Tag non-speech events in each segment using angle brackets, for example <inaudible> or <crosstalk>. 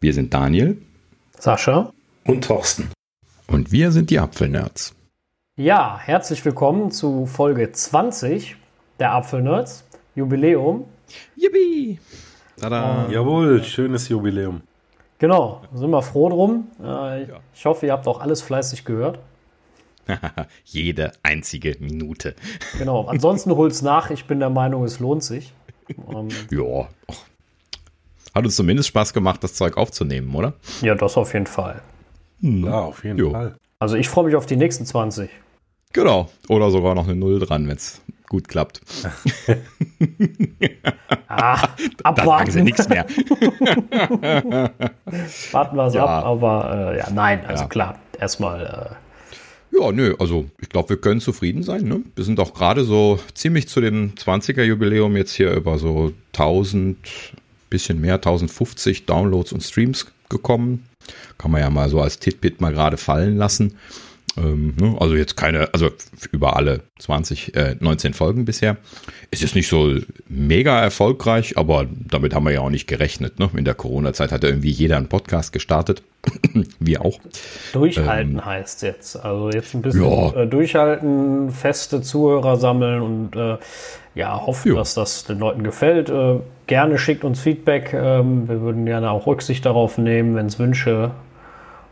Wir sind Daniel. Sascha. Und Thorsten. Und wir sind die Apfelnerds. Ja, herzlich willkommen zu Folge 20 der Apfelnerds. Jubiläum. Yippie! Tada! Ähm, Jawohl, schönes Jubiläum. Genau, sind wir froh drum. Äh, ja. Ich hoffe, ihr habt auch alles fleißig gehört. <laughs> Jede einzige Minute. Genau, ansonsten holt's nach. Ich bin der Meinung, es lohnt sich. <laughs> Ähm, ja, hat uns zumindest Spaß gemacht, das Zeug aufzunehmen, oder? Ja, das auf jeden Fall. Hm. Ja, auf jeden jo. Fall. Also ich freue mich auf die nächsten 20. Genau. Oder sogar noch eine Null dran, wenn es gut klappt. <laughs> ah, abwarten. Dann nichts mehr. <laughs> Warten wir es ja. ab, aber äh, ja, nein, also ja. klar, erstmal. Äh, ja, nö, also ich glaube, wir können zufrieden sein. Ne? Wir sind auch gerade so ziemlich zu dem 20er-Jubiläum jetzt hier über so 1000 bisschen mehr, 1050 Downloads und Streams gekommen. Kann man ja mal so als Titbit mal gerade fallen lassen. Ähm, ne? Also jetzt keine, also über alle 20, äh, 19 Folgen bisher. Es ist nicht so mega erfolgreich, aber damit haben wir ja auch nicht gerechnet. Ne? In der Corona-Zeit hat ja irgendwie jeder einen Podcast gestartet. <clears throat> Wir auch. Durchhalten ähm, heißt jetzt. Also jetzt ein bisschen ja. äh, durchhalten, feste Zuhörer sammeln und äh, ja, hoffen, jo. dass das den Leuten gefällt. Äh, gerne schickt uns Feedback. Ähm, wir würden gerne auch Rücksicht darauf nehmen, wenn es Wünsche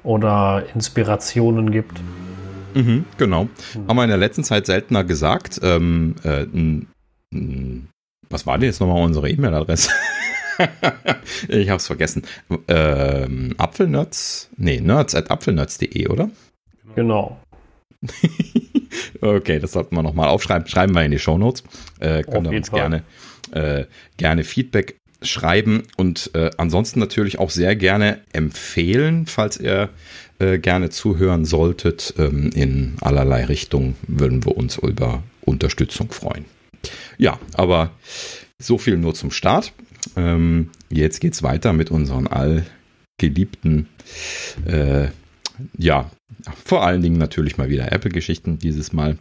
oder Inspirationen gibt. Mhm, genau. Mhm. Haben wir in der letzten Zeit seltener gesagt. Ähm, äh, was war denn jetzt nochmal unsere E-Mail-Adresse? <laughs> ich habe es vergessen. Ähm, Apfelnerds? Nee, nerds at apfelnerds.de, oder? Genau. <laughs> okay, das sollten wir nochmal aufschreiben. Schreiben wir in die Shownotes. Äh, könnt ihr uns gerne, äh, gerne Feedback schreiben und äh, ansonsten natürlich auch sehr gerne empfehlen, falls ihr äh, gerne zuhören solltet. Ähm, in allerlei Richtungen würden wir uns über Unterstützung freuen. Ja, aber so viel nur zum Start. Ähm, jetzt geht's weiter mit unseren allgeliebten äh, ja, vor allen Dingen natürlich mal wieder Apple-Geschichten dieses Mal.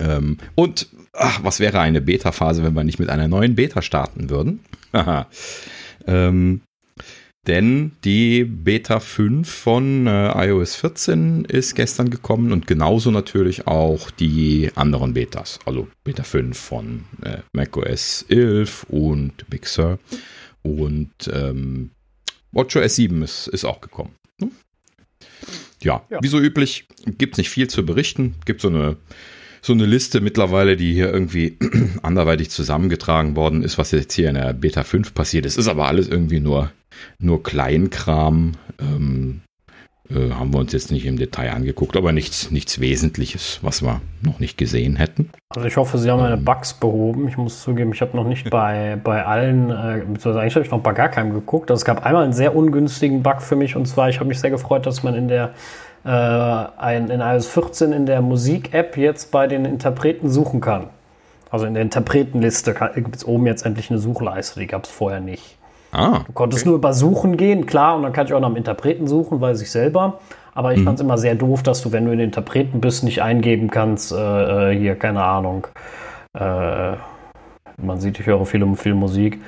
Ähm, und ach, was wäre eine Beta-Phase, wenn wir nicht mit einer neuen Beta starten würden? <laughs> ähm, denn die Beta 5 von äh, iOS 14 ist gestern gekommen und genauso natürlich auch die anderen Betas. Also Beta 5 von äh, macOS 11 und Big Sur. Und ähm, WatchOS 7 ist, ist auch gekommen. Ja, ja, wie so üblich, gibt es nicht viel zu berichten. Gibt so eine, so eine Liste mittlerweile, die hier irgendwie <clears throat> anderweitig zusammengetragen worden ist, was jetzt hier in der Beta 5 passiert ist. Ist aber alles irgendwie nur, nur Kleinkram. Ähm, äh, haben wir uns jetzt nicht im Detail angeguckt, aber nichts, nichts Wesentliches, was wir noch nicht gesehen hätten. Also ich hoffe, Sie haben meine ähm. Bugs behoben. Ich muss zugeben, ich habe noch nicht bei, bei allen, äh, beziehungsweise eigentlich habe ich noch bei gar keinem geguckt. Also es gab einmal einen sehr ungünstigen Bug für mich und zwar, ich habe mich sehr gefreut, dass man in der äh, ein, in iOS 14 in der Musik-App jetzt bei den Interpreten suchen kann. Also in der Interpretenliste gibt es oben jetzt endlich eine Suchleiste, die gab es vorher nicht. Ah, du konntest okay. nur über Suchen gehen, klar, und dann kann ich auch nach dem Interpreten suchen, weiß ich selber. Aber ich mhm. fand es immer sehr doof, dass du, wenn du in den Interpreten bist, nicht eingeben kannst, äh, äh, hier, keine Ahnung. Äh, man sieht, ich höre viel, viel Musik.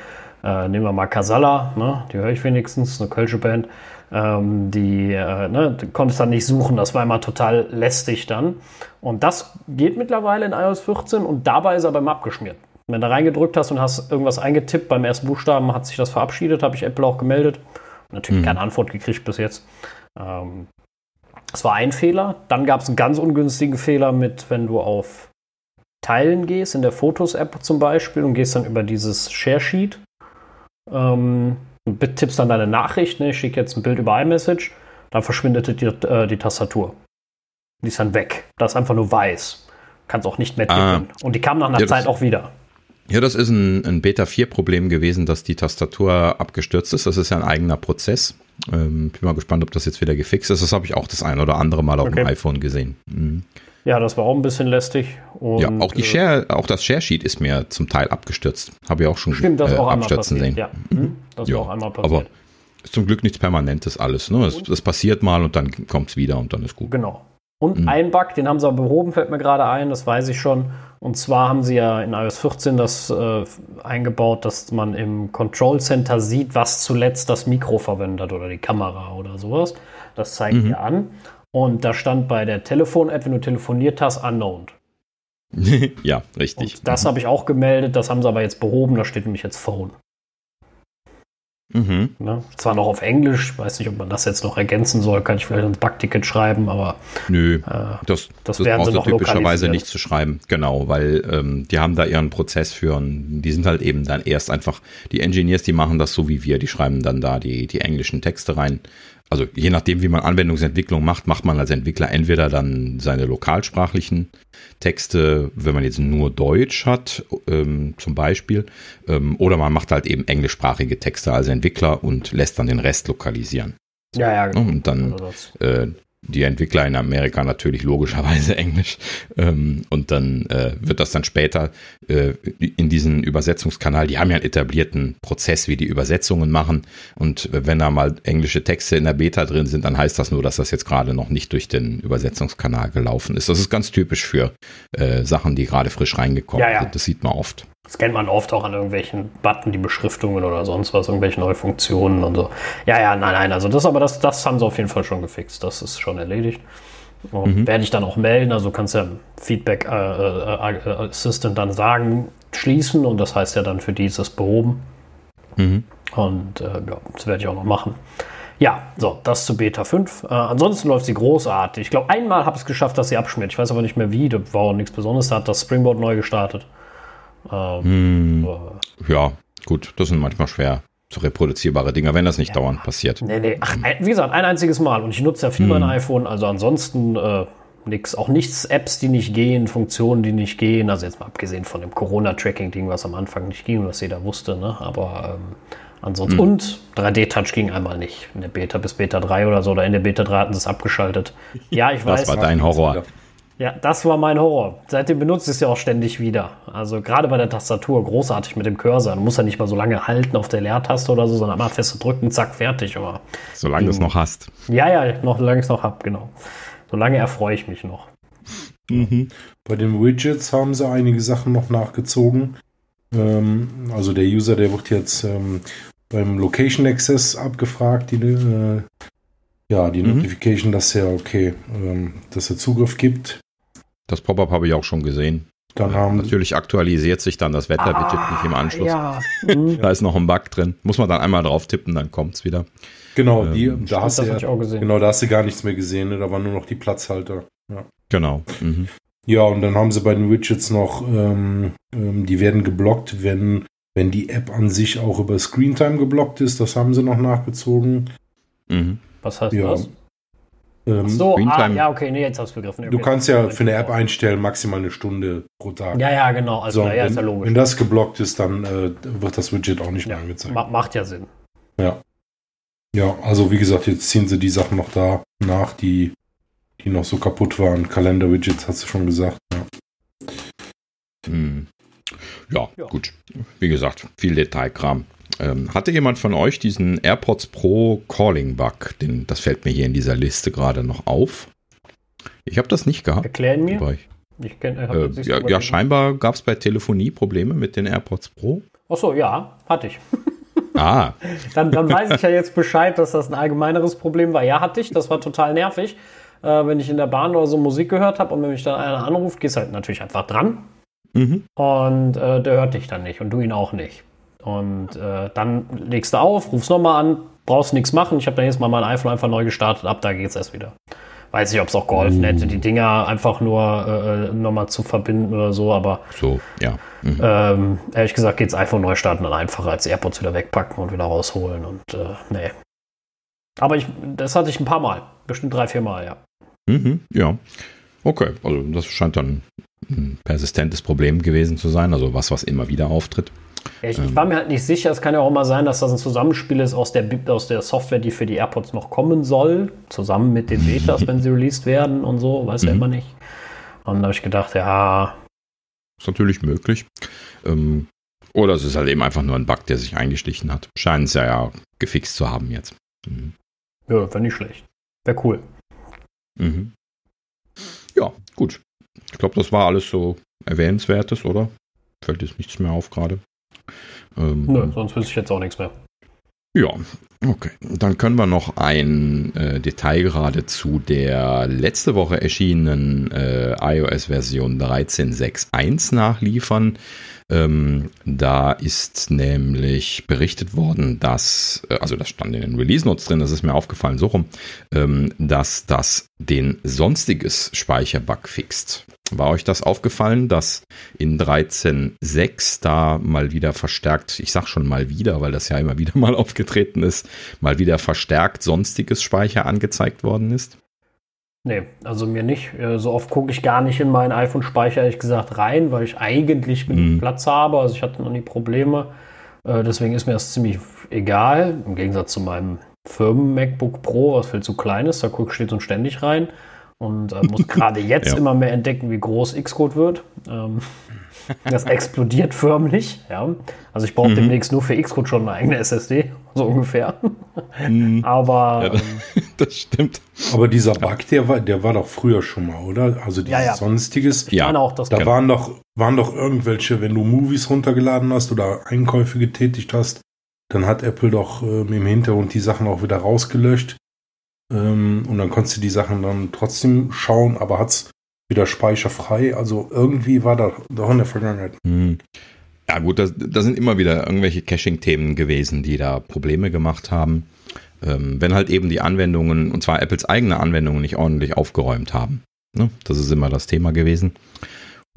Äh, nehmen wir mal Casalla, ne? die höre ich wenigstens, eine Kölsche Band. Ähm, die äh, ne, du konntest dann nicht suchen, das war immer total lästig dann. Und das geht mittlerweile in iOS 14 und dabei ist er beim abgeschmiert. Wenn du da reingedrückt hast und hast irgendwas eingetippt, beim ersten Buchstaben hat sich das verabschiedet, habe ich Apple auch gemeldet. Natürlich mhm. keine Antwort gekriegt bis jetzt. Ähm, das war ein Fehler. Dann gab es einen ganz ungünstigen Fehler mit, wenn du auf Teilen gehst, in der Fotos-App zum Beispiel, und gehst dann über dieses Share-Sheet. Ähm, und tippst dann deine Nachricht, ne? ich schicke jetzt ein Bild über iMessage, dann verschwindet die, äh, die Tastatur. Die ist dann weg. Das ist einfach nur weiß. Kannst auch nicht mehr tippen. Ah. Und die kam nach einer ja, Zeit auch wieder. Ja, das ist ein, ein Beta-4-Problem gewesen, dass die Tastatur abgestürzt ist. Das ist ja ein eigener Prozess. Ähm, bin mal gespannt, ob das jetzt wieder gefixt ist. Das habe ich auch das ein oder andere Mal auf okay. dem iPhone gesehen. Mhm. Ja, das war auch ein bisschen lästig. Und, ja, auch die äh, Share, auch das Share-Sheet ist mir zum Teil abgestürzt. Habe ich auch schon Stimmt, das äh, auch abstürzen sehen. Ja, mhm. das ja, auch einmal passiert. Aber ist zum Glück nichts Permanentes alles. Ne? Das, das passiert mal und dann kommt es wieder und dann ist gut. Genau. Und mhm. ein Bug, den haben sie aber behoben, fällt mir gerade ein, das weiß ich schon. Und zwar haben sie ja in iOS 14 das äh, eingebaut, dass man im Control Center sieht, was zuletzt das Mikro verwendet hat oder die Kamera oder sowas. Das zeigt mhm. ihr an. Und da stand bei der Telefon-App, wenn du telefoniert hast, unknown. <laughs> ja, richtig. Und das mhm. habe ich auch gemeldet, das haben sie aber jetzt behoben, da steht nämlich jetzt Phone. Mhm. Ne? Zwar noch auf Englisch, weiß nicht, ob man das jetzt noch ergänzen soll, kann ich vielleicht ins Backticket schreiben, aber nö, äh, das, das, das brauchst du typischerweise nicht zu schreiben, genau, weil ähm, die haben da ihren Prozess für und die sind halt eben dann erst einfach, die Engineers, die machen das so wie wir, die schreiben dann da die, die englischen Texte rein also je nachdem, wie man Anwendungsentwicklung macht, macht man als Entwickler entweder dann seine lokalsprachlichen Texte, wenn man jetzt nur Deutsch hat, ähm, zum Beispiel, ähm, oder man macht halt eben englischsprachige Texte als Entwickler und lässt dann den Rest lokalisieren. Ja, ja. Genau. Und dann also äh, die Entwickler in Amerika natürlich logischerweise <laughs> Englisch. Ähm, und dann äh, wird das dann später äh, in diesen Übersetzungskanal, die haben ja einen etablierten Prozess, wie die Übersetzungen machen. Und wenn da mal englische Texte in der Beta drin sind, dann heißt das nur, dass das jetzt gerade noch nicht durch den Übersetzungskanal gelaufen ist. Das ist ganz typisch für äh, Sachen, die gerade frisch reingekommen ja, ja. sind. Das sieht man oft. Das kennt man oft auch an irgendwelchen Button, die Beschriftungen oder sonst was, irgendwelche neue Funktionen und so. Ja, ja, nein, nein, also das aber das, das haben sie auf jeden Fall schon gefixt. Das ist schon erledigt. Und mhm. werde ich dann auch melden. Also kannst ja Feedback äh, äh, äh, Assistant dann sagen, schließen und das heißt ja dann für dieses behoben. Mhm. Und äh, ja, das werde ich auch noch machen. Ja, so, das zu Beta 5. Äh, ansonsten läuft sie großartig. Ich glaube, einmal habe ich es geschafft, dass sie abschmiert. Ich weiß aber nicht mehr wie. Das war auch nichts Besonderes. Da hat das Springboard neu gestartet. Ähm, hm, ja, gut, das sind manchmal schwer zu reproduzierbare Dinge, wenn das nicht ja. dauernd passiert. Nee, nee. Ach, wie gesagt, ein einziges Mal. Und ich nutze ja viel hm. mein iPhone, also ansonsten äh, nichts. Auch nichts Apps, die nicht gehen, Funktionen, die nicht gehen. Also jetzt mal abgesehen von dem Corona-Tracking-Ding, was am Anfang nicht ging, was jeder wusste, ne? Aber ähm, ansonsten. Hm. Und 3D-Touch ging einmal nicht. In der Beta bis Beta 3 oder so. Oder in der Beta 3 hatten sie es abgeschaltet. Ja, ich weiß. Das war dein Horror. Ja, das war mein Horror. Seitdem benutze ich es ja auch ständig wieder. Also gerade bei der Tastatur großartig mit dem Cursor. Du musst ja nicht mal so lange halten auf der Leertaste oder so, sondern einmal fest drücken, zack, fertig. Aber solange du es noch hast. Ja, ja, noch, solange ich es noch habe, genau. Solange erfreue ich mich noch. Mhm. Bei den Widgets haben sie einige Sachen noch nachgezogen. Ähm, also der User, der wird jetzt ähm, beim Location Access abgefragt, die, äh, ja, die mhm. Notification, dass er okay, ähm, dass er Zugriff gibt. Das Pop-up habe ich auch schon gesehen. Dann haben Natürlich aktualisiert sich dann das Wetter-Widget ah, nicht im Anschluss. Ja. Mhm. <laughs> da ist noch ein Bug drin. Muss man dann einmal drauf tippen, dann kommt es wieder. Genau, ähm, die, da hast du ja, genau, da hast du gar nichts mehr gesehen. Ne? Da waren nur noch die Platzhalter. Ja. Genau. Mhm. Ja, und dann haben sie bei den Widgets noch, ähm, ähm, die werden geblockt, wenn, wenn die App an sich auch über Screentime geblockt ist. Das haben sie noch nachgezogen. Mhm. Was heißt ja. das? Ähm, so, ah, ja, okay, nee, jetzt hast du begriffen. Du kannst ja für eine App einstellen, maximal eine Stunde pro Tag. Ja, ja, genau. Also, so, ja, wenn, ist ja logisch. Wenn das geblockt ist, dann äh, wird das Widget auch nicht ja, mehr angezeigt. Macht ja Sinn. Ja. Ja, also wie gesagt, jetzt ziehen sie die Sachen noch da nach, die, die noch so kaputt waren. Kalender-Widgets hast du schon gesagt. Ja. Hm. Ja, ja, gut. Wie gesagt, viel Detailkram. Ähm, hatte jemand von euch diesen AirPods Pro Calling Bug? Den, das fällt mir hier in dieser Liste gerade noch auf. Ich habe das nicht gehabt. Erklären mir. Ich, kenn, äh, ja, ja, scheinbar gab es bei Telefonie Probleme mit den AirPods Pro. Achso, ja, hatte ich. <laughs> Ah. <laughs> dann, dann weiß ich ja jetzt Bescheid, dass das ein allgemeineres Problem war. Ja, hatte ich. Das war total nervig. Äh, wenn ich in der Bahn oder so Musik gehört habe und wenn mich dann einer anruft, gehst halt natürlich einfach dran. Mhm. Und äh, der hört dich dann nicht und du ihn auch nicht. Und äh, dann legst du auf, rufst nochmal an, brauchst nichts machen. Ich habe dann jetzt mal mein iPhone einfach neu gestartet, ab da geht's erst wieder. Weiß nicht, ob es auch geholfen hätte, die Dinger einfach nur äh, nochmal zu verbinden oder so, aber. So, ja. Mhm. Ähm, ehrlich gesagt geht's iPhone neu starten dann einfacher als AirPods wieder wegpacken und wieder rausholen und äh, nee. Aber ich, das hatte ich ein paar Mal, bestimmt drei, vier Mal, ja. Mhm, ja. Okay, also das scheint dann ein persistentes Problem gewesen zu sein, also was, was immer wieder auftritt. Ja, ich, ich, war mir halt nicht sicher. Es kann ja auch mal sein, dass das ein Zusammenspiel ist aus der, aus der Software, die für die AirPods noch kommen soll, zusammen mit den Betas, <laughs> wenn sie released werden und so, weiß mhm. ja immer nicht. Und da habe ich gedacht, ja. Ist natürlich möglich. Ähm, oder es ist halt eben einfach nur ein Bug, der sich eingeschlichen hat. Scheint es ja, ja gefixt zu haben jetzt. Mhm. Ja, wäre nicht schlecht. Wäre cool. Mhm. Ja, gut. Ich glaube, das war alles so Erwähnenswertes, oder? Fällt jetzt nichts mehr auf gerade. Ähm, Nö, sonst wüsste ich jetzt auch nichts mehr. Ja, okay. Dann können wir noch ein äh, Detail gerade zu der letzte Woche erschienenen äh, iOS-Version 13.6.1 nachliefern. Ähm, da ist nämlich berichtet worden, dass, äh, also das stand in den Release Notes drin, das ist mir aufgefallen, so rum, ähm, dass das den sonstiges Speicherbug fixt. War euch das aufgallen, dass in 13.6 da mal wieder verstärkt, ich sag schon mal wieder, weil das ja immer wieder <laughs> mal aufgetreten ist, mal wieder verstärkt sonstiges Speicher angezeigt worden ist? Nee, also mir nicht. Äh, so oft gucke ich gar nicht in meinen iPhone-Speicher, ehrlich gesagt, rein, weil ich eigentlich genug mhm. Platz habe. Also ich hatte noch nie Probleme. Äh, deswegen ist mir das ziemlich egal. Im Gegensatz zu meinem Firmen-MacBook Pro, was viel zu klein ist. Da gucke ich stets ständig rein und äh, muss <laughs> gerade jetzt ja. immer mehr entdecken, wie groß Xcode wird. Ähm, das explodiert förmlich. Ja. Also ich brauche mhm. demnächst nur für Xcode schon eine eigene SSD, so ungefähr. Mhm. Aber ja, das, ähm, <laughs> das, stimmt. Aber dieser Bug, der war, der war doch früher schon mal, oder? Also dieses ja, sonstiges. Ja, auch das da waren doch, waren doch irgendwelche, wenn du Movies runtergeladen hast oder Einkäufe getätigt hast, dann hat Apple doch ähm, im Hintergrund die Sachen auch wieder rausgelöscht. Ähm, und dann konntest du die Sachen dann trotzdem schauen, aber hat es wieder speicherfrei. Also irgendwie war da doch in der Vergangenheit. Hm. Ja gut, da sind immer wieder irgendwelche Caching-Themen gewesen, die da Probleme gemacht haben. Ähm, wenn halt eben die Anwendungen, und zwar Apples eigene Anwendungen, nicht ordentlich aufgeräumt haben. Ne? Das ist immer das Thema gewesen.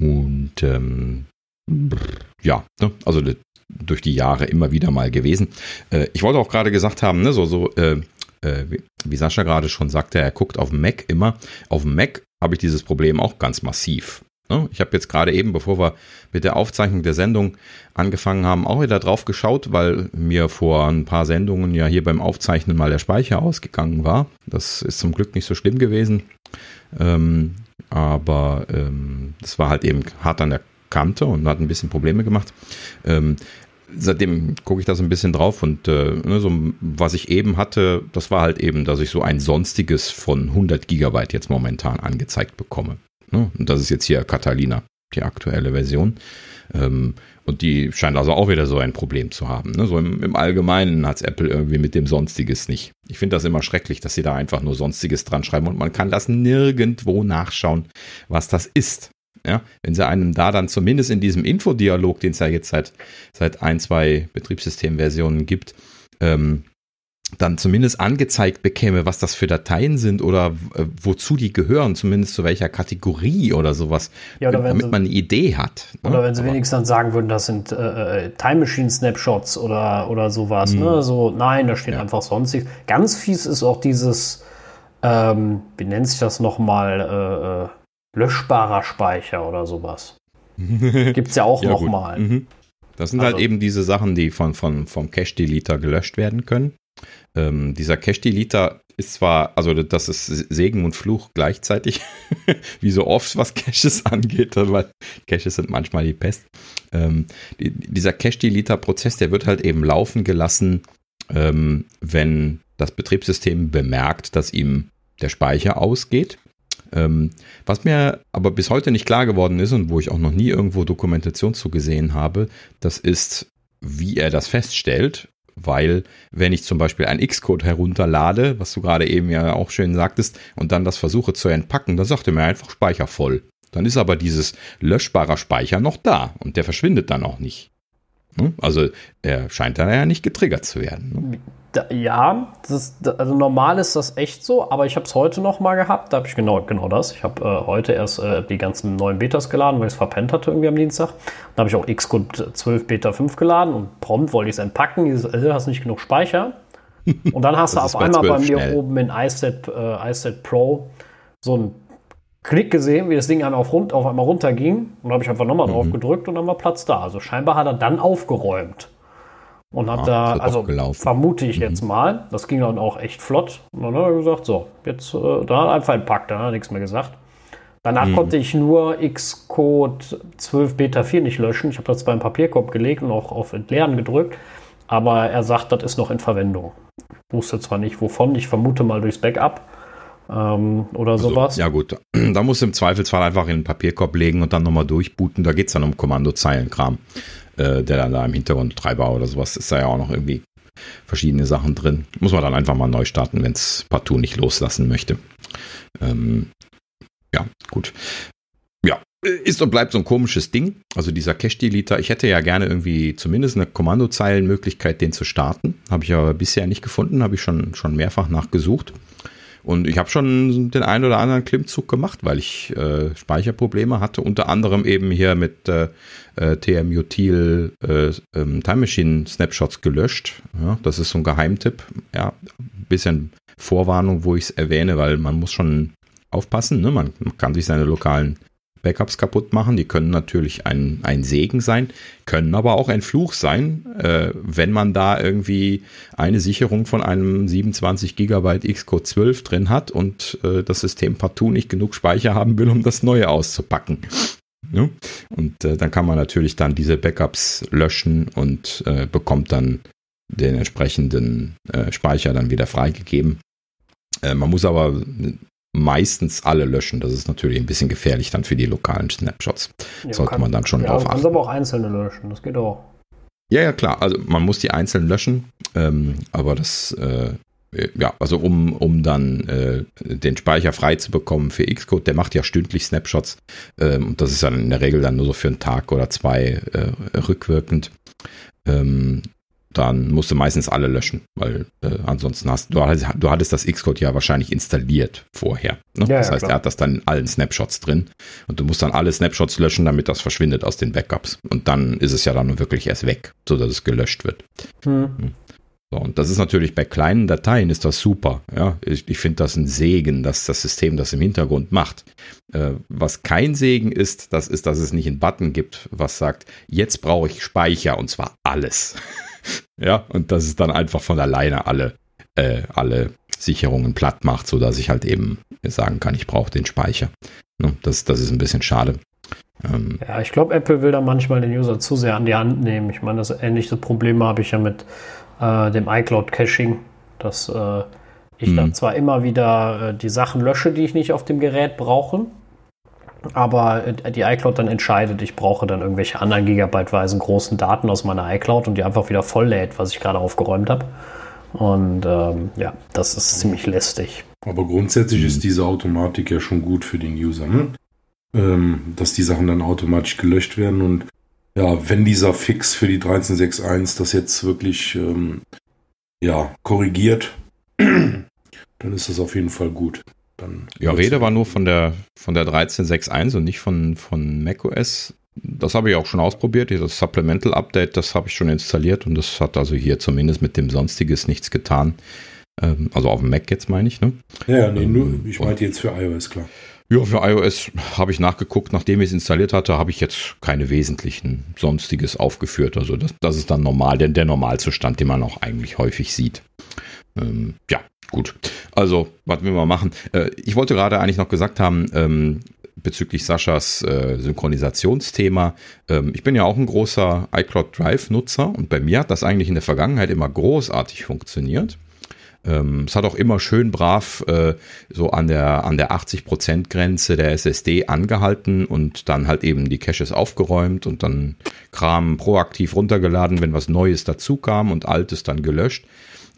Und ähm, ja, ne? also durch die Jahre immer wieder mal gewesen. Äh, ich wollte auch gerade gesagt haben, ne, so, so äh, äh, wie Sascha gerade schon sagte, er guckt auf Mac immer. Auf Mac habe ich dieses Problem auch ganz massiv. Ne? Ich habe jetzt gerade eben, bevor wir mit der Aufzeichnung der Sendung angefangen haben, auch wieder drauf geschaut, weil mir vor ein paar Sendungen ja hier beim Aufzeichnen mal der Speicher ausgegangen war. Das ist zum Glück nicht so schlimm gewesen. Ähm, aber ähm, das war halt eben hart an der Kante und hat ein bisschen Probleme gemacht. Ähm, seitdem gucke ich da so ein bisschen drauf und äh, ne, so, was ich eben hatte, das war halt eben, dass ich so ein sonstiges von 100 Gigabyte jetzt momentan angezeigt bekomme. Ne? Und das ist jetzt hier Catalina, die aktuelle Version. Ähm, und die scheint also auch wieder so ein Problem zu haben. Ne? So im, im Allgemeinen hat Apple irgendwie mit dem Sonstiges nicht. Ich finde das immer schrecklich, dass sie da einfach nur Sonstiges dran schreiben und man kann das nirgendwo nachschauen, was das ist. Ja, wenn sie einem da dann zumindest in diesem Infodialog, den es ja jetzt seit, seit ein, zwei Betriebssystemversionen gibt, ähm, dann zumindest angezeigt bekäme, was das für Dateien sind oder äh, wozu die gehören, zumindest zu welcher Kategorie oder sowas, ja, oder damit sie, man eine Idee hat. Ne? Oder wenn sie wenigstens dann sagen würden, das sind äh, äh, Time Machine Snapshots oder, oder sowas. Ne? Mhm. So, nein, da steht ja. einfach sonstig. Ganz fies ist auch dieses, ähm, wie nennt sich das nochmal, äh, äh löschbarer Speicher oder sowas. <laughs> Gibt es ja auch ja, nochmal. Mhm. Das sind halt also, halt eben diese Sachen, die von, von, vom Cache-Deleter gelöscht werden können. Ähm, dieser Cache-Deleter ist zwar, also das ist Segen und Fluch gleichzeitig, <laughs> wie so oft, was Caches <laughs> angeht, weil Caches sind manchmal die Pest. Ähm, die, dieser Cache-Deleter-Prozess, der wird halt eben laufen gelassen, ähm, wenn das Betriebssystem bemerkt, dass ihm der Speicher ausgeht ähm, was mir aber bis heute nicht klar geworden ist und wo ich auch noch nie irgendwo Dokumentation zu gesehen habe, das ist, wie er das feststellt. Weil, wenn ich zum Beispiel ein Xcode herunterlade, was du gerade eben ja auch schön sagtest, und dann das versuche zu entpacken, dann sagt er mir einfach Speicher voll. Dann ist aber dieses löschbarer Speicher noch da und der verschwindet dann auch nicht. Hm? Also er scheint da ja nicht getriggert zu werden. Ne? Ja, ist, also normal ist das echt so, aber ich habe es heute noch mal gehabt. Da habe ich genau, genau das. Ich habe äh, heute erst äh, die ganzen neuen Betas geladen, weil ich es verpennt hatte irgendwie am Dienstag. Da habe ich auch Xcode 12 Beta 5 geladen und prompt wollte ich es entpacken. Dieses, äh, hast nicht genug Speicher. <laughs> Und dann hast du auf einmal bei mir schnell. oben in iSet, äh, iSet Pro so einen Klick gesehen, wie das Ding einmal auf, rund, auf einmal runterging. Und habe ich einfach nochmal mhm. drauf gedrückt und dann war Platz da. Also scheinbar hat er dann aufgeräumt. Und hat ah, da, also vermute ich mhm. jetzt mal, das ging dann auch echt flott. Und dann hat er gesagt, so, jetzt, äh, da hat er einfach entpackt, da hat er nichts mehr gesagt. Danach mhm. konnte ich nur Xcode 12 Beta 4 nicht löschen. Ich habe das beim Papierkorb gelegt und auch auf Entleeren gedrückt. Aber er sagt, das ist noch in Verwendung. Ich wusste zwar nicht wovon, ich vermute mal durchs Backup. Ähm, oder also, sowas. Ja gut, <clears throat> da musst du im Zweifelsfall einfach in den Papierkorb legen und dann nochmal durchbooten. Da geht es dann um Kommandozeilenkram, äh, der dann da im Hintergrund Treiber oder sowas ist da ja auch noch irgendwie verschiedene Sachen drin. Muss man dann einfach mal neu starten, wenn es partout nicht loslassen möchte. Ähm, ja, gut. Ja, ist und bleibt so ein komisches Ding. Also dieser Cache-Deleter, ich hätte ja gerne irgendwie zumindest eine Kommandozeilenmöglichkeit, den zu starten. Habe ich aber bisher nicht gefunden, habe ich schon, schon mehrfach nachgesucht. Und ich habe schon den einen oder anderen Klimmzug gemacht, weil ich äh, Speicherprobleme hatte, unter anderem eben hier mit äh, äh TMUtil äh, ähm, Time Machine Snapshots gelöscht. Ja, das ist so ein Geheimtipp. Ja, ein bisschen Vorwarnung, wo ich es erwähne, weil man muss schon aufpassen. Ne? Man kann sich seine lokalen Backups kaputt machen. Die können natürlich ein, ein Segen sein, können aber auch ein Fluch sein, äh, wenn man da irgendwie eine Sicherung von einem 27 Gigabyte Xcode 12 drin hat und äh, das System partout nicht genug Speicher haben will, um das neue auszupacken. Ja? Und äh, dann kann man natürlich dann diese Backups löschen und äh, bekommt dann den entsprechenden äh, Speicher dann wieder freigegeben. Äh, man muss aber meistens alle löschen. Das ist natürlich ein bisschen gefährlich dann für die lokalen Snapshots. Ja, Sollte kann, man dann schon ja, drauf achten. Du kannst aber auch einzelne löschen, das geht auch. Ja, ja, klar. Also man muss die einzeln löschen, ähm, aber das, äh, ja, also um, um dann äh, den Speicher frei zu bekommen für Xcode, der macht ja stündlich Snapshots ähm, und das ist dann in der Regel dann nur so für einen Tag oder zwei äh, rückwirkend. Ähm, dann musst du meistens alle löschen, weil äh, ansonsten hast du, du hattest das Xcode ja wahrscheinlich installiert vorher. Ne? Ja, das ja, heißt, klar. er hat das dann in allen Snapshots drin und du musst dann alle Snapshots löschen, damit das verschwindet aus den Backups. Und dann ist es ja dann wirklich erst weg, sodass es gelöscht wird. Hm. hm. So, und das ist natürlich bei kleinen Dateien ist das super. Ja, ich, ich finde das ein Segen, dass das System das im Hintergrund macht. Äh, was kein Segen ist, das ist, dass es nicht einen Button gibt, was sagt, jetzt brauche ich Speicher und zwar alles. <laughs> ja, und dass es dann einfach von alleine alle, äh, alle Sicherungen platt macht, sodass ich halt eben sagen kann, ich brauche den Speicher. Ne, das, das ist ein bisschen schade. Ähm, ja, ich glaube, Apple will da manchmal den User zu sehr an die Hand nehmen. Ich meine, das ähnliche Problem habe ich ja mit äh, dem iCloud-Caching, dass äh, ich dann mhm. zwar immer wieder äh, die Sachen lösche, die ich nicht auf dem Gerät brauche, aber äh, die iCloud dann entscheidet, ich brauche dann irgendwelche anderen gigabyteweisen großen Daten aus meiner iCloud und die einfach wieder voll lädt, was ich gerade aufgeräumt habe. Und ähm, ja, das ist ziemlich lästig. Aber grundsätzlich ist diese Automatik ja schon gut für den User, ne? ähm, dass die Sachen dann automatisch gelöscht werden. Und ja, wenn dieser Fix für die 13.6.1 das jetzt wirklich ähm, ja, korrigiert, <clears throat> dann ist das auf jeden Fall gut. Dann ja, Rede war nur von der, von der 13.6.1 und nicht von, von macOS. Das habe ich auch schon ausprobiert. Das Supplemental Update, das habe ich schon installiert und das hat also hier zumindest mit dem Sonstiges nichts getan. Ähm, also auf dem Mac jetzt meine ich, ne? Ja, nee, nur, ich meinte jetzt für iOS, klar. Ja, für iOS habe ich nachgeguckt, nachdem ich es installiert hatte, habe ich jetzt keine wesentlichen Sonstiges aufgeführt. Also das, das ist dann normal, denn der Normalzustand, den man auch eigentlich häufig sieht. Ähm, ja, Gut, also was wir mal machen. Äh, ich wollte gerade eigentlich noch gesagt haben, ähm, bezüglich Saschas äh, Synchronisationsthema. Ähm, ich bin ja auch ein großer iCloud Drive-Nutzer und bei mir hat das eigentlich in der Vergangenheit immer großartig funktioniert. Ähm, es hat auch immer schön brav äh, so an der, an der 80%-Grenze der SSD angehalten und dann halt eben die Caches aufgeräumt und dann Kram proaktiv runtergeladen, wenn was Neues dazu kam und Altes dann gelöscht.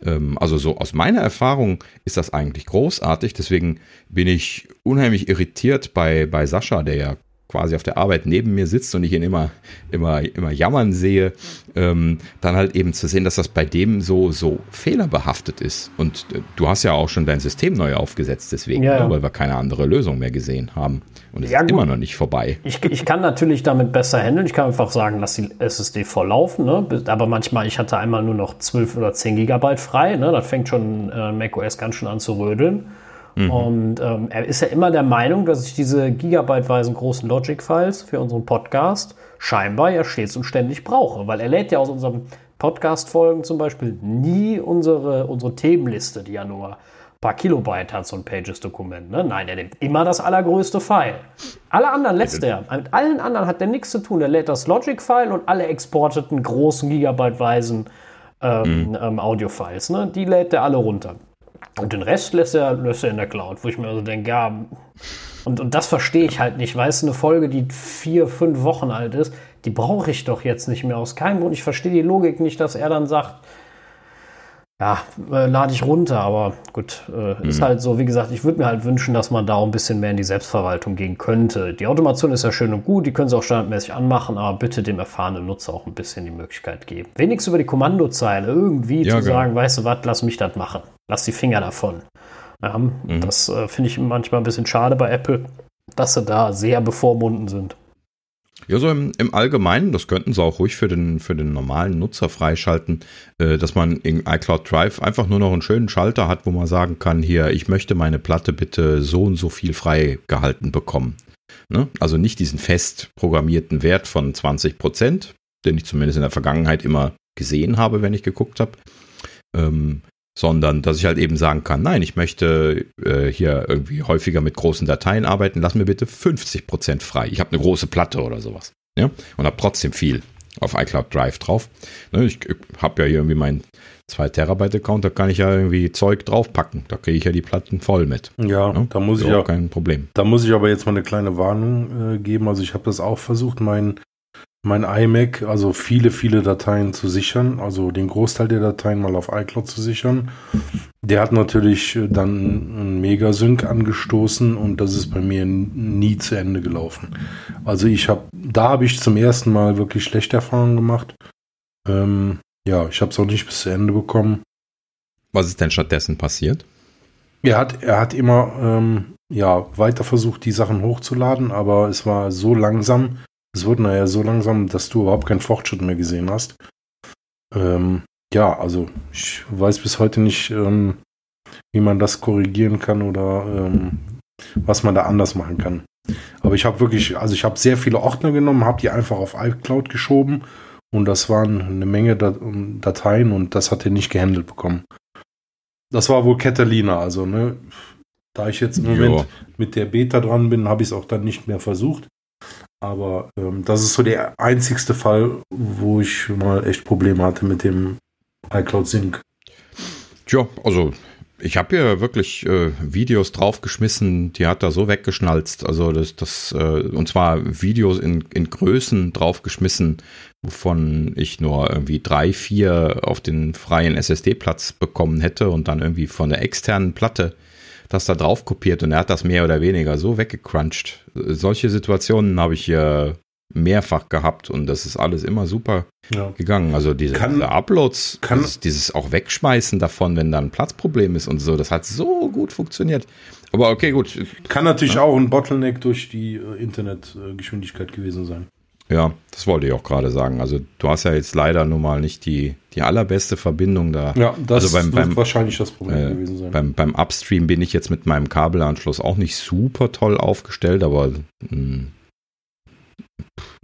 Ähm, also so aus meiner Erfahrung ist das eigentlich großartig. Deswegen bin ich unheimlich irritiert bei, bei Sascha, der ja quasi auf der Arbeit neben mir sitzt und ich ihn immer, immer, immer jammern sehe, ähm, dann halt eben zu sehen, dass das bei dem so, so fehlerbehaftet ist. Und äh, du hast ja auch schon dein System neu aufgesetzt, deswegen, ja, ja. weil wir keine andere Lösung mehr gesehen haben. Und es ja, ist gut. immer noch nicht vorbei. Ich, ich kann natürlich damit besser handeln. Ich kann einfach sagen, lass die SSD volllaufen. Ne? Aber manchmal, ich hatte einmal nur noch 12 oder 10 Gigabyte frei. Ne? Da fängt schon äh, macOS ganz schön an zu rödeln. Mhm. Und ähm, er ist ja immer der Meinung, dass ich diese gigabyteweisen großen Logic-Files für unseren Podcast scheinbar ja stets und ständig brauche. Weil er lädt ja aus unseren Podcast-Folgen zum Beispiel nie unsere, unsere Themenliste, die ja nur paar Kilobyte hat so ein Pages-Dokument. Ne? Nein, er nimmt immer das allergrößte File. Alle anderen lässt er. Mit allen anderen hat er nichts zu tun. Er lädt das Logic-File und alle exporteten großen Gigabyte-weisen ähm, mhm. ähm, Audio-Files. Ne? Die lädt er alle runter. Und den Rest lässt er, lässt er in der Cloud, wo ich mir also denke, ja, und, und das verstehe ich halt nicht. Weißt du, eine Folge, die vier, fünf Wochen alt ist, die brauche ich doch jetzt nicht mehr aus keinem Grund. Ich verstehe die Logik nicht, dass er dann sagt, ja, äh, lade ich runter, aber gut, äh, mhm. ist halt so, wie gesagt, ich würde mir halt wünschen, dass man da ein bisschen mehr in die Selbstverwaltung gehen könnte. Die Automation ist ja schön und gut, die können sie auch standardmäßig anmachen, aber bitte dem erfahrenen Nutzer auch ein bisschen die Möglichkeit geben. Wenigstens über die Kommandozeile irgendwie ja, zu genau. sagen, weißt du was, lass mich das machen. Lass die Finger davon. Ja, mhm. Das äh, finde ich manchmal ein bisschen schade bei Apple, dass sie da sehr bevormunden sind. Ja, so im, im Allgemeinen, das könnten sie auch ruhig für den, für den normalen Nutzer freischalten, äh, dass man in iCloud Drive einfach nur noch einen schönen Schalter hat, wo man sagen kann, hier, ich möchte meine Platte bitte so und so viel freigehalten bekommen. Ne? Also nicht diesen fest programmierten Wert von 20 Prozent, den ich zumindest in der Vergangenheit immer gesehen habe, wenn ich geguckt habe. Ähm, sondern dass ich halt eben sagen kann, nein, ich möchte äh, hier irgendwie häufiger mit großen Dateien arbeiten, lass mir bitte 50% frei. Ich habe eine große Platte oder sowas. Ja? Und habe trotzdem viel auf iCloud Drive drauf. Ne, ich habe ja hier irgendwie meinen 2 Terabyte Account, da kann ich ja irgendwie Zeug draufpacken. Da kriege ich ja die Platten voll mit. Ja, ne? da muss ich ja kein Problem. Da muss ich aber jetzt mal eine kleine Warnung äh, geben. Also ich habe das auch versucht, mein mein iMac, also viele, viele Dateien zu sichern, also den Großteil der Dateien mal auf iCloud zu sichern. Der hat natürlich äh, dann einen Megasync angestoßen und das ist bei mir nie zu Ende gelaufen. Also ich habe, da habe ich zum ersten Mal wirklich schlechte Erfahrungen gemacht. Ähm, ja, ich habe es auch nicht bis zu Ende bekommen. Was ist denn stattdessen passiert? Er hat, er hat immer ähm, ja, weiter versucht, die Sachen hochzuladen, aber es war so langsam, es wurde nachher so langsam, dass du überhaupt keinen Fortschritt mehr gesehen hast. Ähm, ja, also ich weiß bis heute nicht, ähm, wie man das korrigieren kann oder ähm, was man da anders machen kann. Aber ich habe wirklich, also ich habe sehr viele Ordner genommen, habe die einfach auf iCloud geschoben und das waren eine Menge Dateien und das hat er nicht gehandelt bekommen. Das war wohl Catalina, also ne, da ich jetzt im Moment jo. mit der Beta dran bin, habe ich es auch dann nicht mehr versucht. Aber ähm, das ist so der einzigste Fall, wo ich mal echt Probleme hatte mit dem iCloud Sync. Tja, also ich habe hier wirklich äh, Videos draufgeschmissen, die hat er so weggeschnalzt. Also das, das äh, und zwar Videos in, in Größen draufgeschmissen, wovon ich nur irgendwie drei, vier auf den freien SSD-Platz bekommen hätte und dann irgendwie von der externen Platte das da drauf kopiert und er hat das mehr oder weniger so weggecrunched. Solche Situationen habe ich hier mehrfach gehabt und das ist alles immer super ja. gegangen. Also diese, kann, diese Uploads, kann, dieses, dieses, auch Wegschmeißen davon, wenn da ein Platzproblem ist und so, das hat so gut funktioniert. Aber okay, gut. Kann natürlich ja. auch ein Bottleneck durch die äh, Internetgeschwindigkeit gewesen sein. Ja, das wollte ich auch gerade sagen. Also du hast ja jetzt leider nun mal nicht die, die allerbeste Verbindung da. Ja, das also beim, beim, wahrscheinlich das Problem äh, gewesen sein. Beim, beim Upstream bin ich jetzt mit meinem Kabelanschluss auch nicht super toll aufgestellt, aber mh, hm,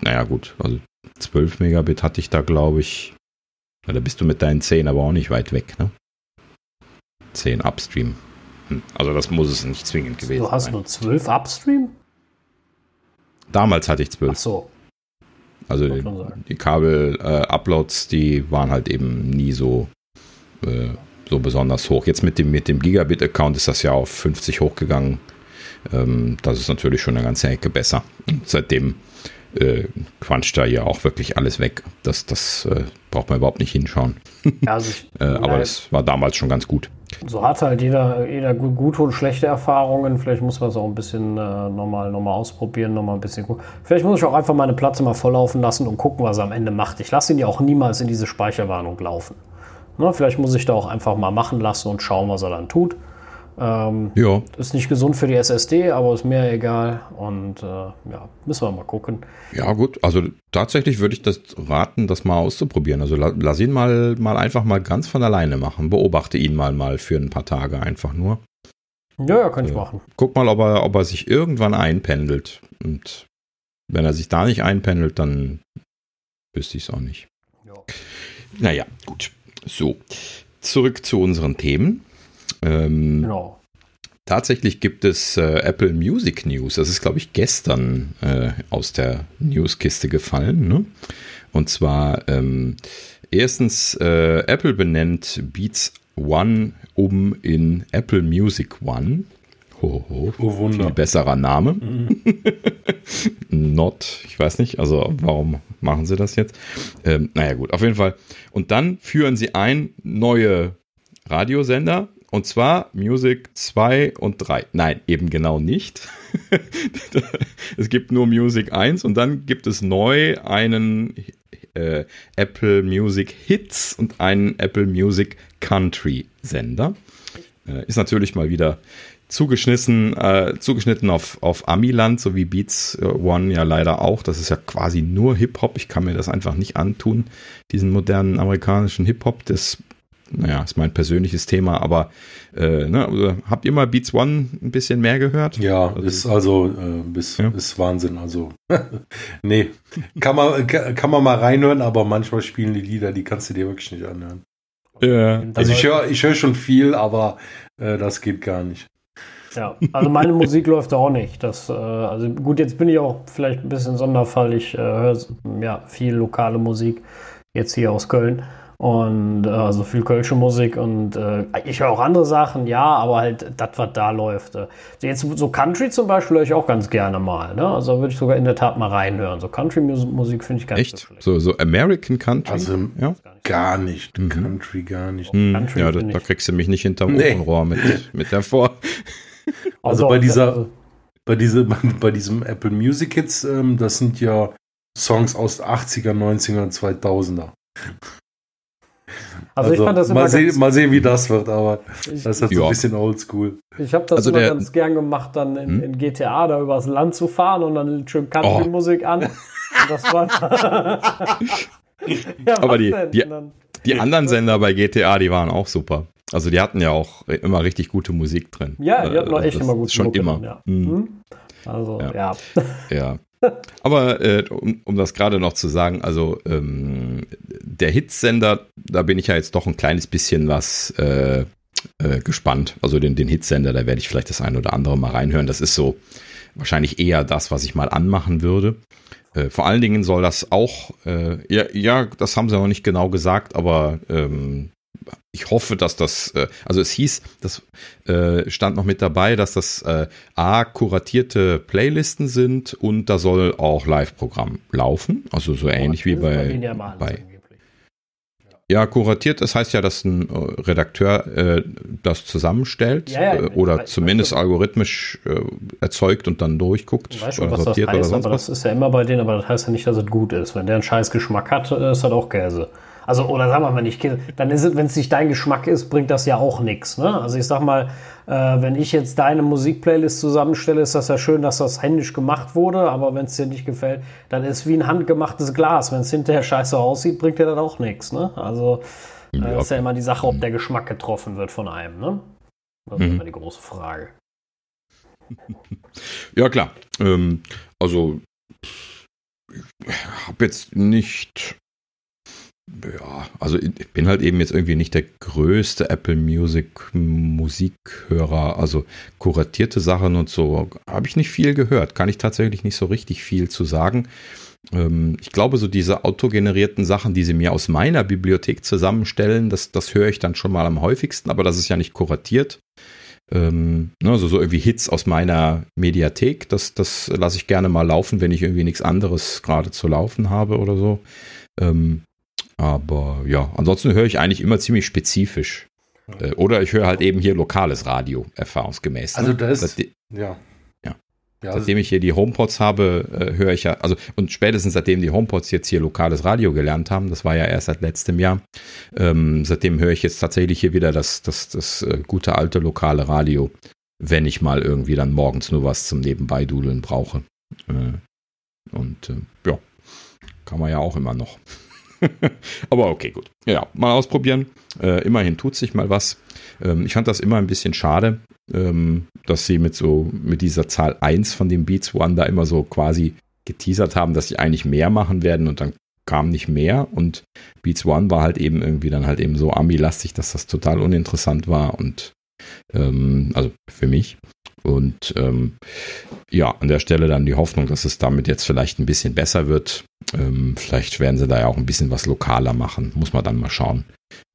naja gut, also 12 Megabit hatte ich da glaube ich. Da bist du mit deinen 10 aber auch nicht weit weg, ne? 10 Upstream. Hm, also das muss es nicht zwingend gewesen sein. Du hast sein. nur 12 Upstream? Damals hatte ich 12. Ach so. Also die, die Kabel-Uploads, äh, die waren halt eben nie so, äh, so besonders hoch. Jetzt mit dem, mit dem Gigabit-Account ist das ja auf 50 hochgegangen. Ähm, das ist natürlich schon eine ganze Ecke besser. Und seitdem äh, quatscht da ja auch wirklich alles weg. Das, das äh, braucht man überhaupt nicht hinschauen. Also ich, <laughs> äh, aber das war damals schon ganz gut. So hat halt jeder, jeder gute und schlechte Erfahrungen. Vielleicht muss man es auch ein bisschen äh, nochmal noch mal ausprobieren, nochmal ein bisschen gucken. Vielleicht muss ich auch einfach meine Platze mal volllaufen lassen und gucken, was er am Ende macht. Ich lasse ihn ja auch niemals in diese Speicherwarnung laufen. Ne, vielleicht muss ich da auch einfach mal machen lassen und schauen, was er dann tut. Ähm, ja. Ist nicht gesund für die SSD, aber ist mir egal. Und äh, ja, müssen wir mal gucken. Ja, gut. Also tatsächlich würde ich das raten, das mal auszuprobieren. Also lass ihn mal, mal einfach mal ganz von alleine machen. Beobachte ihn mal mal für ein paar Tage einfach nur. Ja, ja, kann ich machen. Guck mal, ob er, ob er sich irgendwann einpendelt. Und wenn er sich da nicht einpendelt, dann wüsste ich es auch nicht. Ja. Naja, gut. So, zurück zu unseren Themen. Ähm, genau. Tatsächlich gibt es äh, Apple Music News. Das ist, glaube ich, gestern äh, aus der Newskiste gefallen. Ne? Und zwar ähm, erstens, äh, Apple benennt Beats One um in Apple Music One. Ho, ho, oh, Wunder. Viel besserer Name. Mhm. <laughs> Not, ich weiß nicht, also warum machen sie das jetzt? Ähm, naja, gut, auf jeden Fall. Und dann führen sie ein neue Radiosender und zwar Music 2 und 3. Nein, eben genau nicht. <laughs> es gibt nur Music 1 und dann gibt es neu einen äh, Apple Music Hits und einen Apple Music Country Sender. Äh, ist natürlich mal wieder zugeschnitten, äh, zugeschnitten auf, auf Amiland, so wie Beats äh, One ja leider auch. Das ist ja quasi nur Hip-Hop. Ich kann mir das einfach nicht antun, diesen modernen amerikanischen Hip-Hop. Das, naja, ist mein persönliches Thema, aber äh, ne, also, habt ihr mal Beats One ein bisschen mehr gehört? Ja, also, ist also äh, bis, ja? ist Wahnsinn. Also, <laughs> nee, kann man, kann man mal reinhören, aber manchmal spielen die Lieder, die kannst du dir wirklich nicht anhören. Ja. Also ich höre ich hör schon viel, aber äh, das geht gar nicht. Ja, also meine Musik <laughs> läuft auch nicht. Das, äh, also gut, jetzt bin ich auch vielleicht ein bisschen Sonderfall. Ich äh, höre ja, viel lokale Musik, jetzt hier aus Köln. Und äh, also viel Kölsche Musik und äh, ich höre auch andere Sachen, ja, aber halt das, was da läuft. Äh. Jetzt so Country zum Beispiel höre ich auch ganz gerne mal. Ne? Also würde ich sogar in der Tat mal reinhören. So Country-Musik finde ich ganz Echt? So, so American Country? Also ja? gar nicht. Mhm. Country gar nicht. Mhm. Country ja, da, da, kriegst du mich nicht hinterm nee. Ofenrohr mit, mit der Vor. <laughs> Also, also bei dieser, also bei, diese, <laughs> bei diesem Apple Music Hits, ähm, das sind ja Songs aus 80er, 90er, 2000er. Also, also, ich fand das immer mal, sehen, mal sehen, wie das wird, aber ich, das ist halt so ein bisschen oldschool. Ich habe das also immer der, ganz gern gemacht, dann in, hm? in, GTA da übers Land zu fahren und dann schön Country-Musik oh. an. <laughs> Und das war. <laughs> ja, aber die, die, die anderen Sender bei GTA, die waren auch super. Also die hatten ja auch immer richtig gute Musik drin. Ja, die hatten auch echt immer gute Musik. Schon Mucke immer. Ja. Mhm. Hm? Also, ja. Ja. ja. Aber äh, um, um das gerade noch zu sagen, also ähm, der Hitsender, da bin ich ja jetzt doch ein kleines bisschen was äh, äh, gespannt. Also den, den Hitsender, da werde ich vielleicht das ein oder andere mal reinhören. Das ist so wahrscheinlich eher das, was ich mal anmachen würde. Äh, vor allen Dingen soll das auch, äh, ja, ja, das haben sie noch nicht genau gesagt, aber ähm, ich hoffe, dass das, äh, also es hieß, das äh, stand noch mit dabei, dass das äh, A, kuratierte Playlisten sind und da soll auch Live-Programm laufen. Also so ähnlich wie bei, bei ja, kuratiert, das heißt ja, dass ein Redakteur äh, das zusammenstellt ja, ja, oder zumindest weiß, algorithmisch äh, erzeugt und dann durchguckt. Schon, was das heißt, aber was. das ist ja immer bei denen, aber das heißt ja nicht, dass es gut ist. Wenn der einen scheiß Geschmack hat, ist das auch Käse. Also, oder sagen wir mal nicht, dann ist es, wenn es nicht dein Geschmack ist, bringt das ja auch nichts. Ne? Also ich sag mal, äh, wenn ich jetzt deine Musikplaylist zusammenstelle, ist das ja schön, dass das händisch gemacht wurde, aber wenn es dir nicht gefällt, dann ist es wie ein handgemachtes Glas. Wenn es hinterher scheiße aussieht, bringt dir das auch nichts. Ne? Also äh, ja. ist ja immer die Sache, ob der Geschmack getroffen wird von einem. Ne? Das ist mhm. immer die große Frage. <laughs> Ja, klar. Ähm, also, ich habe jetzt nicht ja, also ich bin halt eben jetzt irgendwie nicht der größte Apple Music Musikhörer. Also kuratierte Sachen und so habe ich nicht viel gehört. Kann ich tatsächlich nicht so richtig viel zu sagen. Ähm, ich glaube, so diese autogenerierten Sachen, die sie mir aus meiner Bibliothek zusammenstellen, das, das höre ich dann schon mal am häufigsten, aber das ist ja nicht kuratiert. Also so irgendwie Hits aus meiner Mediathek, das, das lasse ich gerne mal laufen, wenn ich irgendwie nichts anderes gerade zu laufen habe oder so. Ähm, aber ja, ansonsten höre ich eigentlich immer ziemlich spezifisch. Äh, oder ich höre halt eben hier lokales Radio, erfahrungsgemäß. Ne? Also das ist, ja. ja. Ja, seitdem ich hier die HomePods habe, äh, höre ich ja, also und spätestens seitdem die HomePods jetzt hier lokales Radio gelernt haben, das war ja erst seit letztem Jahr, ähm, seitdem höre ich jetzt tatsächlich hier wieder das, das, das äh, gute alte lokale Radio, wenn ich mal irgendwie dann morgens nur was zum Nebenbeidudeln brauche. Äh, und äh, ja, kann man ja auch immer noch. <laughs> Aber okay, gut. Ja, mal ausprobieren. Äh, immerhin tut sich mal was. Ähm, ich fand das immer ein bisschen schade, ähm, dass sie mit so, mit dieser Zahl 1 von dem Beats One da immer so quasi geteasert haben, dass sie eigentlich mehr machen werden und dann kam nicht mehr und Beats One war halt eben irgendwie dann halt eben so Ami-lastig, dass das total uninteressant war und ähm, also für mich. Und ähm, ja, an der Stelle dann die Hoffnung, dass es damit jetzt vielleicht ein bisschen besser wird. Ähm, vielleicht werden sie da ja auch ein bisschen was lokaler machen. Muss man dann mal schauen.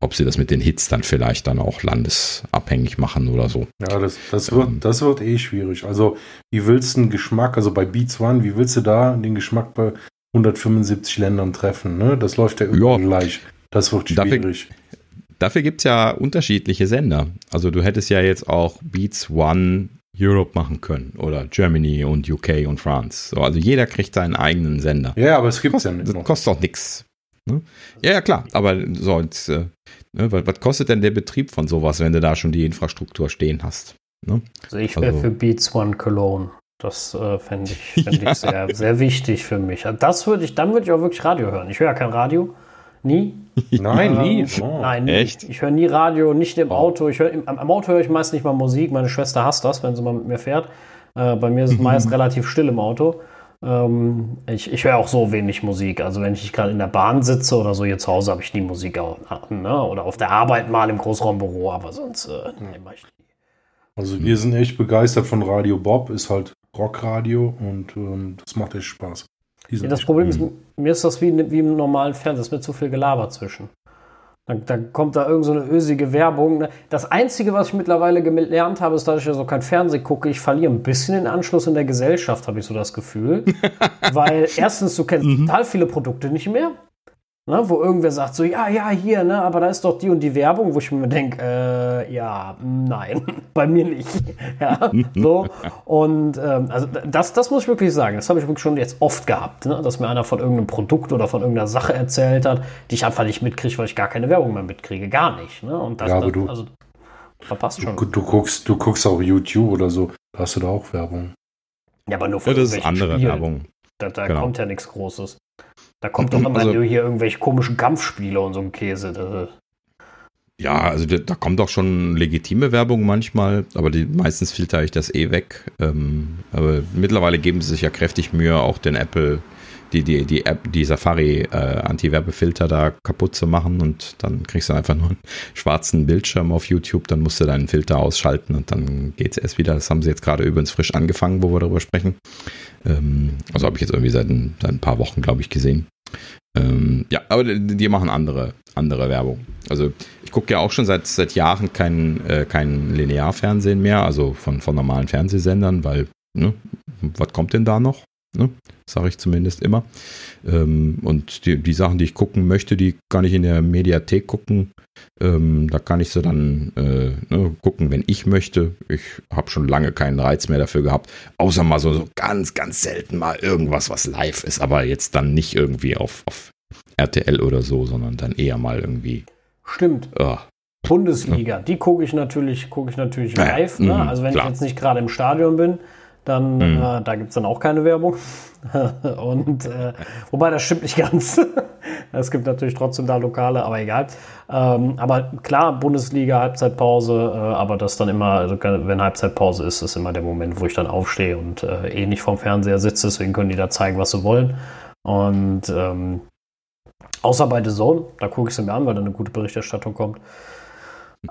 ob sie das mit den Hits dann vielleicht dann auch landesabhängig machen oder so. Ja, das, das, wird, ähm. das wird eh schwierig. Also, wie willst du den Geschmack, also bei Beats One, wie willst du da den Geschmack bei 175 Ländern treffen? Ne? Das läuft ja immer gleich. Das wird schwierig. Dafür, dafür gibt es ja unterschiedliche Sender. Also, du hättest ja jetzt auch Beats One Europe machen können oder Germany und UK und France. So, also jeder kriegt seinen eigenen Sender. Ja, aber es gibt es ja nicht. Das kostet auch nichts. Ne? Ja, ja, klar, aber so, jetzt, äh, ne, was, was, kostet denn der Betrieb von sowas, wenn du da schon die Infrastruktur stehen hast? Ne? Also ich wäre also, für Beats One Cologne. Das äh, fände ich, fänd <laughs> ja. ich sehr, sehr wichtig für mich. Das würde ich, dann würde ich auch wirklich Radio hören. Ich höre ja kein Radio. Nie. <laughs> Nein, ähm, nie. Oh. Nein, nie. Echt? Ich höre nie Radio, nicht im Auto. Ich hör, im, am Auto höre ich meist nicht mal Musik. Meine Schwester hasst das, wenn sie mal mit mir fährt. Äh, bei mir ist es <laughs> meist relativ still im Auto. Ähm, ich ich höre auch so wenig Musik. Also wenn ich gerade in der Bahn sitze oder so, hier zu Hause habe ich nie Musik an. Ne? Oder auf der Arbeit mal im Großraumbüro, aber sonst äh, nee, mach ich nie. Also wir sind echt begeistert von Radio Bob, ist halt Rockradio und ähm, das macht echt Spaß. Ja, das Problem ist, mir ist das wie, wie im normalen Fernsehen, es ist mir zu viel Gelaber zwischen. Dann, dann, kommt da irgend so eine ösige Werbung. Ne? Das Einzige, was ich mittlerweile gelernt habe, ist, dass ich ja so kein Fernsehen gucke, ich verliere ein bisschen den Anschluss in der Gesellschaft, habe ich so das Gefühl. <laughs> Weil erstens, du kennst mhm. total viele Produkte nicht mehr. Ne, wo irgendwer sagt so, ja, ja, hier, ne, aber da ist doch die und die Werbung, wo ich mir denke, äh, ja, nein, <laughs> bei mir nicht. <laughs> ja, so. Und ähm, also das, das muss ich wirklich sagen, das habe ich wirklich schon jetzt oft gehabt, ne, dass mir einer von irgendeinem Produkt oder von irgendeiner Sache erzählt hat, die ich einfach nicht mitkriege, weil ich gar keine Werbung mehr mitkriege, gar nicht. Ne? Und das, ja, aber das, du, also, verpasst schon. Du, du, guckst, du guckst auch YouTube oder so, da hast du da auch Werbung. Ja, aber nur von ja, das ist andere Spielen. Werbung. Da, da genau. kommt ja nichts Großes. Da kommt doch immer also, hier irgendwelche komischen Kampfspiele und so ein Käse. Ja, also da, kommt auch schon legitime Werbung manchmal, aber die, meistens filter ich das eh weg. Ähm, aber mittlerweile geben sie sich ja kräftig Mühe, auch den Apple, die, die, die App, die Safari äh, Anti-Werbefilter da kaputt zu machen und dann kriegst du einfach nur einen schwarzen Bildschirm auf YouTube, dann musst du deinen Filter ausschalten und dann geht es erst wieder. Das haben sie jetzt gerade übrigens frisch angefangen, wo wir darüber sprechen. Ähm, also habe ich jetzt irgendwie seit seit ein paar Wochen, glaube ich, gesehen. Ähm, ja, aber die, machen andere, andere Werbung. Also ich gucke ja auch schon seit, seit Jahren kein, äh, kein Linearfernsehen mehr, also von, von normalen Fernsehsendern, weil, ne, was kommt denn da noch? Ne? Sage ich zumindest immer. Ähm, und die, die Sachen, die ich gucken möchte, die kann ich in der Mediathek gucken. Ähm, da kann ich sie dann äh, ne, gucken, wenn ich möchte. Ich habe schon lange keinen Reiz mehr dafür gehabt. Außer mal so, so ganz, ganz selten mal irgendwas, was live ist. Aber jetzt dann nicht irgendwie auf, auf RTL oder so, sondern dann eher mal irgendwie. Stimmt. Oh. Bundesliga, die gucke ich natürlich, gucke ich natürlich live. Ja, ne? Mhm, also wenn klar. ich jetzt nicht gerade im Stadion bin, dann mhm. äh, da gibt es dann auch keine Werbung. <laughs> und äh, wobei das stimmt nicht <laughs> ganz. es gibt natürlich trotzdem da Lokale, aber egal. Ähm, aber klar, Bundesliga, Halbzeitpause, äh, aber das dann immer, also wenn Halbzeitpause ist, ist immer der Moment, wo ich dann aufstehe und äh, eh nicht vorm Fernseher sitze, deswegen können die da zeigen, was sie wollen. Und ähm, außer bei The Zone, da gucke ich sie mir an, weil da eine gute Berichterstattung kommt.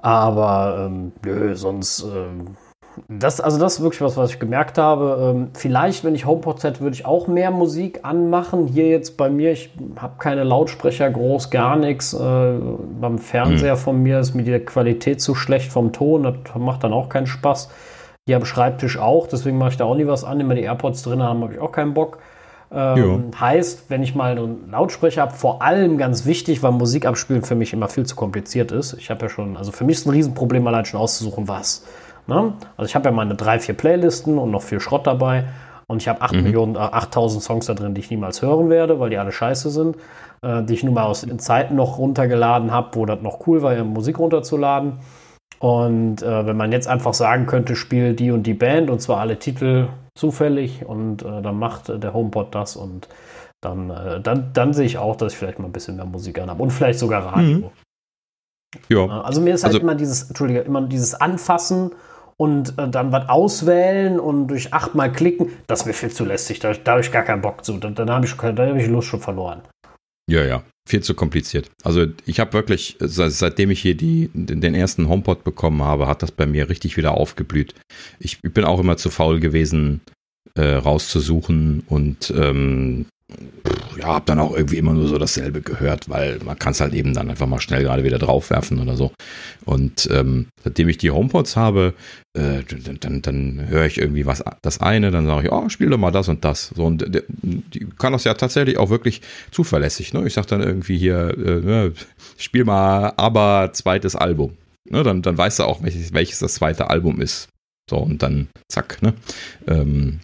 Aber ähm, nö, sonst ähm, das, also das ist wirklich was, was ich gemerkt habe. Ähm, vielleicht, wenn ich HomePod hätte, würde ich auch mehr Musik anmachen. Hier jetzt bei mir, ich habe keine Lautsprecher groß, gar nichts. Äh, beim Fernseher mhm. von mir ist mir die Qualität zu schlecht vom Ton. Das macht dann auch keinen Spaß. Hier am Schreibtisch auch, deswegen mache ich da auch nie was an. Immer die AirPods drin haben, habe ich auch keinen Bock. Ähm, heißt, wenn ich mal einen Lautsprecher habe, vor allem ganz wichtig, weil Musik abspielen für mich immer viel zu kompliziert ist. Ich habe ja schon, also für mich ist ein Riesenproblem, allein schon auszusuchen, was. Ne? Also ich habe ja meine drei, vier Playlisten und noch viel Schrott dabei. Und ich habe 8 mhm. Millionen, äh, 8000 Songs da drin, die ich niemals hören werde, weil die alle scheiße sind. Äh, die ich nur mal aus den Zeiten noch runtergeladen habe, wo das noch cool war, Musik runterzuladen. Und äh, wenn man jetzt einfach sagen könnte, spiel die und die Band und zwar alle Titel zufällig und äh, dann macht äh, der HomePod das und dann, äh, dann, dann sehe ich auch, dass ich vielleicht mal ein bisschen mehr Musik an habe und vielleicht sogar Radio. Mhm. Ja. Also mir ist halt also, immer dieses, Entschuldige, immer dieses Anfassen und äh, dann was auswählen und durch achtmal klicken, das ist mir viel zu lästig. Da, da habe ich gar keinen Bock zu. Dann, dann habe ich, hab ich Lust schon verloren. Ja, ja. Viel zu kompliziert. Also ich habe wirklich, seitdem ich hier die, den ersten HomePod bekommen habe, hat das bei mir richtig wieder aufgeblüht. Ich, ich bin auch immer zu faul gewesen, äh, rauszusuchen und ähm, ja, habe dann auch irgendwie immer nur so dasselbe gehört, weil man kann es halt eben dann einfach mal schnell gerade wieder draufwerfen oder so. Und ähm, seitdem ich die HomePods habe, äh, dann, dann, dann höre ich irgendwie was das eine, dann sage ich, oh, spiel doch mal das und das. So und der, die kann das ja tatsächlich auch wirklich zuverlässig. Ne? Ich sage dann irgendwie hier, äh, ne, spiel mal aber zweites Album. Ne? Dann, dann weißt du auch, welches, welches das zweite Album ist. So, und dann zack, ne? Ähm,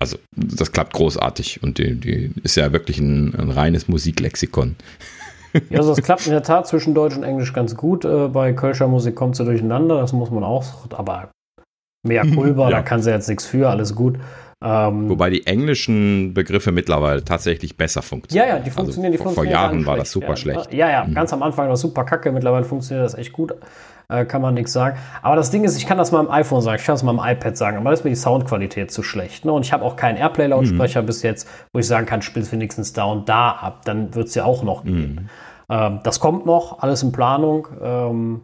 also das klappt großartig und die, die ist ja wirklich ein, ein reines Musiklexikon. Ja, also das klappt in der Tat zwischen Deutsch und Englisch ganz gut. Äh, bei Kölscher Musik kommt sie durcheinander, das muss man auch, aber mehr <laughs> Pulver, ja. da kann sie jetzt nichts für, alles gut. Ähm, Wobei die englischen Begriffe mittlerweile tatsächlich besser funktionieren. Ja, ja, die funktionieren. Also die vor, funktionieren vor Jahren war das super ja, schlecht. Ja, ja, mhm. ganz am Anfang war das super kacke. Mittlerweile funktioniert das echt gut. Äh, kann man nichts sagen. Aber das Ding ist, ich kann das mal am iPhone sagen, ich kann das mal am iPad sagen, aber da ist mir die Soundqualität zu schlecht. Ne? Und ich habe auch keinen Airplay-Lautsprecher mhm. bis jetzt, wo ich sagen kann, spiel es wenigstens da und da ab. Dann wird es ja auch noch gehen. Mhm. Ähm, das kommt noch, alles in Planung. Ähm,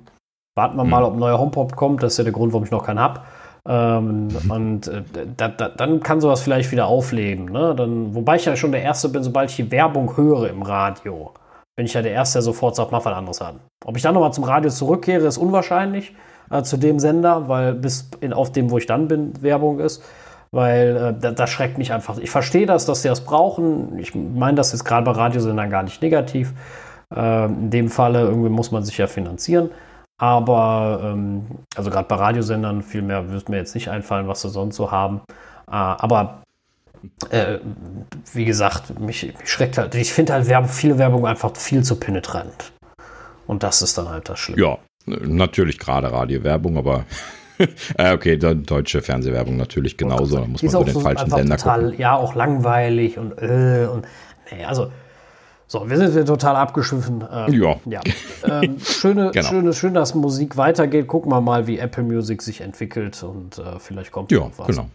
warten wir mal, mhm. ob ein neuer HomePod kommt. Das ist ja der Grund, warum ich noch keinen habe. Ähm, und äh, da, da, dann kann sowas vielleicht wieder aufleben. Ne? Dann, wobei ich ja schon der Erste bin, sobald ich die Werbung höre im Radio, bin ich ja der Erste, der sofort sagt, mach was anderes an. Ob ich dann nochmal zum Radio zurückkehre, ist unwahrscheinlich äh, zu dem Sender, weil bis in, auf dem, wo ich dann bin, Werbung ist. Weil äh, das, das schreckt mich einfach. Ich verstehe das, dass sie das brauchen. Ich meine das jetzt gerade bei Radiosendern gar nicht negativ. Äh, in dem Falle irgendwie muss man sich ja finanzieren. Aber, ähm, also gerade bei Radiosendern, viel mehr wird mir jetzt nicht einfallen, was sie sonst so haben. Äh, aber äh, wie gesagt, mich, mich, schreckt halt, ich finde halt Werbung, viele Werbung einfach viel zu penetrant. Und das ist dann halt das Schlimme. Ja, natürlich gerade Radiowerbung, aber <laughs> äh, okay, deutsche Fernsehwerbung natürlich genauso. Da muss man über den so falschen Sender total, gucken. Ja, auch langweilig und äh, und nee, also so, wir sind total abgeschwiffen. Ähm, ja. ja. <laughs> Ähm, schöne, genau. schöne, schön, dass Musik weitergeht. Gucken wir mal, wie Apple Music sich entwickelt und äh, vielleicht kommt ja, noch was. Genau.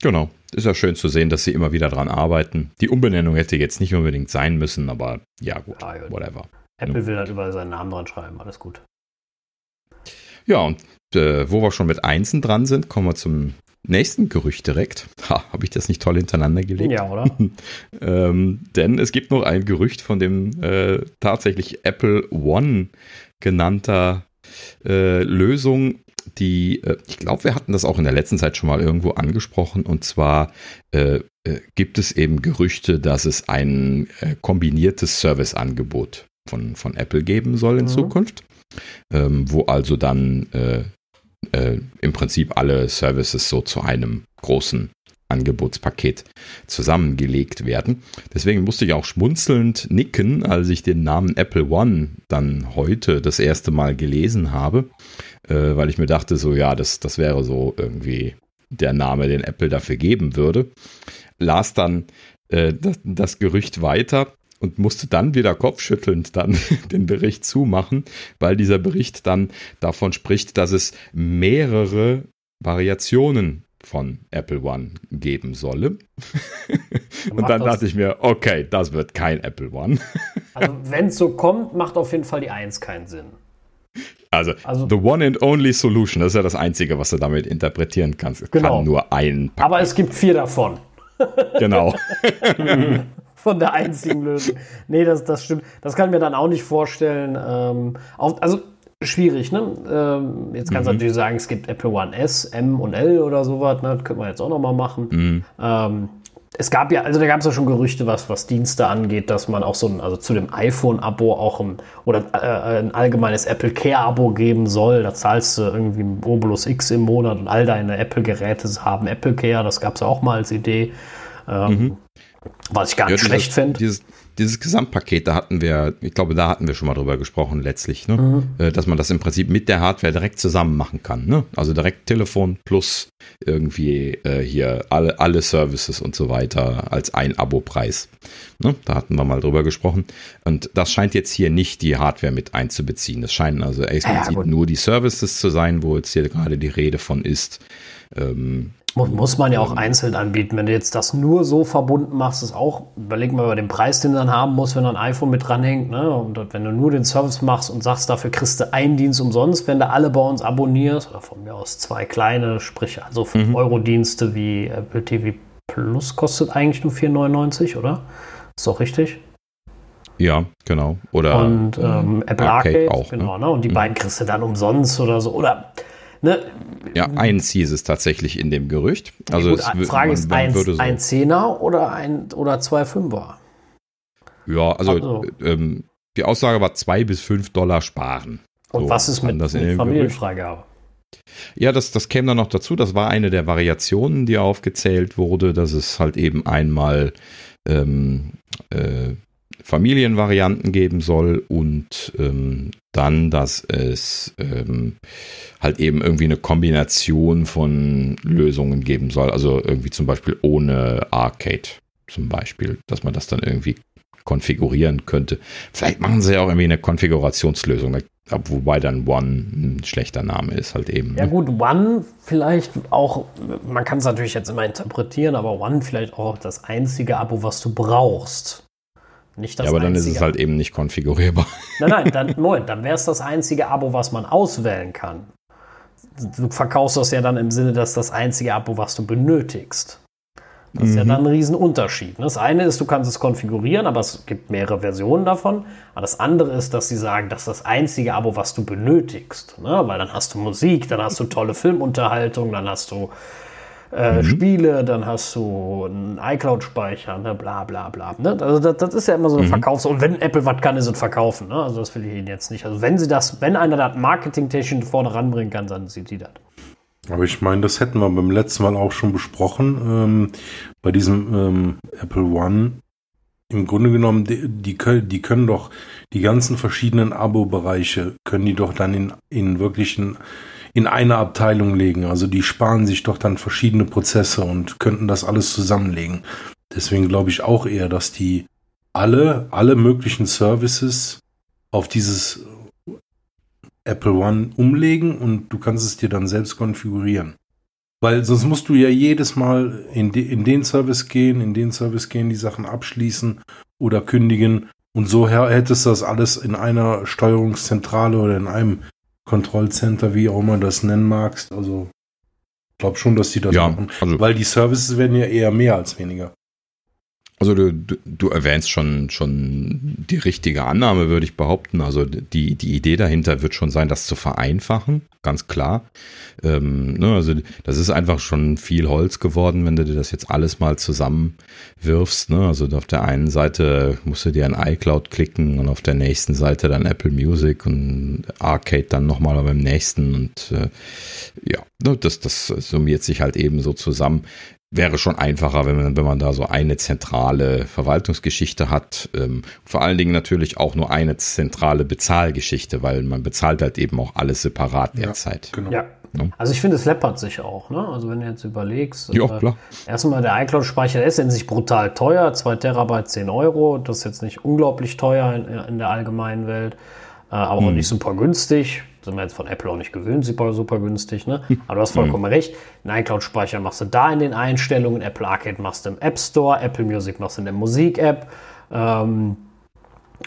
Genau. Ist ja schön zu sehen, dass sie immer wieder dran arbeiten. Die Umbenennung hätte jetzt nicht unbedingt sein müssen, aber ja, gut, ja, whatever. Apple will halt überall seinen Namen dran schreiben, alles gut. Ja, und äh, wo wir schon mit Einsen dran sind, kommen wir zum nächsten Gerücht direkt. Ha, habe ich das nicht toll hintereinander gelegt? Ja, oder? <laughs> ähm, denn es gibt noch ein Gerücht von dem äh, tatsächlich Apple One genannter äh, Lösung, die, äh, ich glaube, wir hatten das auch in der letzten Zeit schon mal irgendwo angesprochen. Und zwar äh, äh, gibt es eben Gerüchte, dass es ein äh, kombiniertes Serviceangebot von, von Apple geben soll in mhm. Zukunft. Ähm, wo also dann äh, im Prinzip alle Services so zu einem großen Angebotspaket zusammengelegt werden. Deswegen musste ich auch schmunzelnd nicken, als ich den Namen Apple One dann heute das erste Mal gelesen habe, äh, weil ich mir dachte, so ja, das, das wäre so irgendwie der Name, den Apple dafür geben würde. Las dann äh, das, das Gerücht weiter und musste dann wieder kopfschüttelnd dann <laughs> den Bericht zumachen, weil dieser Bericht dann davon spricht, dass es mehrere Variationen von Apple One geben solle. <laughs> und dann dachte ich mir, okay, das wird kein Apple One. also wenn es so kommt, macht auf jeden Fall die 1 keinen Sinn. Also, also, the one and only solution, das ist ja das Einzige, was du damit interpretieren kannst. Es genau. kann nur ein Paket. Aber es gibt vier davon. genau. <laughs> von der einzigen Lösung. Nee, das, das stimmt. Das kann ich mir dann auch nicht vorstellen. Ähm, auf, also schwierig, ne? Ähm, jetzt kannst du mhm. natürlich sagen, es gibt Apple One S, M und L oder sowas, ne? Das könnte man jetzt auch nochmal machen. Mhm. Ähm, es gab ja, also da gab es ja schon Gerüchte, was, was Dienste angeht, dass man auch so ein, also zu dem iPhone-Abo auch ein, oder äh, ein allgemeines Apple Care-Abo geben soll. Da zahlst du irgendwie ein Obolus X im Monat und all deine Apple-Geräte haben Apple Care. Das gab es auch mal als Idee. Ähm, mhm. Was ich gar nicht ja, schlecht finde. Dieses, dieses Gesamtpaket, da hatten wir, ich glaube, da hatten wir schon mal drüber gesprochen letztlich, ne? Mhm. Äh, dass man das im Prinzip mit der Hardware direkt zusammen machen kann. Ne? Also direkt Telefon plus irgendwie äh, hier alle, alle Services und so weiter als ein Abo-Preis. Ne? Da hatten wir mal drüber gesprochen. Und das scheint jetzt hier nicht die Hardware mit einzubeziehen. Es scheinen also explizit ja, nur die Services zu sein, wo jetzt hier gerade die Rede von ist. Ähm, muss, muss man ja auch einzeln anbieten. Wenn du jetzt das nur so verbunden machst, ist auch, überleg mal über den Preis, den du dann haben musst, wenn du ein iPhone mit dranhängt. Ne? Und wenn du nur den Service machst und sagst, dafür kriegst du einen Dienst umsonst, wenn du alle bei uns abonnierst, oder von mir aus zwei kleine, sprich also 5-Euro-Dienste wie Apple TV Plus kostet eigentlich nur 4,99, oder? Ist doch richtig? Ja, genau. Oder und ähm, Apple Arcade, Arcade auch. Ne? Genau, ne? Und die mhm. beiden kriegst du dann umsonst oder so. Oder ne? Ja, eins hieß es tatsächlich in dem Gerücht. Also gut, die Frage ist, ein, so ein Zehner oder ein oder zwei Fünfer? Ja, also, also. Ähm, die Aussage war zwei bis fünf Dollar sparen. Und so, was ist mit, mit Familienfreigabe? Ja, das, das käme dann noch dazu. Das war eine der Variationen, die aufgezählt wurde, dass es halt eben einmal ähm, äh, Familienvarianten geben soll und ähm, dann, dass es ähm, halt eben irgendwie eine Kombination von Lösungen geben soll. Also irgendwie zum Beispiel ohne Arcade zum Beispiel, dass man das dann irgendwie konfigurieren könnte. Vielleicht machen sie ja auch irgendwie eine Konfigurationslösung, wobei dann One ein schlechter Name ist halt eben. Ja ne? gut, One vielleicht auch, man kann es natürlich jetzt immer interpretieren, aber One vielleicht auch das einzige Abo, was du brauchst. Nicht das ja, aber dann ist es halt eben nicht konfigurierbar. <laughs> Nein, nein, <laughs> dann, Moment, dann wäre es das einzige Abo, was man auswählen kann. Du verkaufst das ja dann im Sinne, dass das einzige Abo, was du benötigst. Das ist mhm. ja dann ein Riesenunterschied. Ne? Das eine ist, du kannst es konfigurieren, aber es gibt mehrere Versionen davon. Aber das andere ist, dass sie sagen, das ist das einzige Abo, was du benötigst. Ne? Weil dann hast du Musik, dann hast du tolle Filmunterhaltung, dann hast du äh, mhm. Spiele, dann hast du einen iCloud-Speicher, ne? bla bla bla. Ne? Also das, das, ist ja immer so ein mhm. Verkaufs- und wenn Apple was kann, ist es verkaufen. Ne? Also das will ich Ihnen jetzt nicht. Also wenn sie das, wenn einer das marketingtechnisch vorne ranbringen kann, dann sieht die das. Aber ich meine, das hätten wir beim letzten Mal auch schon besprochen. Ähm, bei diesem ähm, Apple One. Im Grunde genommen, die, die, die, können doch die ganzen verschiedenen Abo-Bereiche, können die doch dann in, in wirklichen, in eine Abteilung legen. Also die sparen sich doch dann verschiedene Prozesse und könnten das alles zusammenlegen. Deswegen glaube ich auch eher, dass die alle, alle möglichen Services auf dieses Apple One umlegen und du kannst es dir dann selbst konfigurieren. Weil sonst musst du ja jedes Mal in, de, in den Service gehen, in den Service gehen, die Sachen abschließen oder kündigen. Und so hättest du das alles in einer Steuerungszentrale oder in einem Kontrollcenter, wie auch immer das nennen magst. Also ich glaube schon, dass die das ja, machen. Also, Weil die Services werden ja eher mehr als weniger. Also du, du, du, erwähnst schon, schon die richtige Annahme, würde ich behaupten. Also die, die Idee dahinter wird schon sein, das zu vereinfachen, ganz klar. Ähm, ne, also das ist einfach schon viel Holz geworden, wenn du dir das jetzt alles mal zusammenwirfst. Ne? Also auf der einen Seite musst du dir ein iCloud klicken und auf der nächsten Seite dann Apple Music und Arcade dann nochmal beim nächsten. Und äh, ja, ne, das, das summiert sich halt eben so zusammen wäre schon einfacher, wenn man, wenn man da so eine zentrale Verwaltungsgeschichte hat. Ähm, vor allen Dingen natürlich auch nur eine zentrale Bezahlgeschichte, weil man bezahlt halt eben auch alles separat derzeit. Ja, genau. Ja. Also ich finde, es läppert sich auch. Ne? Also wenn du jetzt überlegst, ja, äh, klar. erstmal der iCloud-Speicher ist in sich brutal teuer, 2 Terabyte 10 Euro, das ist jetzt nicht unglaublich teuer in, in der allgemeinen Welt, äh, aber hm. auch nicht super günstig sind wir jetzt von Apple auch nicht gewöhnt, super, super günstig, ne? Aber du hast vollkommen mhm. recht. Den iCloud-Speicher machst du da in den Einstellungen, Apple Arcade machst du im App Store, Apple Music machst du in der Musik-App. Ähm,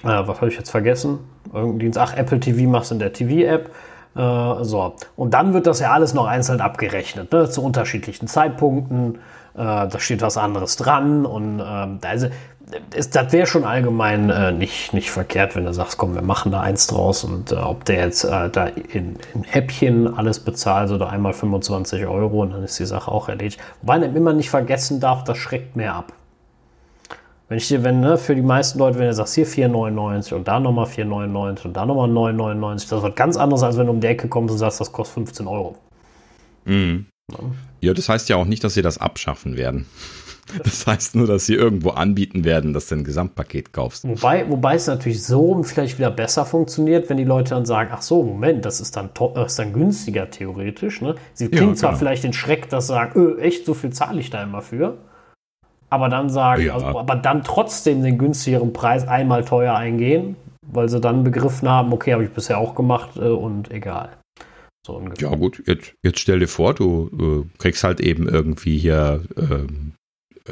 äh, was habe ich jetzt vergessen? Irgendein Dienst, ach, Apple TV machst du in der TV-App. Äh, so. Und dann wird das ja alles noch einzeln abgerechnet, ne? zu unterschiedlichen Zeitpunkten. Äh, da steht was anderes dran und also ist, das wäre schon allgemein äh, nicht, nicht verkehrt, wenn du sagst, komm, wir machen da eins draus und äh, ob der jetzt äh, da in, in, Häppchen alles bezahlt oder einmal 25 Euro und dann ist die Sache auch erledigt. Wobei man immer nicht vergessen darf, das schreckt mehr ab. Wenn ich dir, wenn, ne, für die meisten Leute, wenn du sagst, hier 4,99 und da nochmal 4,99 und da nochmal 9,99, das wird ganz anders, als wenn du um die Ecke kommst und sagst, das kostet 15 Euro. Mhm. Ja, das heißt ja auch nicht, dass sie das abschaffen werden. <laughs> Das heißt nur, dass sie irgendwo anbieten werden, dass du ein Gesamtpaket kaufst. Wobei, wobei es natürlich so vielleicht wieder besser funktioniert, wenn die Leute dann sagen, ach so, Moment, das ist dann, das ist dann günstiger theoretisch. Ne? Sie kriegen ja, zwar genau. vielleicht den Schreck, dass sie sagen, öh, echt, so viel zahle ich da immer für. Aber dann sagen, ja. also, aber dann trotzdem den günstigeren Preis einmal teuer eingehen, weil sie dann begriffen haben, okay, habe ich bisher auch gemacht äh, und egal. So ja gut, jetzt, jetzt stell dir vor, du äh, kriegst halt eben irgendwie hier ähm, äh,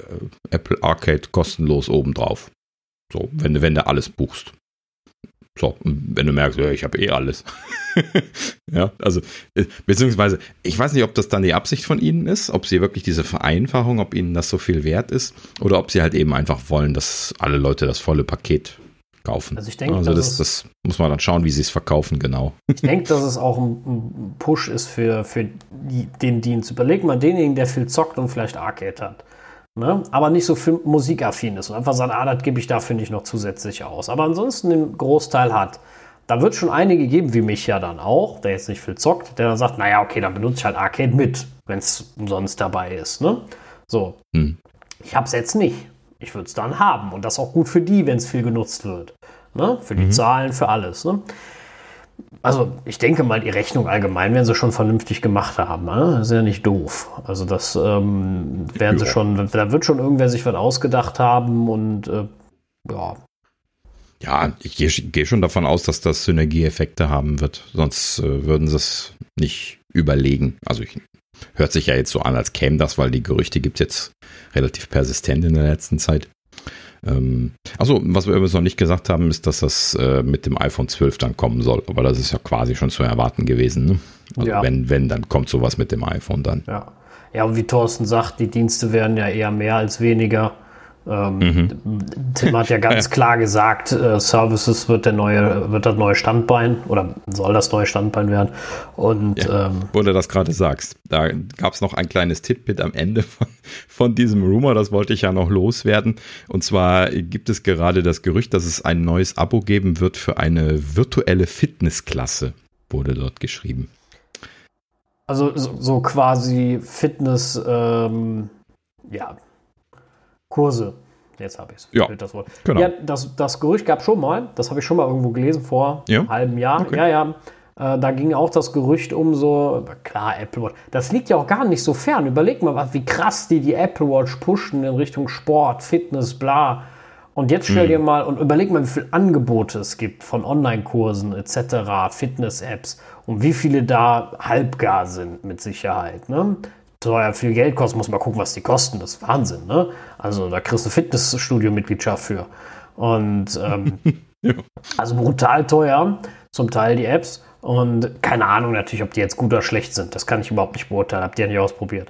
Apple Arcade kostenlos obendrauf. So, wenn, wenn du alles buchst. So, wenn du merkst, ja, ich habe eh alles. <laughs> ja, also, äh, beziehungsweise, ich weiß nicht, ob das dann die Absicht von ihnen ist, ob sie wirklich diese Vereinfachung, ob ihnen das so viel wert ist, oder ob sie halt eben einfach wollen, dass alle Leute das volle Paket kaufen. Also ich denke, also das, das muss man dann schauen, wie sie es verkaufen, genau. Ich denke, dass es auch ein Push ist für, für den Dienst. Überleg mal denjenigen, der viel zockt und vielleicht Arcade hat. Ne? Aber nicht so für musikaffin ist und einfach sagt, ah, das gebe ich dafür nicht noch zusätzlich aus. Aber ansonsten den Großteil hat. Da wird schon einige geben, wie mich ja dann auch, der jetzt nicht viel zockt, der dann sagt, naja, okay, dann benutze ich halt Arcade mit, wenn es umsonst dabei ist. Ne? So. Hm. Ich habe es jetzt nicht. Ich würde es dann haben. Und das auch gut für die, wenn es viel genutzt wird. Ne? Für die mhm. Zahlen, für alles. Ne? Also ich denke mal, die Rechnung allgemein werden sie schon vernünftig gemacht haben. Ne? Das ist ja nicht doof. Also das ähm, werden ja. sie schon, da wird schon irgendwer sich was ausgedacht haben und äh, ja. Ja, ich gehe geh schon davon aus, dass das Synergieeffekte haben wird. Sonst äh, würden sie es nicht überlegen. Also ich, hört sich ja jetzt so an, als käme das, weil die Gerüchte gibt es jetzt relativ persistent in der letzten Zeit. Ähm, also, was wir übrigens noch nicht gesagt haben, ist, dass das äh, mit dem iPhone 12 dann kommen soll. Aber das ist ja quasi schon zu erwarten gewesen. Ne? Also ja. wenn, wenn, dann kommt sowas mit dem iPhone dann. Ja. Ja, und wie Thorsten sagt, die Dienste werden ja eher mehr als weniger. Ähm, mhm. Tim hat ja ganz <laughs> klar gesagt, äh, Services wird der neue, wird das neue Standbein oder soll das neue Standbein werden. Und ja, ähm, wo du das gerade sagst, da gab es noch ein kleines Titbit am Ende von, von diesem Rumor, das wollte ich ja noch loswerden. Und zwar gibt es gerade das Gerücht, dass es ein neues Abo geben wird für eine virtuelle Fitnessklasse, wurde dort geschrieben. Also so, so quasi Fitness, ähm, ja, Kurse. Jetzt habe ich es. Ja, das Wort. Genau. Ja, das, das Gerücht gab schon mal, das habe ich schon mal irgendwo gelesen vor ja? einem halben Jahr. Okay. Ja, ja. Äh, da ging auch das Gerücht um so, klar, Apple Watch. Das liegt ja auch gar nicht so fern. Überleg mal, wie krass die die Apple Watch pushen in Richtung Sport, Fitness, bla. Und jetzt stell hm. dir mal und überleg mal, wie viele Angebote es gibt von Online-Kursen etc., Fitness-Apps und wie viele da halbgar sind mit Sicherheit. Ne? Teuer viel Geld kosten, muss man gucken, was die kosten. Das ist Wahnsinn, ne? Also da kriegst du Fitnessstudio-Mitgliedschaft für. Und ähm, <laughs> ja. also brutal teuer, zum Teil die Apps. Und keine Ahnung natürlich, ob die jetzt gut oder schlecht sind. Das kann ich überhaupt nicht beurteilen, Habt ihr ja nicht ausprobiert.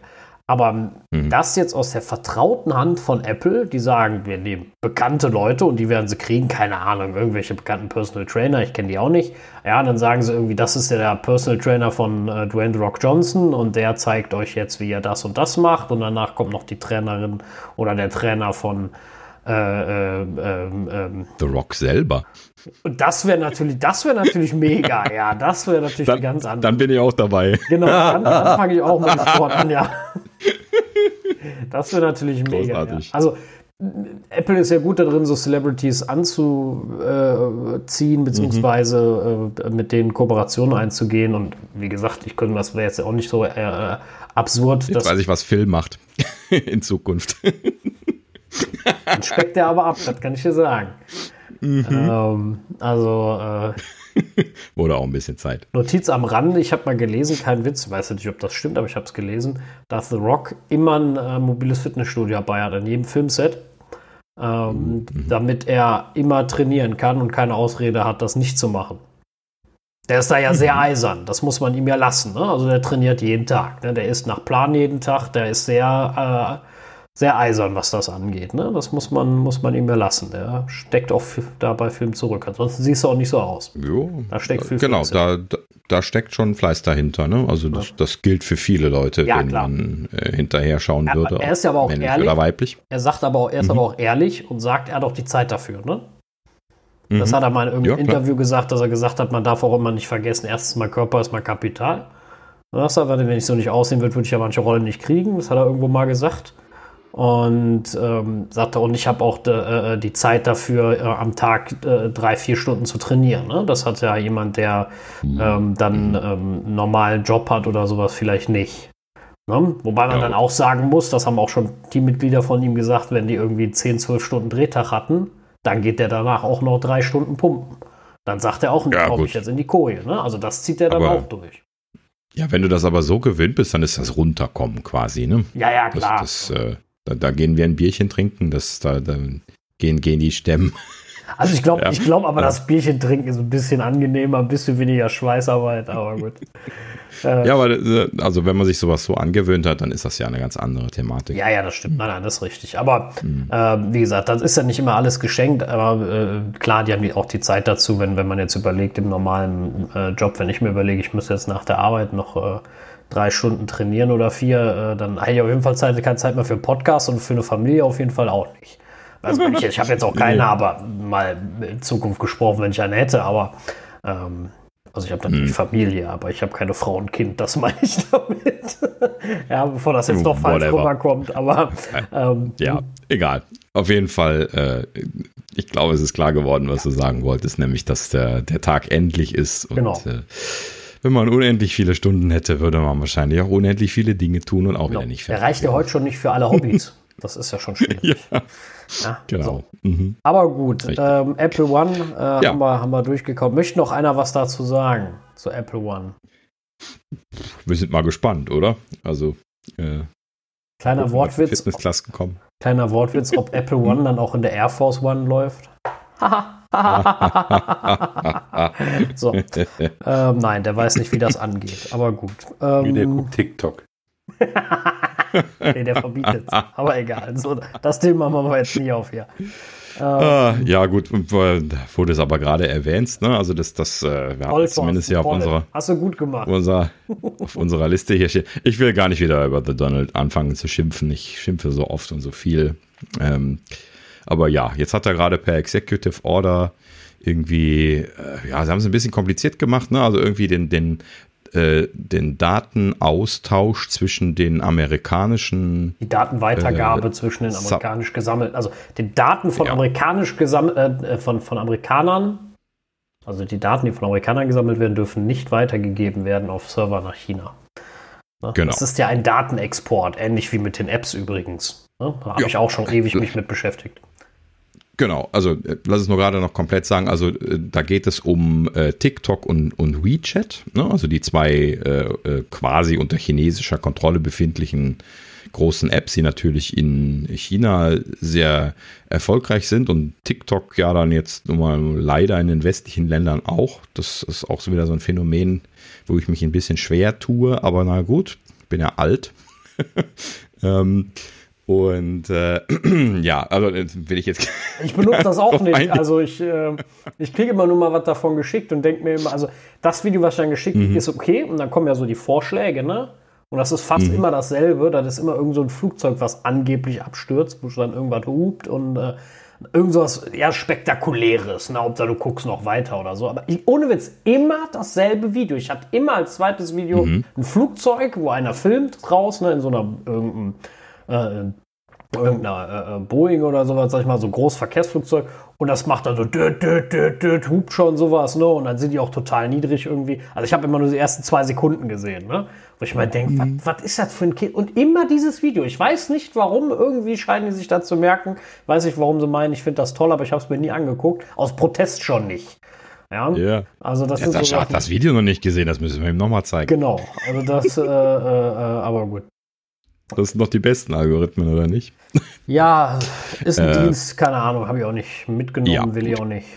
Aber mhm. das jetzt aus der vertrauten Hand von Apple, die sagen, wir nehmen bekannte Leute und die werden sie kriegen, keine Ahnung, irgendwelche bekannten Personal Trainer, ich kenne die auch nicht. Ja, dann sagen sie irgendwie, das ist ja der Personal Trainer von äh, Dwayne The Rock Johnson und der zeigt euch jetzt, wie ihr das und das macht. Und danach kommt noch die Trainerin oder der Trainer von äh, äh, ähm, ähm, The Rock selber. Und das wäre natürlich, das wäre natürlich mega, ja. Das wäre natürlich dann, ganz anders. Dann bin ich auch dabei. Genau, <laughs> dann, dann fange ich auch mit Sport an, ja. Das wäre natürlich mega. Ja. Also Apple ist ja gut darin, so Celebrities anzuziehen, beziehungsweise mhm. mit denen Kooperationen einzugehen. Und wie gesagt, ich könnte, das wäre jetzt auch nicht so äh, absurd. Jetzt weiß ich, was Phil macht <laughs> in Zukunft. Dann speckt er aber ab, das kann ich dir sagen. Mhm. Ähm, also äh, <laughs> Wurde auch ein bisschen Zeit. Notiz am Rande, ich habe mal gelesen, kein Witz, weiß nicht, ob das stimmt, aber ich habe es gelesen, dass The Rock immer ein äh, mobiles Fitnessstudio dabei hat, an jedem Filmset, ähm, mhm. damit er immer trainieren kann und keine Ausrede hat, das nicht zu machen. Der ist da ja sehr mhm. eisern, das muss man ihm ja lassen. Ne? Also der trainiert jeden Tag. Ne? Der ist nach Plan jeden Tag, der ist sehr äh, sehr eisern, was das angeht. Ne? Das muss man, muss man ihm erlassen. Der steckt auch da bei Film zurück. Ansonsten siehst du auch nicht so aus. Jo, da steckt viel Genau, da, da, da, steckt schon Fleiß dahinter. Ne? Also das, das gilt für viele Leute, ja, denen man äh, hinterher schauen ja, würde. Er ist ja aber auch ehrlich. Oder weiblich. Er sagt aber auch, er ist mhm. aber auch ehrlich und sagt, er hat auch die Zeit dafür. Ne? Das mhm. hat er mal in irgendeinem ja, Interview gesagt, dass er gesagt hat, man darf auch immer nicht vergessen, erstens mal Körper ist mal Kapital. Das hat, wenn ich so nicht aussehen würde, würde ich ja manche Rollen nicht kriegen. Das hat er irgendwo mal gesagt und ähm, sagte, und ich habe auch de, äh, die Zeit dafür, äh, am Tag äh, drei, vier Stunden zu trainieren. Ne? Das hat ja jemand, der mhm. ähm, dann ähm, einen normalen Job hat oder sowas, vielleicht nicht. Ne? Wobei man ja. dann auch sagen muss, das haben auch schon Teammitglieder von ihm gesagt, wenn die irgendwie 10, 12 Stunden Drehtag hatten, dann geht der danach auch noch drei Stunden pumpen. Dann sagt er auch, ja, komme ich jetzt in die Koje. Ne? Also das zieht er dann aber, auch durch. Ja, wenn du das aber so gewöhnt bist, dann ist das Runterkommen quasi, ne? Ja, ja, klar. Das, das, äh, da, da, gehen wir ein Bierchen trinken, das, da, da gehen, gehen die Stämme. Also ich glaube, ja. ich glaube aber, das Bierchen trinken ist ein bisschen angenehmer, ein bisschen weniger Schweißarbeit, aber gut. Äh, <laughs> ja, aber äh, also wenn man sich sowas so angewöhnt hat, dann ist das ja eine ganz andere Thematik. Ja, ja, das stimmt. Nein, nein, das ist richtig. Aber mhm. äh, wie gesagt, das ist ja nicht immer alles geschenkt, aber äh, klar, die haben auch die Zeit dazu, wenn, wenn man jetzt überlegt, im normalen äh, Job, wenn ich mir überlege, ich müsste jetzt nach der Arbeit noch äh, drei Stunden trainieren oder vier, dann habe ich auf jeden Fall Zeit, keine Zeit mehr für Podcast und für eine Familie auf jeden Fall auch nicht. Also ich, ich habe jetzt auch <laughs> keine, aber mal in Zukunft gesprochen, wenn ich eine hätte, aber ähm, also ich habe natürlich hm. Familie, aber ich habe keine Frau und Kind, das <laughs> meine ich damit. ja, bevor das jetzt doch falsch rüberkommt, aber <laughs> ähm, ja, egal. Auf jeden Fall, äh, ich glaube, es ist klar geworden, was ja. du sagen wolltest, nämlich, dass der, der Tag endlich ist und genau. äh, wenn man unendlich viele Stunden hätte, würde man wahrscheinlich auch unendlich viele Dinge tun und auch genau. wieder nicht fertig. Der reicht ja heute schon nicht für alle Hobbys. <laughs> Das ist ja schon schwierig. ja. Ja, genau. So. Mhm. Aber gut, ähm, Apple One äh, ja. haben, wir, haben wir durchgekommen. Möchte noch einer was dazu sagen zu Apple One? Wir sind mal gespannt, oder? Also äh, kleiner Wortwitz. Fitnessklassen kommen. Kleiner Wortwitz, ob Apple One dann auch in der Air Force One läuft. <laughs> so. ähm, nein, der weiß nicht, wie das angeht. Aber gut. Ähm, wie der guckt TikTok. <laughs> nee, der verbietet es. Aber egal. So, das Thema machen wir jetzt nie auf hier. Ah, ja, gut, wurde es aber gerade erwähnt, ne? Also das, das äh, wir haben zumindest hier auf unserer, Hast du gut gemacht. Unser, auf unserer Liste hier steht. Ich will gar nicht wieder über The Donald anfangen zu schimpfen. Ich schimpfe so oft und so viel. Ähm, aber ja, jetzt hat er gerade per Executive Order irgendwie, äh, ja, sie haben es ein bisschen kompliziert gemacht, ne? Also irgendwie den, den äh, den Datenaustausch zwischen den amerikanischen. Die Datenweitergabe äh, zwischen den amerikanisch gesammelten, also die Daten von ja. amerikanisch gesammelt, äh, von, von Amerikanern, also die Daten, die von Amerikanern gesammelt werden, dürfen nicht weitergegeben werden auf Server nach China. Ne? Genau. Das ist ja ein Datenexport, ähnlich wie mit den Apps übrigens. Ne? Da habe ja. ich auch schon ewig mich mit beschäftigt. Genau, also äh, lass es nur gerade noch komplett sagen. Also äh, da geht es um äh, TikTok und, und WeChat, ne? also die zwei äh, äh, quasi unter chinesischer Kontrolle befindlichen großen Apps, die natürlich in China sehr erfolgreich sind und TikTok ja dann jetzt nun mal leider in den westlichen Ländern auch. Das ist auch so wieder so ein Phänomen, wo ich mich ein bisschen schwer tue, aber na gut, bin ja alt. <laughs> ähm, und äh, <clears throat> ja, also äh, will ich jetzt. <laughs> Ich benutze das auch nicht. Eingehen. Also ich, äh, ich kriege immer nur mal was davon geschickt und denke mir immer, also das Video, was dann geschickt mhm. ist okay. Und dann kommen ja so die Vorschläge, ne? Und das ist fast mhm. immer dasselbe. Das ist immer irgend so ein Flugzeug, was angeblich abstürzt, wo dann irgendwas hupt und äh, irgend sowas ja, Spektakuläres. Ne? Ob da du guckst noch weiter oder so. Aber ich, ohne Witz, immer dasselbe Video. Ich hatte immer als zweites Video mhm. ein Flugzeug, wo einer filmt draußen ne, in so einer irgendeinem äh, irgendeiner äh, Boeing oder sowas, sag ich mal, so Großverkehrsflugzeug und das macht dann so död, död, död, död, hupt schon sowas, ne? Und dann sind die auch total niedrig irgendwie. Also ich habe immer nur die ersten zwei Sekunden gesehen, ne? Wo ich mir denke, mhm. was ist das für ein Kind? Und immer dieses Video. Ich weiß nicht warum, irgendwie scheinen die sich da zu merken. Weiß nicht, warum sie meinen, ich finde das toll, aber ich habe es mir nie angeguckt. Aus Protest schon nicht. Ja, yeah. also das ja, ist Sascha so hat das Video noch nicht gesehen, das müssen wir ihm nochmal zeigen. Genau, also das, äh, äh, äh, aber gut. Das sind doch die besten Algorithmen, oder nicht? <laughs> Ja, ist ein äh, Dienst, keine Ahnung, habe ich auch nicht mitgenommen, ja, will gut. ich auch nicht.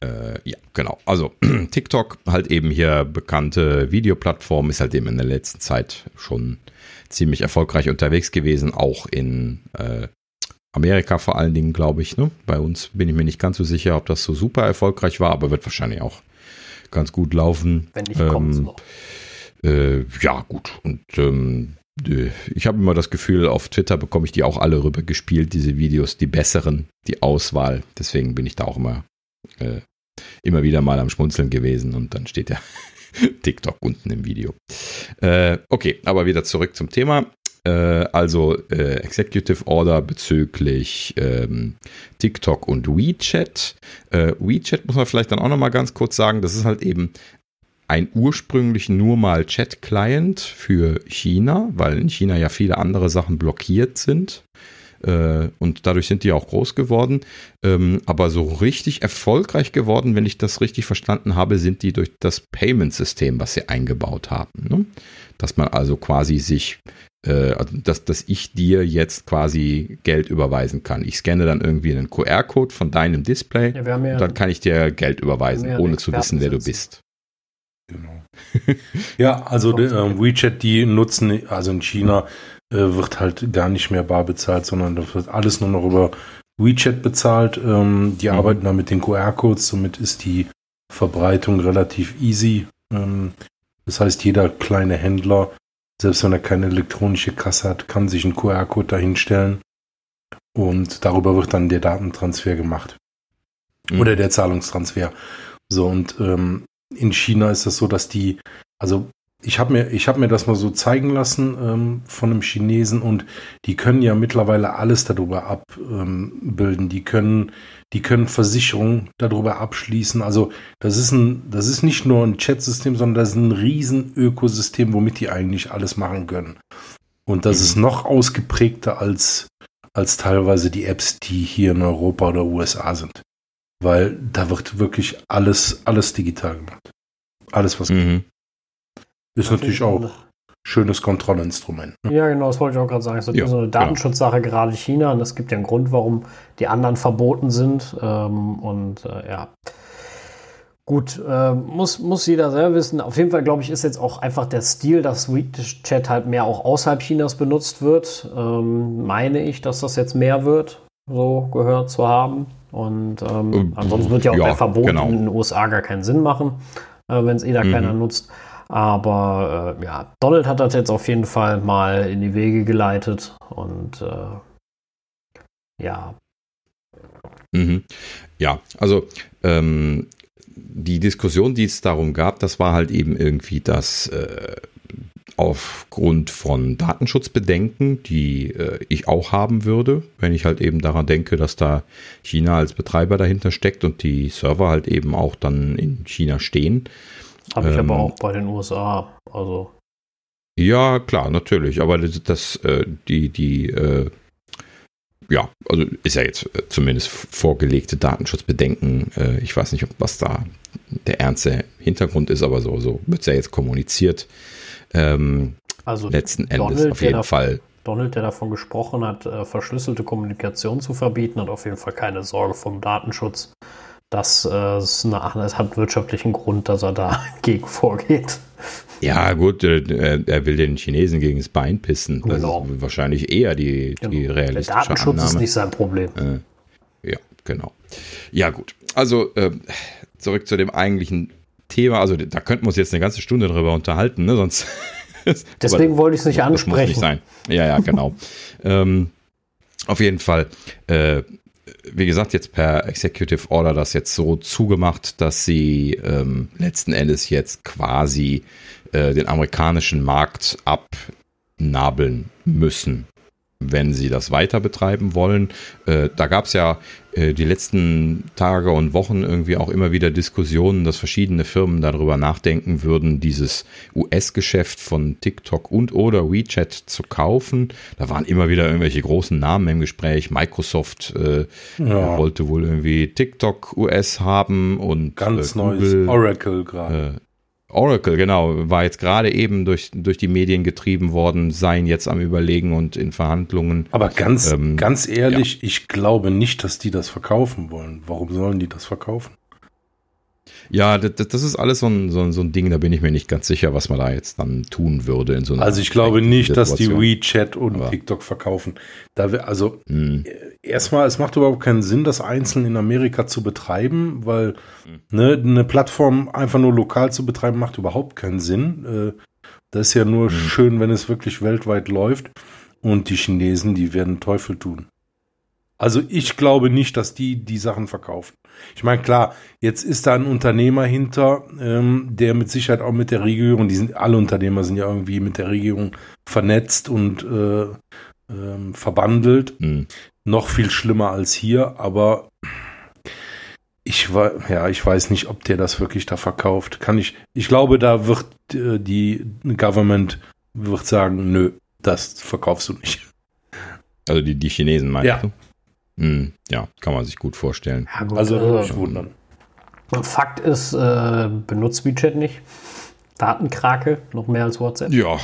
Äh, ja, genau. Also <clears throat> TikTok, halt eben hier bekannte Videoplattform, ist halt eben in der letzten Zeit schon ziemlich erfolgreich unterwegs gewesen, auch in äh, Amerika vor allen Dingen, glaube ich. Ne? Bei uns bin ich mir nicht ganz so sicher, ob das so super erfolgreich war, aber wird wahrscheinlich auch ganz gut laufen. Wenn nicht, ähm, kommt's noch. Äh, ja, gut. Und ähm, ich habe immer das Gefühl, auf Twitter bekomme ich die auch alle rüber gespielt, diese Videos, die besseren, die Auswahl. Deswegen bin ich da auch immer, äh, immer wieder mal am Schmunzeln gewesen und dann steht ja <laughs> TikTok unten im Video. Äh, okay, aber wieder zurück zum Thema. Äh, also äh, Executive Order bezüglich ähm, TikTok und WeChat. Äh, WeChat muss man vielleicht dann auch nochmal ganz kurz sagen, das ist halt eben ein ursprünglich nur mal Chat-Client für China, weil in China ja viele andere Sachen blockiert sind. Äh, und dadurch sind die auch groß geworden. Ähm, aber so richtig erfolgreich geworden, wenn ich das richtig verstanden habe, sind die durch das Payment-System, was sie eingebaut haben. Ne? dass man also quasi sich, äh, also dass, dass ich dir jetzt quasi Geld überweisen kann. Ich scanne dann irgendwie einen QR-Code von deinem Display ja, ja, und dann kann ich dir Geld überweisen, ohne zu wissen, wer du bist. Genau. <laughs> ja, also äh, WeChat, die nutzen, also in China äh, wird halt gar nicht mehr bar bezahlt, sondern da wird alles nur noch über WeChat bezahlt. Ähm, die mhm. arbeiten da mit den QR-Codes, somit ist die Verbreitung relativ easy. Ähm, das heißt, jeder kleine Händler, selbst wenn er keine elektronische Kasse hat, kann sich einen QR-Code dahinstellen und darüber wird dann der Datentransfer gemacht. Mhm. Oder der Zahlungstransfer. So, und ähm, in China ist das so, dass die, also ich habe mir, ich habe mir das mal so zeigen lassen ähm, von einem Chinesen und die können ja mittlerweile alles darüber abbilden. Ähm, die können, die können Versicherungen darüber abschließen. Also das ist ein, das ist nicht nur ein Chat-System, sondern das ist ein riesen Ökosystem, womit die eigentlich alles machen können. Und das mhm. ist noch ausgeprägter als als teilweise die Apps, die hier in Europa oder USA sind, weil da wird wirklich alles alles digital gemacht. Alles was mhm. Ist natürlich auch schönes Kontrollinstrument. Ne? Ja, genau, das wollte ich auch gerade sagen. Es ist ja, so eine Datenschutzsache, ja. gerade China. Und es gibt ja einen Grund, warum die anderen verboten sind. Ähm, und äh, ja. Gut, äh, muss, muss jeder selber wissen. Auf jeden Fall, glaube ich, ist jetzt auch einfach der Stil, dass WeChat halt mehr auch außerhalb Chinas benutzt wird. Ähm, meine ich, dass das jetzt mehr wird, so gehört zu haben. Und ähm, ähm ansonsten wird ja auch ja, der Verbot genau. in den USA gar keinen Sinn machen, äh, wenn es eh da mhm. keiner nutzt. Aber äh, ja, Donald hat das jetzt auf jeden Fall mal in die Wege geleitet und äh, ja. Mhm. Ja, also ähm, die Diskussion, die es darum gab, das war halt eben irgendwie, dass äh, aufgrund von Datenschutzbedenken, die äh, ich auch haben würde, wenn ich halt eben daran denke, dass da China als Betreiber dahinter steckt und die Server halt eben auch dann in China stehen, habe ich ähm, aber auch bei den USA. Also. Ja, klar, natürlich. Aber das, das äh, die, die, äh, ja, also ist ja jetzt äh, zumindest vorgelegte Datenschutzbedenken. Äh, ich weiß nicht, was da der ernste Hintergrund ist, aber so, so wird es ja jetzt kommuniziert. Ähm, also letzten Endes Donald, auf jeden Fall. Donald, der davon gesprochen hat, äh, verschlüsselte Kommunikation zu verbieten, hat auf jeden Fall keine Sorge vom Datenschutz das, äh, ist eine, das hat wirtschaftlichen Grund, dass er da <laughs> gegen vorgeht. Ja, gut, äh, er will den Chinesen gegen das Bein pissen. Das genau. ist wahrscheinlich eher die, genau. die realistische Der Datenschutz Annahme. ist nicht sein Problem. Äh, ja, genau. Ja, gut. Also äh, zurück zu dem eigentlichen Thema. Also da könnten wir uns jetzt eine ganze Stunde drüber unterhalten, ne? sonst. <laughs> Deswegen wollte ich es nicht ansprechen. Das muss nicht sein. Ja, ja, genau. <laughs> ähm, auf jeden Fall. Äh, wie gesagt, jetzt per Executive Order das jetzt so zugemacht, dass sie ähm, letzten Endes jetzt quasi äh, den amerikanischen Markt abnabeln müssen wenn sie das weiter betreiben wollen. Äh, da gab es ja äh, die letzten Tage und Wochen irgendwie auch immer wieder Diskussionen, dass verschiedene Firmen darüber nachdenken würden, dieses US-Geschäft von TikTok und oder WeChat zu kaufen. Da waren immer wieder irgendwelche großen Namen im Gespräch. Microsoft äh, ja. wollte wohl irgendwie TikTok US haben und ganz äh, Google, neues Oracle gerade. Oracle, genau, war jetzt gerade eben durch, durch die Medien getrieben worden, seien jetzt am Überlegen und in Verhandlungen. Aber ganz, ähm, ganz ehrlich, ja. ich glaube nicht, dass die das verkaufen wollen. Warum sollen die das verkaufen? Ja, das, das ist alles so ein, so, ein, so ein Ding, da bin ich mir nicht ganz sicher, was man da jetzt dann tun würde in so einer Also ich glaube nicht, dass die WeChat und Aber TikTok verkaufen. Da wir, also hm. erstmal, es macht überhaupt keinen Sinn, das einzeln in Amerika zu betreiben, weil hm. ne, eine Plattform einfach nur lokal zu betreiben, macht überhaupt keinen Sinn. Äh, das ist ja nur hm. schön, wenn es wirklich weltweit läuft. Und die Chinesen, die werden Teufel tun. Also ich glaube nicht, dass die die Sachen verkaufen. Ich meine, klar, jetzt ist da ein Unternehmer hinter, ähm, der mit Sicherheit auch mit der Regierung, die sind alle Unternehmer sind ja irgendwie mit der Regierung vernetzt und äh, ähm, verbandelt. Mhm. Noch viel schlimmer als hier, aber ich war, ja, ich weiß nicht, ob der das wirklich da verkauft. Kann ich, ich glaube, da wird äh, die Government wird sagen, nö, das verkaufst du nicht. Also die, die Chinesen meinst ja. du? Hm, ja, kann man sich gut vorstellen. Ja, gut, also, also wundern. Fakt ist, äh, benutzt WeChat nicht. Datenkrake, noch mehr als WhatsApp. Ja,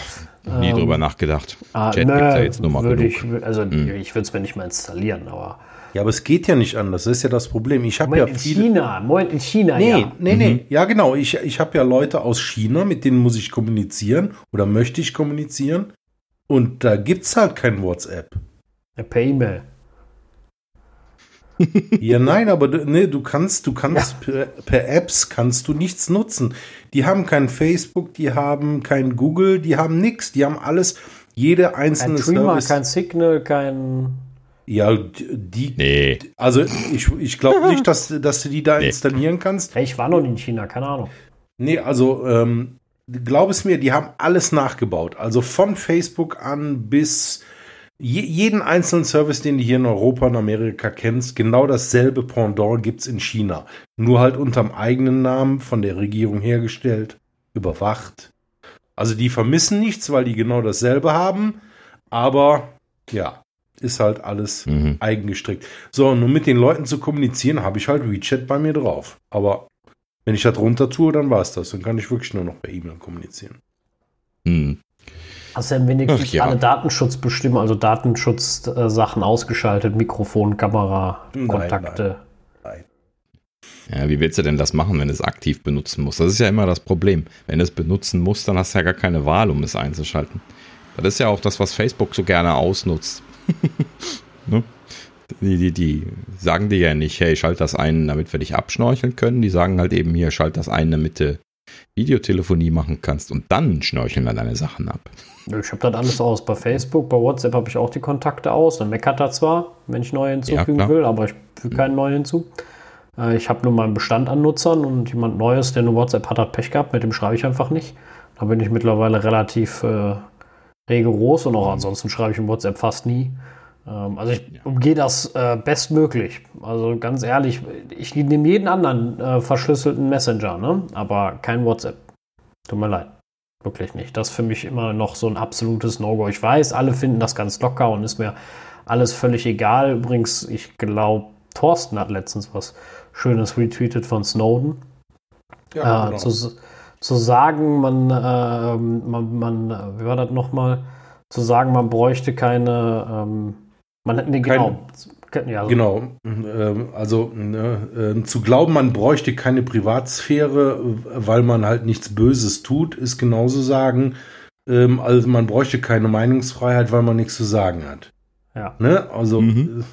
nie ähm, drüber nachgedacht. Ah, Chat ne, ja jetzt nur mal würde ich, also hm. ich würde es mir nicht mal installieren, aber. Ja, aber es geht ja nicht anders. Das ist ja das Problem. Ich habe ja in China, Moment in China, nee, ja. Nee, nee, mhm. Ja, genau. Ich, ich habe ja Leute aus China, mit denen muss ich kommunizieren oder möchte ich kommunizieren. Und da gibt es halt kein WhatsApp. Ja, per E-Mail. Ja, nein, aber du, nee, du kannst, du kannst ja. per, per, Apps kannst du nichts nutzen. Die haben kein Facebook, die haben kein Google, die haben nichts. Die haben alles, jede einzelne kein Streamer, Service. kein Signal, kein. Ja, die. Nee. Also ich, ich glaube <laughs> nicht, dass, dass du die da nee. installieren kannst. Ich war noch nie in China, keine Ahnung. Nee, also ähm, glaub es mir, die haben alles nachgebaut. Also von Facebook an bis je, jeden einzelnen Service, den du hier in Europa und Amerika kennst, genau dasselbe Pendant gibt es in China. Nur halt unterm eigenen Namen, von der Regierung hergestellt, überwacht. Also die vermissen nichts, weil die genau dasselbe haben. Aber ja, ist halt alles mhm. eigengestrickt. So, nur mit den Leuten zu kommunizieren, habe ich halt WeChat bei mir drauf. Aber wenn ich das runter tue, dann war es das. Dann kann ich wirklich nur noch per E-Mail kommunizieren. Mhm. Hast du denn wenigstens ja. alle Datenschutzbestimmungen, also Datenschutzsachen äh, ausgeschaltet, Mikrofon, Kamera, Kontakte? Nein, nein. Ja, wie willst du denn das machen, wenn du es aktiv benutzen musst? Das ist ja immer das Problem. Wenn du es benutzen musst, dann hast du ja gar keine Wahl, um es einzuschalten. Das ist ja auch das, was Facebook so gerne ausnutzt. <laughs> ne? die, die, die sagen dir ja nicht, hey, schalt das ein, damit wir dich abschnorcheln können. Die sagen halt eben hier, schalt das ein, damit du Videotelefonie machen kannst und dann schnorcheln wir deine Sachen ab. Ich habe das alles aus. Bei Facebook, bei WhatsApp habe ich auch die Kontakte aus. Dann meckert er zwar, wenn ich neue hinzufügen ja, will, aber ich füge keinen neuen hinzu. Äh, ich habe nur meinen Bestand an Nutzern und jemand Neues, der nur WhatsApp hat, hat Pech gehabt. Mit dem schreibe ich einfach nicht. Da bin ich mittlerweile relativ äh, rigoros und auch ansonsten schreibe ich im WhatsApp fast nie. Ähm, also ich umgehe das äh, bestmöglich. Also ganz ehrlich, ich nehme jeden anderen äh, verschlüsselten Messenger, ne? aber kein WhatsApp. Tut mir leid. Wirklich nicht. Das ist für mich immer noch so ein absolutes No-Go. Ich weiß, alle finden das ganz locker und ist mir alles völlig egal. Übrigens, ich glaube, Thorsten hat letztens was Schönes retweetet von Snowden. Ja, äh, genau. zu, zu, sagen, man, äh, man, man, wie war das nochmal? Zu sagen, man bräuchte keine, ähm, man nee, genau. Kein, ja, so. Genau. Ähm, also ne, äh, zu glauben, man bräuchte keine Privatsphäre, weil man halt nichts Böses tut, ist genauso sagen, ähm, also man bräuchte keine Meinungsfreiheit, weil man nichts zu sagen hat. Ja. Ne? Also mhm.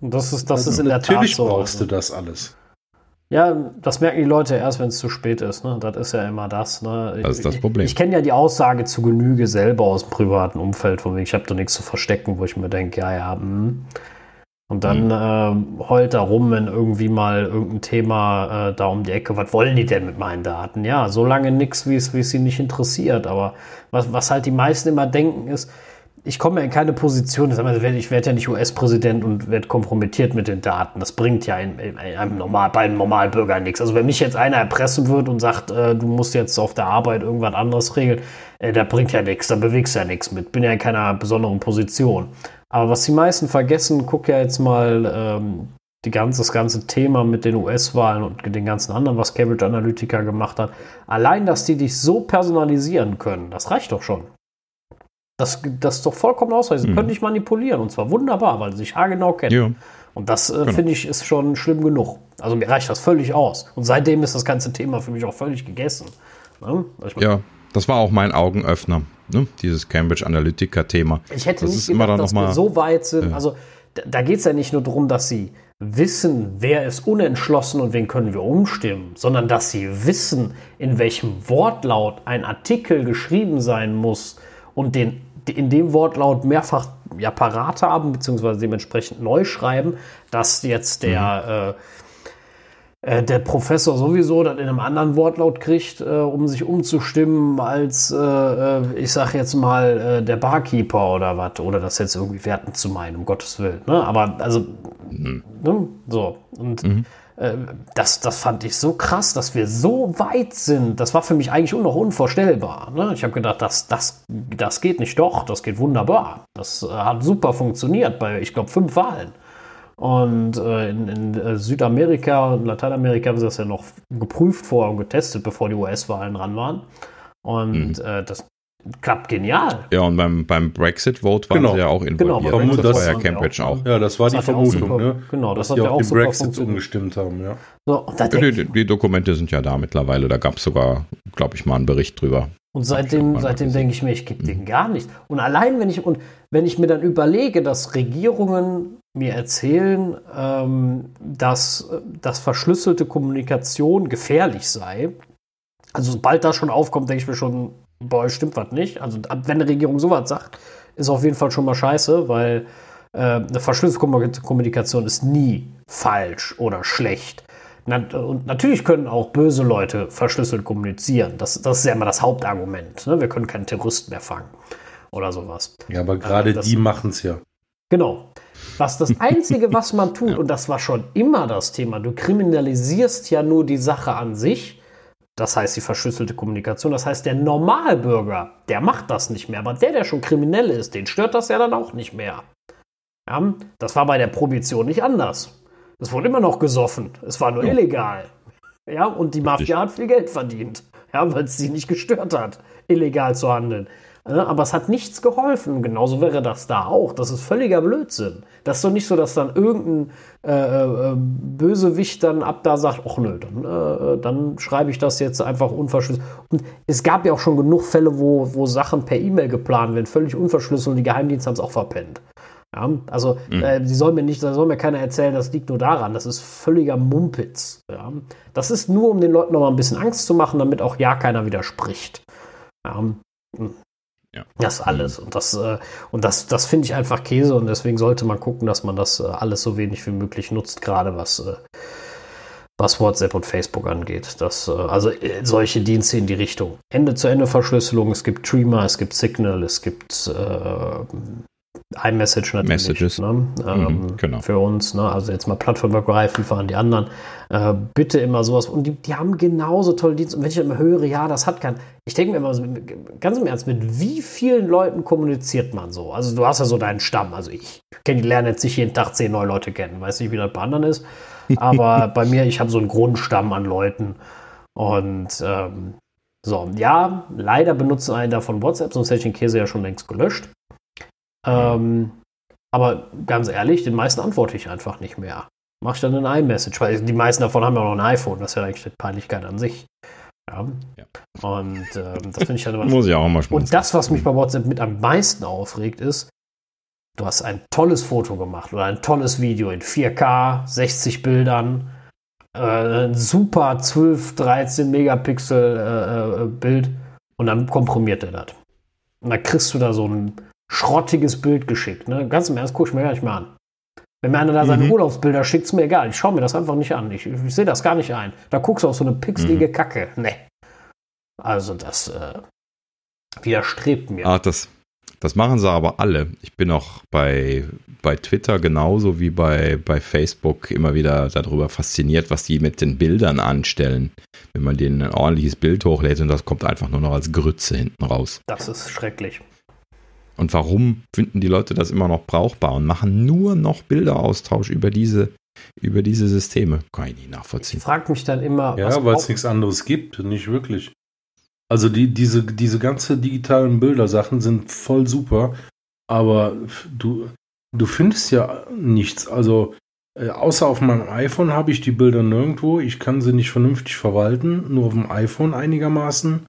das ist das also ist in der Tat so. Natürlich brauchst du das alles. Ja, das merken die Leute erst, wenn es zu spät ist. Ne? Das ist ja immer das. Ne? Das ist das Problem. Ich, ich kenne ja die Aussage zu Genüge selber aus dem privaten Umfeld, von wegen, ich habe doch nichts zu verstecken, wo ich mir denke, ja, ja, mh. Und dann mhm. äh, heult er rum, wenn irgendwie mal irgendein Thema äh, da um die Ecke, was wollen die denn mit meinen Daten? Ja, solange nichts, wie es sie nicht interessiert. Aber was, was halt die meisten immer denken, ist, ich komme ja in keine Position, ich werde ja nicht US-Präsident und werde kompromittiert mit den Daten. Das bringt ja in, in einem normal, bei einem Normalbürger nichts. Also wenn mich jetzt einer erpressen wird und sagt, äh, du musst jetzt auf der Arbeit irgendwas anderes regeln, äh, da bringt ja nichts, da bewegst du ja nichts mit. Bin ja in keiner besonderen Position. Aber was die meisten vergessen, guck ja jetzt mal ähm, die ganze, das ganze Thema mit den US-Wahlen und den ganzen anderen, was Cambridge Analytica gemacht hat. Allein, dass die dich so personalisieren können, das reicht doch schon. Das, das ist doch vollkommen ausreichend. Sie mhm. können dich manipulieren und zwar wunderbar, weil sie sich haargenau kennen. Ja. Und das äh, genau. finde ich ist schon schlimm genug. Also mir reicht das völlig aus. Und seitdem ist das ganze Thema für mich auch völlig gegessen. Ne? Also ja, das war auch mein Augenöffner, ne? dieses Cambridge Analytica-Thema. Ich hätte das nicht gedacht, dass wir so weit sind. Äh, also da, da geht es ja nicht nur darum, dass sie wissen, wer ist unentschlossen und wen können wir umstimmen, sondern dass sie wissen, in welchem Wortlaut ein Artikel geschrieben sein muss und den in dem Wortlaut mehrfach ja parat haben, beziehungsweise dementsprechend neu schreiben, dass jetzt der, mhm. äh, äh, der Professor sowieso das in einem anderen Wortlaut kriegt, äh, um sich umzustimmen, als, äh, äh, ich sag jetzt mal, äh, der Barkeeper oder was, oder das jetzt irgendwie wertend zu meinen, um Gottes Willen. Ne? Aber also, mhm. ne? so. Und mhm. Das, das fand ich so krass, dass wir so weit sind. Das war für mich eigentlich noch unvorstellbar. Ne? Ich habe gedacht, das, das, das geht nicht doch, das geht wunderbar. Das hat super funktioniert bei, ich glaube, fünf Wahlen. Und äh, in, in, äh, Südamerika und Lateinamerika haben sie das ja noch geprüft vorher und getestet, bevor die US-Wahlen dran waren. Und mhm. äh, das klappt genial. Ja, und beim, beim Brexit-Vote waren genau. sie ja auch involviert. Genau, das, das war ja Cambridge auch. Ja, das war das die Vermutung. Super, ne? Genau, das hat ja auch, auch super Brexit umgestimmt haben, ja. So, die, die, die, Dokumente sind ja da mittlerweile. Da gab es sogar, glaube ich, mal einen Bericht drüber. Und seitdem, seitdem denke ich mir, ich gebe den gar nicht. Und allein, wenn ich, und wenn ich mir dann überlege, dass Regierungen mir erzählen, ähm, dass, dass verschlüsselte Kommunikation gefährlich sei, also sobald das schon aufkommt, denke ich mir schon, boah, stimmt was nicht. Also wenn eine Regierung sowas sagt, ist auf jeden Fall schon mal scheiße, weil äh, eine verschlüsselte Kommunikation ist nie falsch oder schlecht. Und natürlich können auch böse Leute verschlüsselt kommunizieren. Das, das ist ja immer das Hauptargument. Ne? Wir können keinen Terroristen mehr fangen oder sowas. Ja, aber gerade äh, die machen es ja. Genau. Was das Einzige, was man tut, ja. und das war schon immer das Thema, du kriminalisierst ja nur die Sache an sich. Das heißt die verschlüsselte Kommunikation. Das heißt, der Normalbürger, der macht das nicht mehr. Aber der, der schon kriminell ist, den stört das ja dann auch nicht mehr. Ja, das war bei der Prohibition nicht anders. Es wurde immer noch gesoffen. Es war nur ja. illegal. Ja, und die Mafia hat viel Geld verdient. Ja, weil es sie nicht gestört hat, illegal zu handeln. Aber es hat nichts geholfen. Genauso wäre das da auch. Das ist völliger Blödsinn. Das ist doch nicht so, dass dann irgendein äh, äh, Bösewicht dann ab da sagt, ach nö, dann, äh, dann schreibe ich das jetzt einfach unverschlüsselt. Und es gab ja auch schon genug Fälle, wo, wo Sachen per E-Mail geplant werden, völlig unverschlüsselt und die Geheimdienste haben es auch verpennt. Ja, also, mhm. äh, sie soll mir nicht, da soll mir keiner erzählen, das liegt nur daran. Das ist völliger Mumpitz. Ja. Das ist nur, um den Leuten noch mal ein bisschen Angst zu machen, damit auch ja keiner widerspricht. Ja. Ja. Das alles. Und das, äh, und das, das finde ich einfach Käse und deswegen sollte man gucken, dass man das äh, alles so wenig wie möglich nutzt, gerade was, äh, was WhatsApp und Facebook angeht. Das, also solche Dienste in die Richtung. Ende-zu-Ende-Verschlüsselung, es gibt Streamer, es gibt Signal, es gibt iMessage natürlich. Messages. Ne? Mhm, ähm, genau. Für uns, ne? also jetzt mal plattformübergreifend für an die anderen. Äh, bitte immer sowas. Und die, die haben genauso tolle Dienste. Und wenn ich immer höre, ja, das hat kein. Ich denke mir immer, ganz im Ernst, mit wie vielen Leuten kommuniziert man so? Also du hast ja so deinen Stamm. Also ich kenne, lerne jetzt nicht jeden Tag zehn neue Leute kennen. Weiß nicht, wie das bei anderen ist. Aber <laughs> bei mir, ich habe so einen Grundstamm an Leuten. Und ähm, so, ja, leider benutzen einen davon WhatsApp, sonst hätte ich den Käse ja schon längst gelöscht. Ähm, aber ganz ehrlich, den meisten antworte ich einfach nicht mehr. Mach ich dann ein iMessage, weil die meisten davon haben ja noch ein iPhone. Das ist ja eigentlich eine Peinlichkeit an sich. Ja. ja. Und ähm, das finde ich halt immer. <laughs> Muss ich auch mal schmunzeln. Und das, was mich bei WhatsApp mit am meisten aufregt, ist, du hast ein tolles Foto gemacht oder ein tolles Video in 4K, 60 Bildern, äh, ein super 12, 13 Megapixel äh, äh, Bild und dann komprimiert er das. Und dann kriegst du da so ein schrottiges Bild geschickt. Ne? Ganz im Ernst, guck ich mir gar nicht mehr an. Wenn mir einer da seine mhm. Urlaubsbilder schickt, ist mir egal. Ich schaue mir das einfach nicht an. Ich, ich sehe das gar nicht ein. Da guckst du auf so eine pixelige mhm. Kacke. Ne. Also das äh, widerstrebt mir. Ah, das, das machen sie aber alle. Ich bin auch bei, bei Twitter genauso wie bei, bei Facebook immer wieder darüber fasziniert, was die mit den Bildern anstellen. Wenn man denen ein ordentliches Bild hochlädt und das kommt einfach nur noch als Grütze hinten raus. Das ist schrecklich. Und warum finden die Leute das immer noch brauchbar und machen nur noch Bilderaustausch über diese, über diese Systeme? Kann ich nicht nachvollziehen. Ich frage mich dann immer. Ja, weil es nichts anderes gibt, nicht wirklich. Also die, diese, diese ganze digitalen Bildersachen sind voll super, aber du, du findest ja nichts. Also äh, außer auf meinem iPhone habe ich die Bilder nirgendwo. Ich kann sie nicht vernünftig verwalten, nur auf dem iPhone einigermaßen.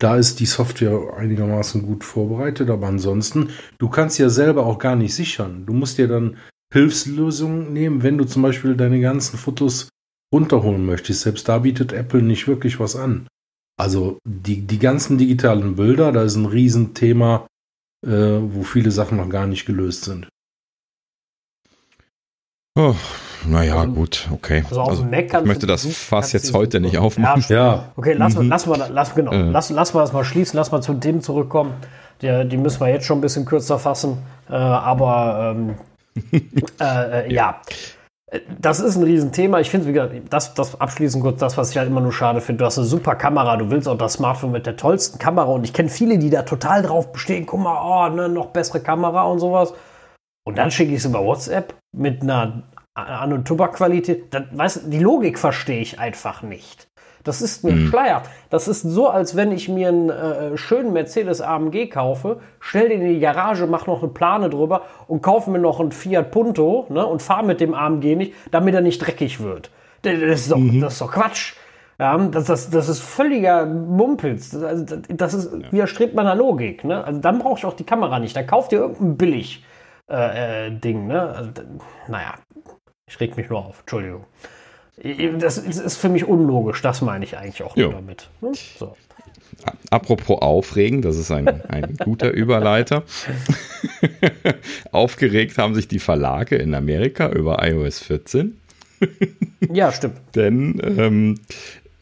Da ist die Software einigermaßen gut vorbereitet, aber ansonsten, du kannst ja selber auch gar nicht sichern. Du musst dir dann Hilfslösungen nehmen, wenn du zum Beispiel deine ganzen Fotos runterholen möchtest. Selbst da bietet Apple nicht wirklich was an. Also die, die ganzen digitalen Bilder, da ist ein Riesenthema, äh, wo viele Sachen noch gar nicht gelöst sind. Oh, naja, also, gut, okay. Also, also ich möchte das Fass jetzt heute nicht aufmachen. Ja, ja. Okay, lass, mhm. lass, mal, lass, genau, äh. lass, lass mal das mal schließen, lass mal zu dem zurückkommen. Die, die müssen wir jetzt schon ein bisschen kürzer fassen. Äh, aber ähm, <laughs> äh, äh ja. Das ist ein Riesenthema. Ich finde, das, das abschließend kurz das, was ich halt immer nur schade finde. Du hast eine super Kamera, du willst auch das Smartphone mit der tollsten Kamera und ich kenne viele, die da total drauf bestehen. Guck mal, oh, ne, noch bessere Kamera und sowas. Und dann schicke ich es über WhatsApp mit einer An- und Tubak-Qualität. Die Logik verstehe ich einfach nicht. Das ist mir mhm. Schleier. Das ist so, als wenn ich mir einen äh, schönen Mercedes AMG kaufe, stell den in die Garage, mach noch eine Plane drüber und kaufe mir noch einen Fiat Punto ne, und fahre mit dem AMG nicht, damit er nicht dreckig wird. Das ist doch, mhm. das ist doch Quatsch. Ja, das, das, das ist völliger Mumpitz. Das, das ist, ja. widerstrebt meiner Logik. Ne? Also dann brauche ich auch die Kamera nicht. Da kauft ihr irgendein billig äh, äh, Ding. Ne? Also, naja, ich reg mich nur auf. Entschuldigung. Das ist für mich unlogisch. Das meine ich eigentlich auch nur damit. Ne? So. Apropos aufregen, das ist ein, ein guter Überleiter. <laughs> Aufgeregt haben sich die Verlage in Amerika über iOS 14. ja, stimmt. <laughs> Denn ähm,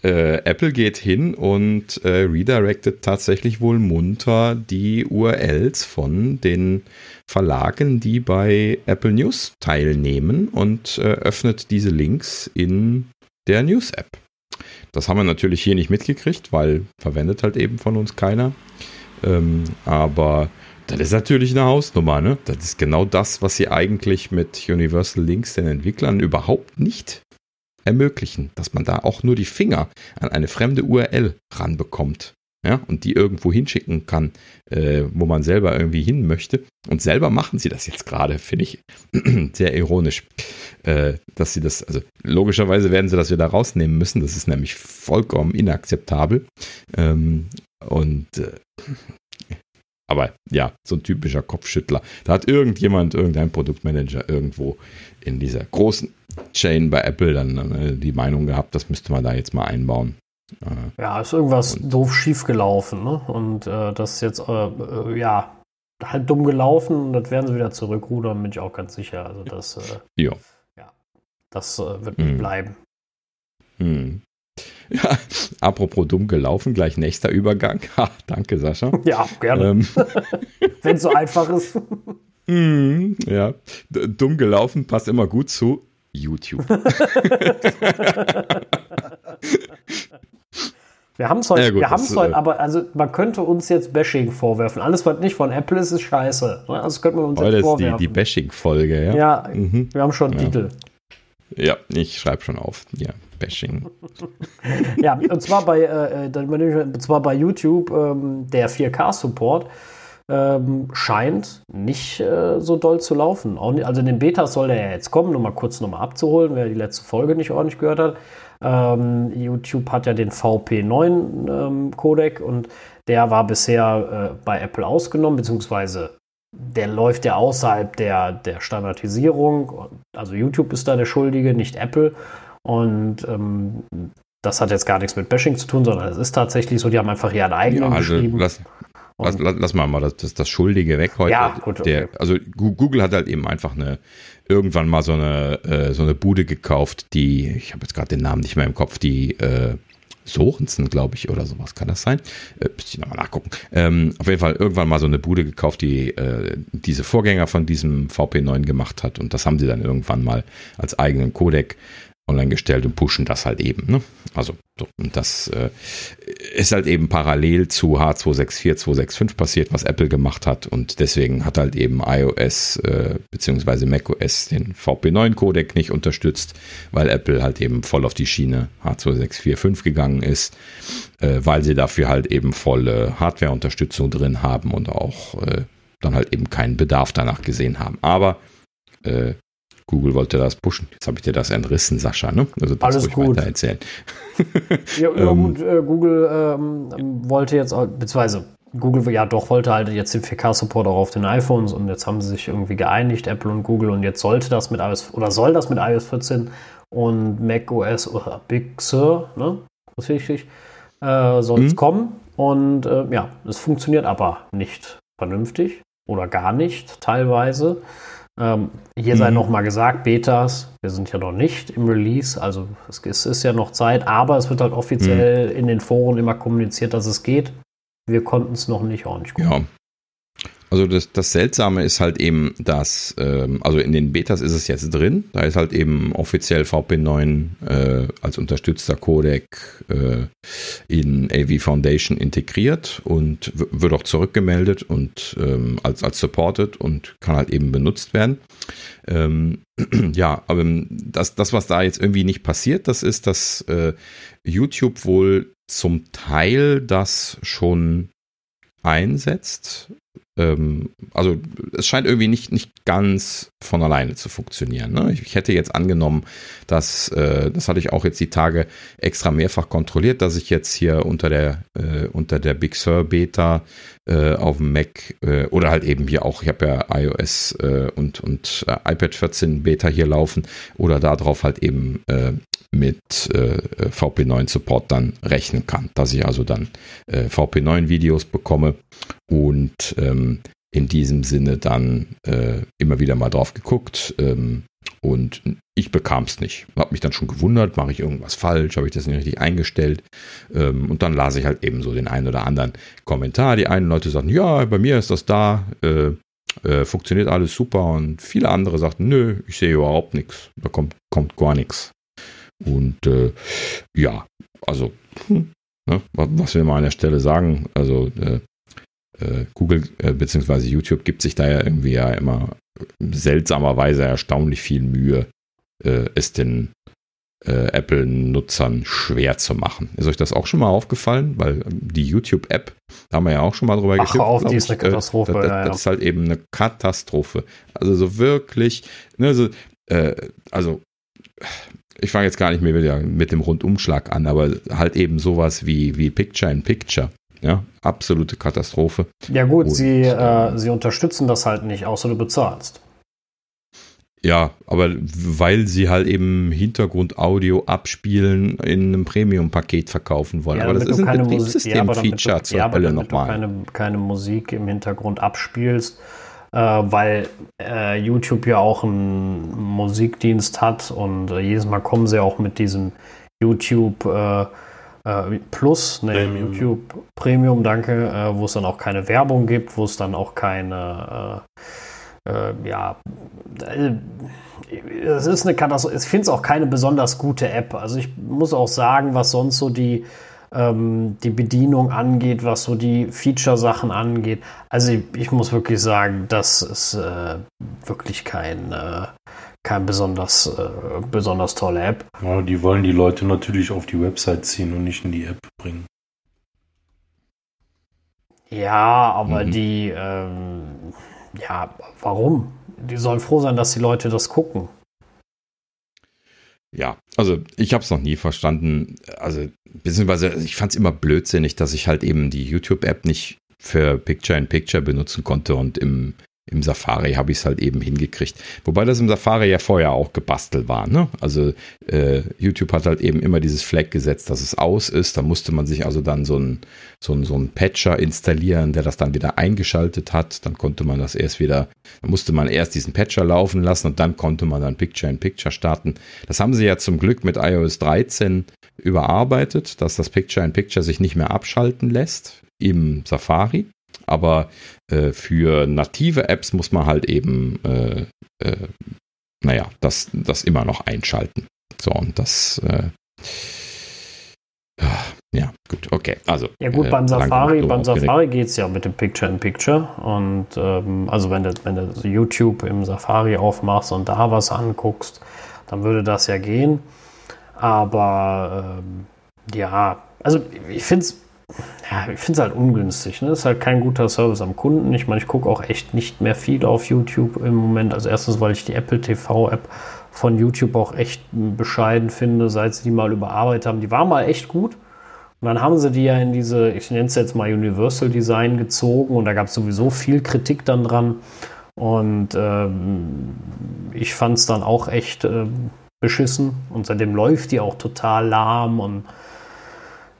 äh, Apple geht hin und äh, redirectet tatsächlich wohl munter die URLs von den Verlagen, die bei Apple News teilnehmen und äh, öffnet diese Links in der News-App. Das haben wir natürlich hier nicht mitgekriegt, weil verwendet halt eben von uns keiner. Ähm, aber das ist natürlich eine Hausnummer, ne? Das ist genau das, was sie eigentlich mit Universal Links den Entwicklern überhaupt nicht ermöglichen, dass man da auch nur die Finger an eine fremde URL ranbekommt. Ja, und die irgendwo hinschicken kann, äh, wo man selber irgendwie hin möchte. Und selber machen sie das jetzt gerade, finde ich <clears throat> sehr ironisch, äh, dass sie das, also logischerweise werden sie das wieder rausnehmen müssen. Das ist nämlich vollkommen inakzeptabel. Ähm, und äh, aber ja, so ein typischer Kopfschüttler. Da hat irgendjemand, irgendein Produktmanager irgendwo in dieser großen Chain bei Apple dann äh, die Meinung gehabt, das müsste man da jetzt mal einbauen. Äh, ja, ist irgendwas doof schief gelaufen, ne? Und äh, das ist jetzt, äh, äh, ja, halt dumm gelaufen und das werden sie wieder zurückrudern, bin ich auch ganz sicher. Also das, äh, ja. ja, das wird nicht hm. bleiben. Hm. Ja, apropos dumm gelaufen, gleich nächster Übergang. <laughs> Ha, danke, Sascha. Ja, gerne. Ähm. <laughs> Wenn es so einfach ist. Mm, <laughs> ja, dumm gelaufen passt immer gut zu YouTube. Wir haben es heute, ja, gut, wir haben es heute, äh, aber also man könnte uns jetzt Bashing vorwerfen. Alles, was nicht von Apple ist, ist scheiße. Das könnte man uns heute jetzt vorwerfen. ist die, die Bashing-Folge, ja. Ja, mhm. wir haben schon einen ja. Titel. Ja, ich schreibe schon auf. Ja, Bashing. <laughs> ja, und zwar bei, äh, äh und zwar bei YouTube ähm, der 4K-Support ähm, scheint nicht äh, so doll zu laufen. Nicht, also in den Betas soll der ja jetzt kommen, nur mal kurz nochmal abzuholen, wer die letzte Folge nicht ordentlich gehört hat. Ähm, YouTube hat ja den VP9-Codec ähm, und der war bisher äh, bei Apple ausgenommen, beziehungsweise der läuft ja außerhalb der, der Standardisierung. Also YouTube ist da der Schuldige, nicht Apple. Und ähm, das hat jetzt gar nichts mit Bashing zu tun, sondern es ist tatsächlich so, die haben einfach ihren eigenen ja, also geschrieben. Lass, lass, lass, lass, mal mal das, das, das Schuldige weg heute. Ja, gut, okay. der, also Google hat halt eben einfach eine irgendwann mal so eine äh, so eine Bude gekauft, die ich habe jetzt gerade den Namen nicht mehr im Kopf, die äh, Sorensen, glaube ich, oder sowas. Kann das sein? Äh, müsste ich nochmal nachgucken. Ähm, auf jeden Fall irgendwann mal so eine Bude gekauft, die äh, diese Vorgänger von diesem VP9 gemacht hat. Und das haben sie dann irgendwann mal als eigenen Codec online gestellt und pushen das halt eben. Ne? Also das äh, ist halt eben parallel zu H264, 265 passiert, was Apple gemacht hat und deswegen hat halt eben iOS äh, bzw. macOS den VP9-Codec nicht unterstützt, weil Apple halt eben voll auf die Schiene H264.5 gegangen ist, äh, weil sie dafür halt eben volle Hardware-Unterstützung drin haben und auch äh, dann halt eben keinen Bedarf danach gesehen haben. Aber äh, Google wollte das pushen. Jetzt habe ich dir das entrissen, Sascha. Ne? Also das Alles gut. weiter erzählen. <laughs> ja, ja ähm, gut, äh, Google ähm, wollte jetzt, beziehungsweise Google ja doch wollte halt jetzt den 4K-Support auch auf den iPhones und jetzt haben sie sich irgendwie geeinigt, Apple und Google, und jetzt sollte das mit iOS oder soll das mit iOS 14 und macOS oder Big Sur, ne? Das ist wichtig, äh, soll es mhm. kommen. Und äh, ja, es funktioniert aber nicht vernünftig oder gar nicht teilweise. Ähm, hier mhm. sei nochmal gesagt, Betas, wir sind ja noch nicht im Release, also es, es ist ja noch Zeit, aber es wird halt offiziell mhm. in den Foren immer kommuniziert, dass es geht. Wir konnten es noch nicht ordentlich gucken. Ja. Also das, das Seltsame ist halt eben, dass, ähm, also in den Betas ist es jetzt drin, da ist halt eben offiziell VP9 äh, als unterstützter Codec äh, in AV Foundation integriert und wird auch zurückgemeldet und ähm, als, als supported und kann halt eben benutzt werden. Ähm, <clears throat> ja, aber das, das, was da jetzt irgendwie nicht passiert, das ist, dass äh, YouTube wohl zum Teil das schon einsetzt ähm, also es scheint irgendwie nicht, nicht ganz von alleine zu funktionieren. Ne? Ich, ich, hätte jetzt angenommen, dass, äh, das hatte ich auch jetzt die Tage extra mehrfach kontrolliert, dass ich jetzt hier unter der, äh, unter der Big Sur Beta äh, auf dem Mac äh, oder halt eben hier auch, ich habe ja iOS äh, und, und äh, iPad 14 Beta hier laufen oder darauf halt eben mit VP9 Support dann rechnen kann, dass ich also dann VP9 Videos bekomme und ähm, in diesem Sinne dann äh, immer wieder mal drauf geguckt ähm, und ich bekam es nicht. Habe mich dann schon gewundert, mache ich irgendwas falsch, habe ich das nicht richtig eingestellt ähm, und dann las ich halt eben so den einen oder anderen Kommentar. Die einen Leute sagten, ja, bei mir ist das da, äh, äh, funktioniert alles super und viele andere sagten, nö, ich sehe überhaupt nichts, da kommt, kommt gar nichts. Und äh, ja, also hm, ne, was will man an der Stelle sagen? Also äh, äh, Google äh, bzw. YouTube gibt sich da ja irgendwie ja immer seltsamerweise erstaunlich viel Mühe, äh, es den äh, Apple-Nutzern schwer zu machen. Ist euch das auch schon mal aufgefallen? Weil die YouTube-App, da haben wir ja auch schon mal drüber Ach, geschimpft. auf, die ist eine äh, Katastrophe. das, das, das, ist halt eben eine Katastrophe. Also so wirklich, ne, so, äh, also ich fange jetzt gar nicht mehr wieder mit dem Rundumschlag an, aber halt eben sowas wie, wie Picture in Picture ja, absolute Katastrophe. Ja gut, Und, sie, äh, sie unterstützen das halt nicht, außer du bezahlst. Ja, aber weil sie halt eben Hintergrundaudio abspielen in einem Premium-Paket verkaufen wollen. Ja, aber das ist ein Betriebssystem-Feature zur ja, Hölle nochmal. Wenn du keine, keine Musik im Hintergrund abspielst, äh, weil äh, YouTube ja auch einen Musikdienst hat und äh, jedes Mal kommen sie auch mit diesem YouTube äh, äh, Plus, ne, Premium. YouTube Premium, danke, äh, wo es dann auch keine Werbung gibt, wo es dann auch keine, äh, äh ja, äh, es ist eine Katastrophe. Ich finde es auch keine besonders gute App. Also ich muss auch sagen, was sonst so die, ähm, die Bedienung angeht, was so die Feature-Sachen angeht. Also ich, ich, muss wirklich sagen, das ist äh, wirklich kein keine besonders, äh, besonders tolle App. Ja, die wollen die Leute natürlich auf die Website ziehen und nicht in die App bringen. Ja, aber mhm. die, ähm, ja, warum? Die sollen froh sein, dass die Leute das gucken. Ja, also ich habe es noch nie verstanden. Also, beziehungsweise ich fand es immer blödsinnig, dass ich halt eben die YouTube-App nicht für Picture in Picture benutzen konnte und im im Safari habe ich es halt eben hingekriegt. Wobei das im Safari ja vorher auch gebastelt war. Ne? Also äh, YouTube hat halt eben immer dieses Flag gesetzt, dass es aus ist. Da musste man sich also dann so einen so so ein Patcher installieren, der das dann wieder eingeschaltet hat. Dann konnte man das erst wieder, dann musste man erst diesen Patcher laufen lassen und dann konnte man dann Picture-in-Picture starten. Das haben sie ja zum Glück mit iOS 13 überarbeitet, dass das Picture-in-Picture sich nicht mehr abschalten lässt im Safari aber äh, für native Apps muss man halt eben, äh, äh, naja, das, das immer noch einschalten. So, und das, äh, ja, gut, okay. Also, ja, gut, beim äh, Safari, beim Safari geht es ja mit dem Picture-in-Picture. Und ähm, also, wenn du, wenn du YouTube im Safari aufmachst und da was anguckst, dann würde das ja gehen. Aber ähm, ja, also ich finde es ja, ich finde es halt ungünstig. Ne? Das ist halt kein guter Service am Kunden. Ich meine, ich gucke auch echt nicht mehr viel auf YouTube im Moment. Also erstens, weil ich die Apple TV-App von YouTube auch echt bescheiden finde, seit sie die mal überarbeitet haben. Die war mal echt gut. Und dann haben sie die ja in diese, ich nenne es jetzt mal Universal Design gezogen und da gab es sowieso viel Kritik dann dran. Und ähm, ich fand es dann auch echt äh, beschissen. Und seitdem läuft die auch total lahm und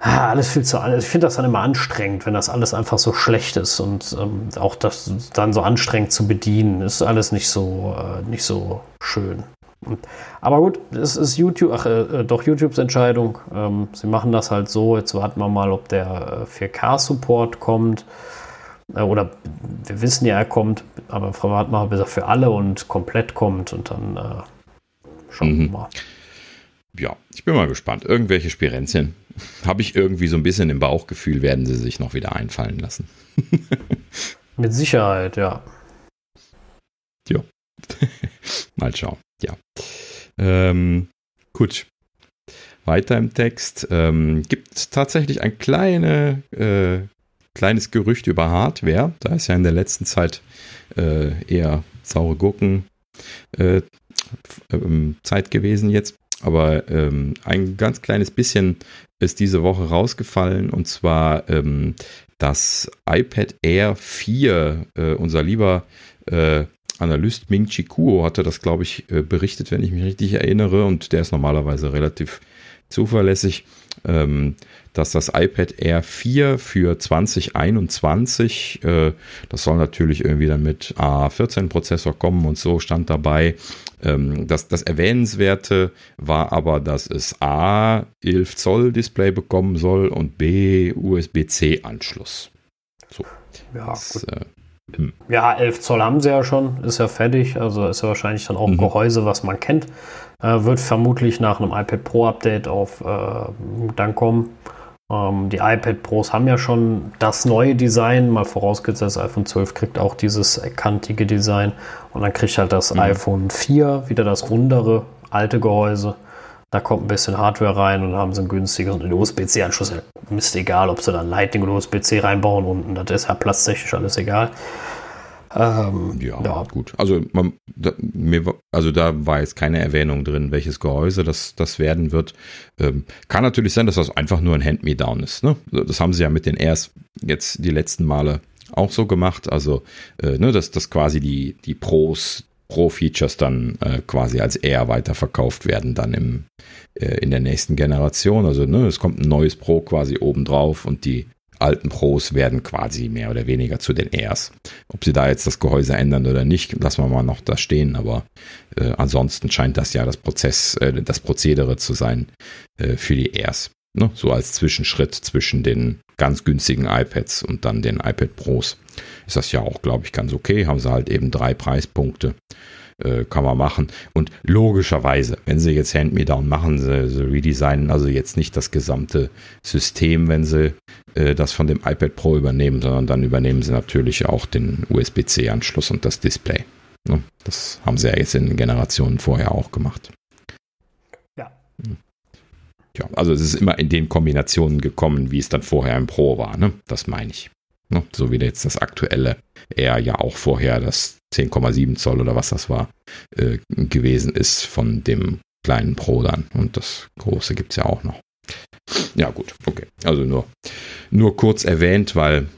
Ah, alles viel zu alles. Ich finde das dann immer anstrengend, wenn das alles einfach so schlecht ist und ähm, auch das dann so anstrengend zu bedienen, ist alles nicht so, äh, nicht so schön. Aber gut, es ist YouTube, ach, äh, äh, doch YouTubes Entscheidung. Ähm, sie machen das halt so. Jetzt warten wir mal, ob der 4K-Support äh, kommt. Äh, oder wir wissen ja, er kommt, aber Frau Wartmacher besser für alle und komplett kommt und dann äh, schauen mhm. wir mal. Ja, ich bin mal gespannt. Irgendwelche Spirenzchen habe ich irgendwie so ein bisschen im Bauchgefühl, werden sie sich noch wieder einfallen lassen. <laughs> Mit Sicherheit, ja. Ja. <laughs> mal schauen. Ja. Ähm, gut. Weiter im Text. Ähm, gibt es tatsächlich ein kleine, äh, kleines Gerücht über Hardware. Da ist ja in der letzten Zeit äh, eher saure Gurken äh, ähm, Zeit gewesen jetzt. Aber ähm, ein ganz kleines bisschen ist diese Woche rausgefallen und zwar ähm, das iPad Air 4. Äh, unser lieber äh, Analyst Ming Chi Kuo hatte das, glaube ich, äh, berichtet, wenn ich mich richtig erinnere. Und der ist normalerweise relativ zuverlässig, ähm, dass das iPad Air 4 für 2021, äh, das soll natürlich irgendwie dann mit A14-Prozessor kommen und so stand dabei. Ähm, das, das Erwähnenswerte war aber, dass es A 11 Zoll Display bekommen soll und B USB-C-Anschluss. So. Ja, das, äh, ja, 11 Zoll haben sie ja schon, ist ja fertig, also ist ja wahrscheinlich dann auch ein mhm. Gehäuse, was man kennt. Äh, wird vermutlich nach einem iPad Pro Update auf äh, dann kommen. Ähm, die iPad Pros haben ja schon das neue Design, mal vorausgesetzt, das iPhone 12 kriegt auch dieses kantige Design und dann kriegt halt das mhm. iPhone 4 wieder das rundere alte Gehäuse. Da kommt ein bisschen Hardware rein und haben sie einen günstigen USB-C-Anschluss. Ist egal, ob sie dann Lightning oder USB-C reinbauen unten. Das ist ja platztechnisch alles egal. Ähm, ja, ja, gut. Also, man, da, mir, also da war jetzt keine Erwähnung drin, welches Gehäuse das, das werden wird. Ähm, kann natürlich sein, dass das einfach nur ein Hand-Me-Down ist. Ne? Das haben sie ja mit den Airs jetzt die letzten Male auch so gemacht. Also, äh, ne, dass, dass quasi die, die Pros Pro-Features dann äh, quasi als Air weiterverkauft werden, dann im, äh, in der nächsten Generation. Also ne, es kommt ein neues Pro quasi obendrauf und die alten Pros werden quasi mehr oder weniger zu den Airs. Ob sie da jetzt das Gehäuse ändern oder nicht, lassen wir mal noch da stehen, aber äh, ansonsten scheint das ja das Prozess, äh, das Prozedere zu sein äh, für die Airs. Ne? So als Zwischenschritt zwischen den ganz günstigen iPads und dann den iPad Pros ist das ja auch, glaube ich, ganz okay. Haben sie halt eben drei Preispunkte. Äh, kann man machen. Und logischerweise, wenn sie jetzt Hand-Me-Down machen, sie, sie redesignen also jetzt nicht das gesamte System, wenn sie äh, das von dem iPad Pro übernehmen, sondern dann übernehmen sie natürlich auch den USB-C-Anschluss und das Display. Ne? Das haben sie ja jetzt in den Generationen vorher auch gemacht. Ja. Ja, also es ist immer in den Kombinationen gekommen, wie es dann vorher im Pro war, ne? Das meine ich. Ne? So wie jetzt das aktuelle er ja auch vorher das 10,7 Zoll oder was das war, äh, gewesen ist von dem kleinen Pro dann. Und das große gibt es ja auch noch. Ja, gut, okay. Also nur, nur kurz erwähnt, weil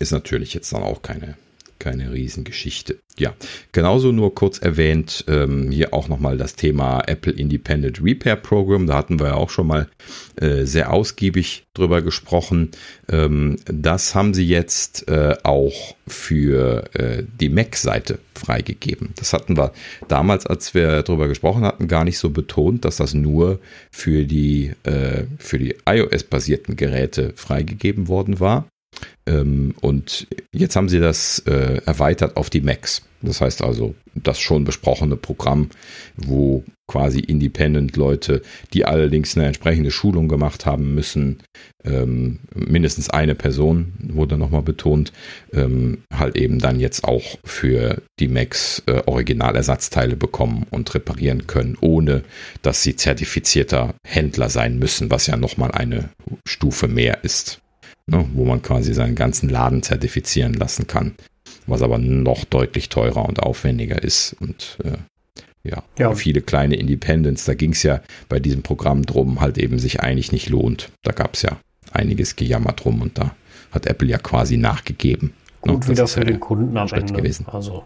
ist natürlich jetzt dann auch keine keine Riesengeschichte. Ja, genauso nur kurz erwähnt, ähm, hier auch nochmal das Thema Apple Independent Repair Program. Da hatten wir ja auch schon mal äh, sehr ausgiebig drüber gesprochen. Ähm, das haben sie jetzt äh, auch für äh, die Mac-Seite freigegeben. Das hatten wir damals, als wir drüber gesprochen hatten, gar nicht so betont, dass das nur für die, äh, für die iOS-basierten Geräte freigegeben worden war. Ähm, und jetzt haben sie das äh, erweitert auf die Macs. Das heißt also, das schon besprochene Programm, wo quasi Independent-Leute, die allerdings eine entsprechende Schulung gemacht haben müssen, ähm, mindestens eine Person, wurde nochmal betont, ähm, halt eben dann jetzt auch für die Macs äh, Originalersatzteile bekommen und reparieren können, ohne dass sie zertifizierter Händler sein müssen, was ja nochmal eine Stufe mehr ist ne, wo man quasi seinen ganzen Laden zertifizieren lassen kann, was aber noch deutlich teurer und aufwendiger ist und äh, ja, ja. viele kleine Independents, da ging es ja bei diesem Programm drum, halt eben sich eigentlich nicht lohnt. Da gab es ja einiges gejammert drum und da hat Apple ja quasi nachgegeben. Ne? Gut, ne? wieder für ja den Kunden am Ende. Gewesen. Also.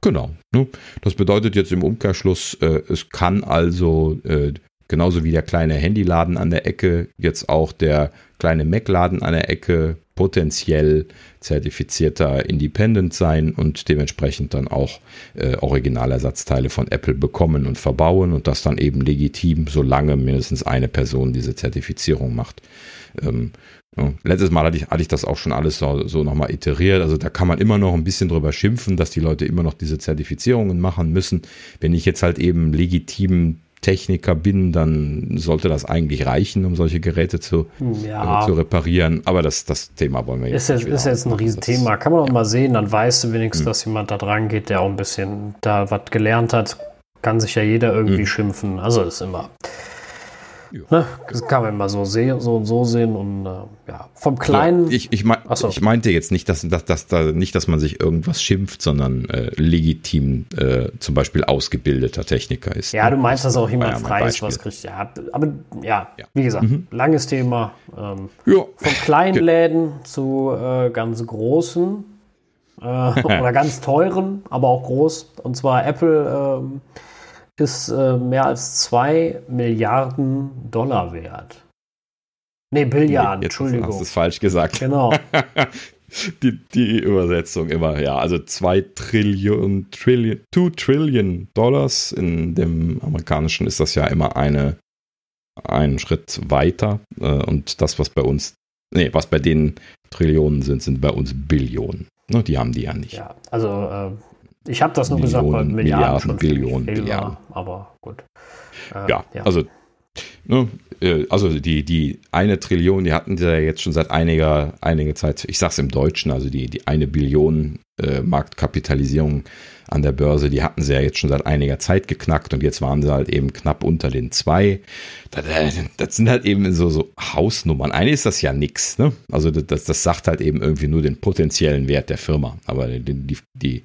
Genau. Ne? Das bedeutet jetzt im Umkehrschluss, äh, es kann also äh, genauso wie der kleine Handyladen an der Ecke, jetzt auch der kleine Mac-Laden an der Ecke potenziell zertifizierter Independent sein und dementsprechend dann auch äh, Originalersatzteile von Apple bekommen und verbauen und das dann eben legitim, solange mindestens eine Person diese Zertifizierung macht. Ähm, letztes Mal hatte ich, hatte ich das auch schon alles so, so nochmal iteriert. Also da kann man immer noch ein bisschen drüber schimpfen, dass die Leute immer noch diese Zertifizierungen machen müssen. Wenn ich jetzt halt eben legitim Techniker bin, dann sollte das eigentlich reichen, um solche Geräte zu, ja. äh, zu reparieren. Aber das, das Thema wollen wir jetzt ist nicht. Jetzt, ist jetzt ein Riesenthema. Kann man auch ja. mal sehen, dann weißt du wenigstens, hm. dass jemand da dran geht, der auch ein bisschen da was gelernt hat. Kann sich ja jeder irgendwie hm. schimpfen. Also ist immer. Ne? Das kann man immer so sehen, so und so sehen und äh, ja, vom kleinen. Ja, ich, ich, mein, so. ich, meinte jetzt nicht, dass, dass, dass, dass, nicht, dass man sich irgendwas schimpft, sondern äh, legitim äh, zum Beispiel ausgebildeter Techniker ist. Ja, du meinst, dass auch jemand frei ist, was kriegt. Ja, aber ja, ja. wie gesagt, mhm. langes Thema. Ähm, ja. Von kleinen Läden zu äh, ganz großen äh, <laughs> oder ganz teuren, aber auch groß. Und zwar Apple. Ähm, ist äh, mehr als 2 Milliarden Dollar wert. Nee, Billiarden, nee, Entschuldigung. Hast du es falsch gesagt. Genau. <laughs> die, die Übersetzung immer, ja. Also 2 Trillionen, Trillion, 2 Trillion Dollars. In dem amerikanischen ist das ja immer eine, einen Schritt weiter. Äh, und das, was bei uns, nee, was bei denen Trillionen sind, sind bei uns Billionen. Ne, die haben die ja nicht. Ja, also äh, ich habe das nur Millionen, gesagt, weil Milliarden, Milliarden Billionen, Milliarden. Aber gut. Äh, ja, ja, also Ne, äh, also die, die eine Trillion, die hatten sie ja jetzt schon seit einiger, einiger Zeit, ich sag's im Deutschen, also die, die eine Billion äh, Marktkapitalisierung an der Börse, die hatten sie ja jetzt schon seit einiger Zeit geknackt und jetzt waren sie halt eben knapp unter den zwei. Das, das sind halt eben so, so Hausnummern. Eigentlich ist das ja nix, ne? Also das, das sagt halt eben irgendwie nur den potenziellen Wert der Firma. Aber die, die, die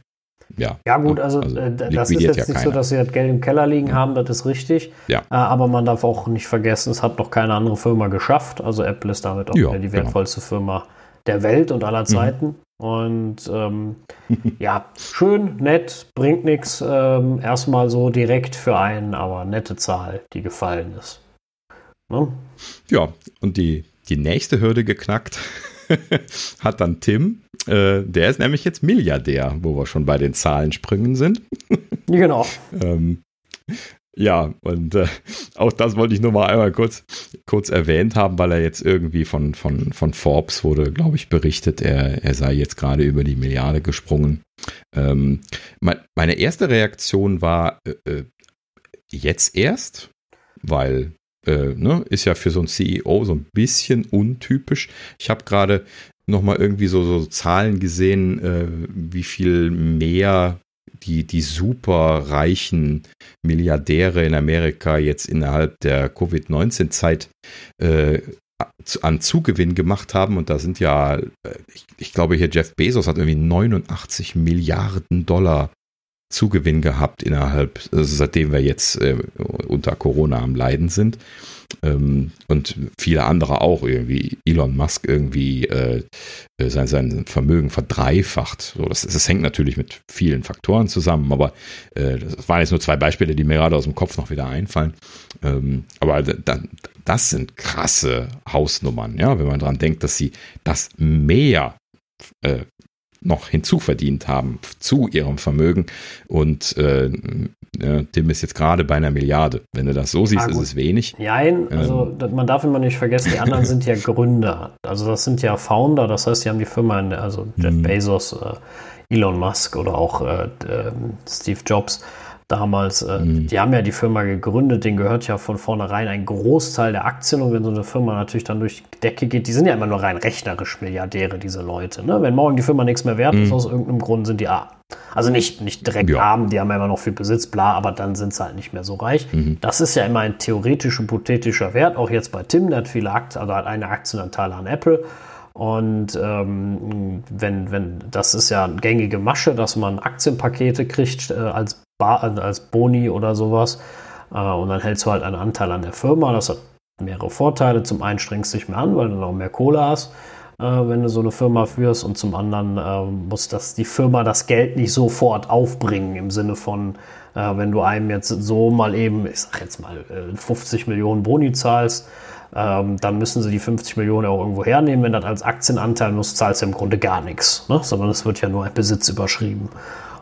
ja. Ja, gut, also, also äh, das ist jetzt ja nicht keiner. so, dass sie das Geld im Keller liegen ja. haben, das ist richtig. Ja. Äh, aber man darf auch nicht vergessen, es hat noch keine andere Firma geschafft. Also Apple ist damit auch ja, die genau. wertvollste genau. Firma der Welt und aller mhm. Zeiten. Mhm. Und ähm, <laughs> ja, schön, nett, bringt nichts. Ähm, erstmal so direkt für einen, aber nette Zahl, die gefallen ist. Ne? Ja, und die, die nächste Hürde geknackt <laughs> hat dann Tim. Äh, der ist nämlich jetzt Milliardär, wo wir schon bei den Zahlensprüngen sind. <laughs> genau. ähm, ja, und äh, auch das wollte ich nur mal einmal kurz, kurz erwähnt haben, weil er jetzt irgendwie von, von, von Forbes wurde, glaube ich, berichtet, er, er sei jetzt gerade über die Milliarde gesprungen. Ähm, mein, meine erste Reaktion war äh, äh jetzt erst, weil äh, ne, ist ja für so ein CEO so ein bisschen untypisch. Ich habe gerade noch mal irgendwie so, so Zahlen gesehen, äh, wie viel mehr die, die super reichen Milliardäre in Amerika jetzt innerhalb der Covid-19-Zeit äh, an Zugewinn gemacht haben. Und da sind ja, äh, ich, ich, glaube hier Jeff Bezos hat irgendwie 89 Milliarden Dollar Zugewinn gehabt innerhalb, also seitdem wir jetzt äh, unter Corona am Leiden sind. Ähm, und viele andere auch irgendwie. Elon Musk irgendwie äh, sein, sein Vermögen verdreifacht. So, das, das hängt natürlich mit vielen Faktoren zusammen, aber äh, das waren jetzt nur zwei Beispiele, die mir gerade aus dem Kopf noch wieder einfallen. Ähm, aber dann, das sind krasse Hausnummern, ja, wenn man daran denkt, dass sie das mehr äh, noch hinzuverdient haben zu ihrem Vermögen. Und äh, Tim ist jetzt gerade bei einer Milliarde. Wenn du das so siehst, ah, ist es wenig. Nein, also ähm. man darf immer nicht vergessen, die anderen sind ja Gründer. Also das sind ja Founder, das heißt, die haben die Firma, in, also Jeff mhm. Bezos, äh, Elon Musk oder auch äh, ähm, Steve Jobs damals, äh, mhm. die haben ja die Firma gegründet, denen gehört ja von vornherein ein Großteil der Aktien und wenn so eine Firma natürlich dann durch die Decke geht, die sind ja immer nur rein rechnerisch Milliardäre, diese Leute. Ne? Wenn morgen die Firma nichts mehr wert mhm. ist, aus irgendeinem Grund sind die arm. Also nicht, nicht direkt ja. arm, die haben ja immer noch viel Besitz, bla, aber dann sind sie halt nicht mehr so reich. Mhm. Das ist ja immer ein theoretisch hypothetischer Wert, auch jetzt bei Tim, der hat viele Aktien, also hat eine Aktienanteile an Apple. Und ähm, wenn, wenn, das ist ja eine gängige Masche, dass man Aktienpakete kriegt äh, als als Boni oder sowas. Äh, und dann hältst du halt einen Anteil an der Firma. Das hat mehrere Vorteile. Zum einen strengst du dich mehr an, weil du noch mehr Kohle hast, äh, wenn du so eine Firma führst. Und zum anderen äh, muss das, die Firma das Geld nicht sofort aufbringen im Sinne von, Äh, wenn du einem jetzt so mal eben, ich sag jetzt mal, 50 Millionen Boni zahlst, ähm, dann müssen sie die 50 Millionen auch irgendwo hernehmen. Wenn das als Aktienanteil muss, zahlst du im Grunde gar nichts, ne? sondern es wird ja nur ein Besitz überschrieben.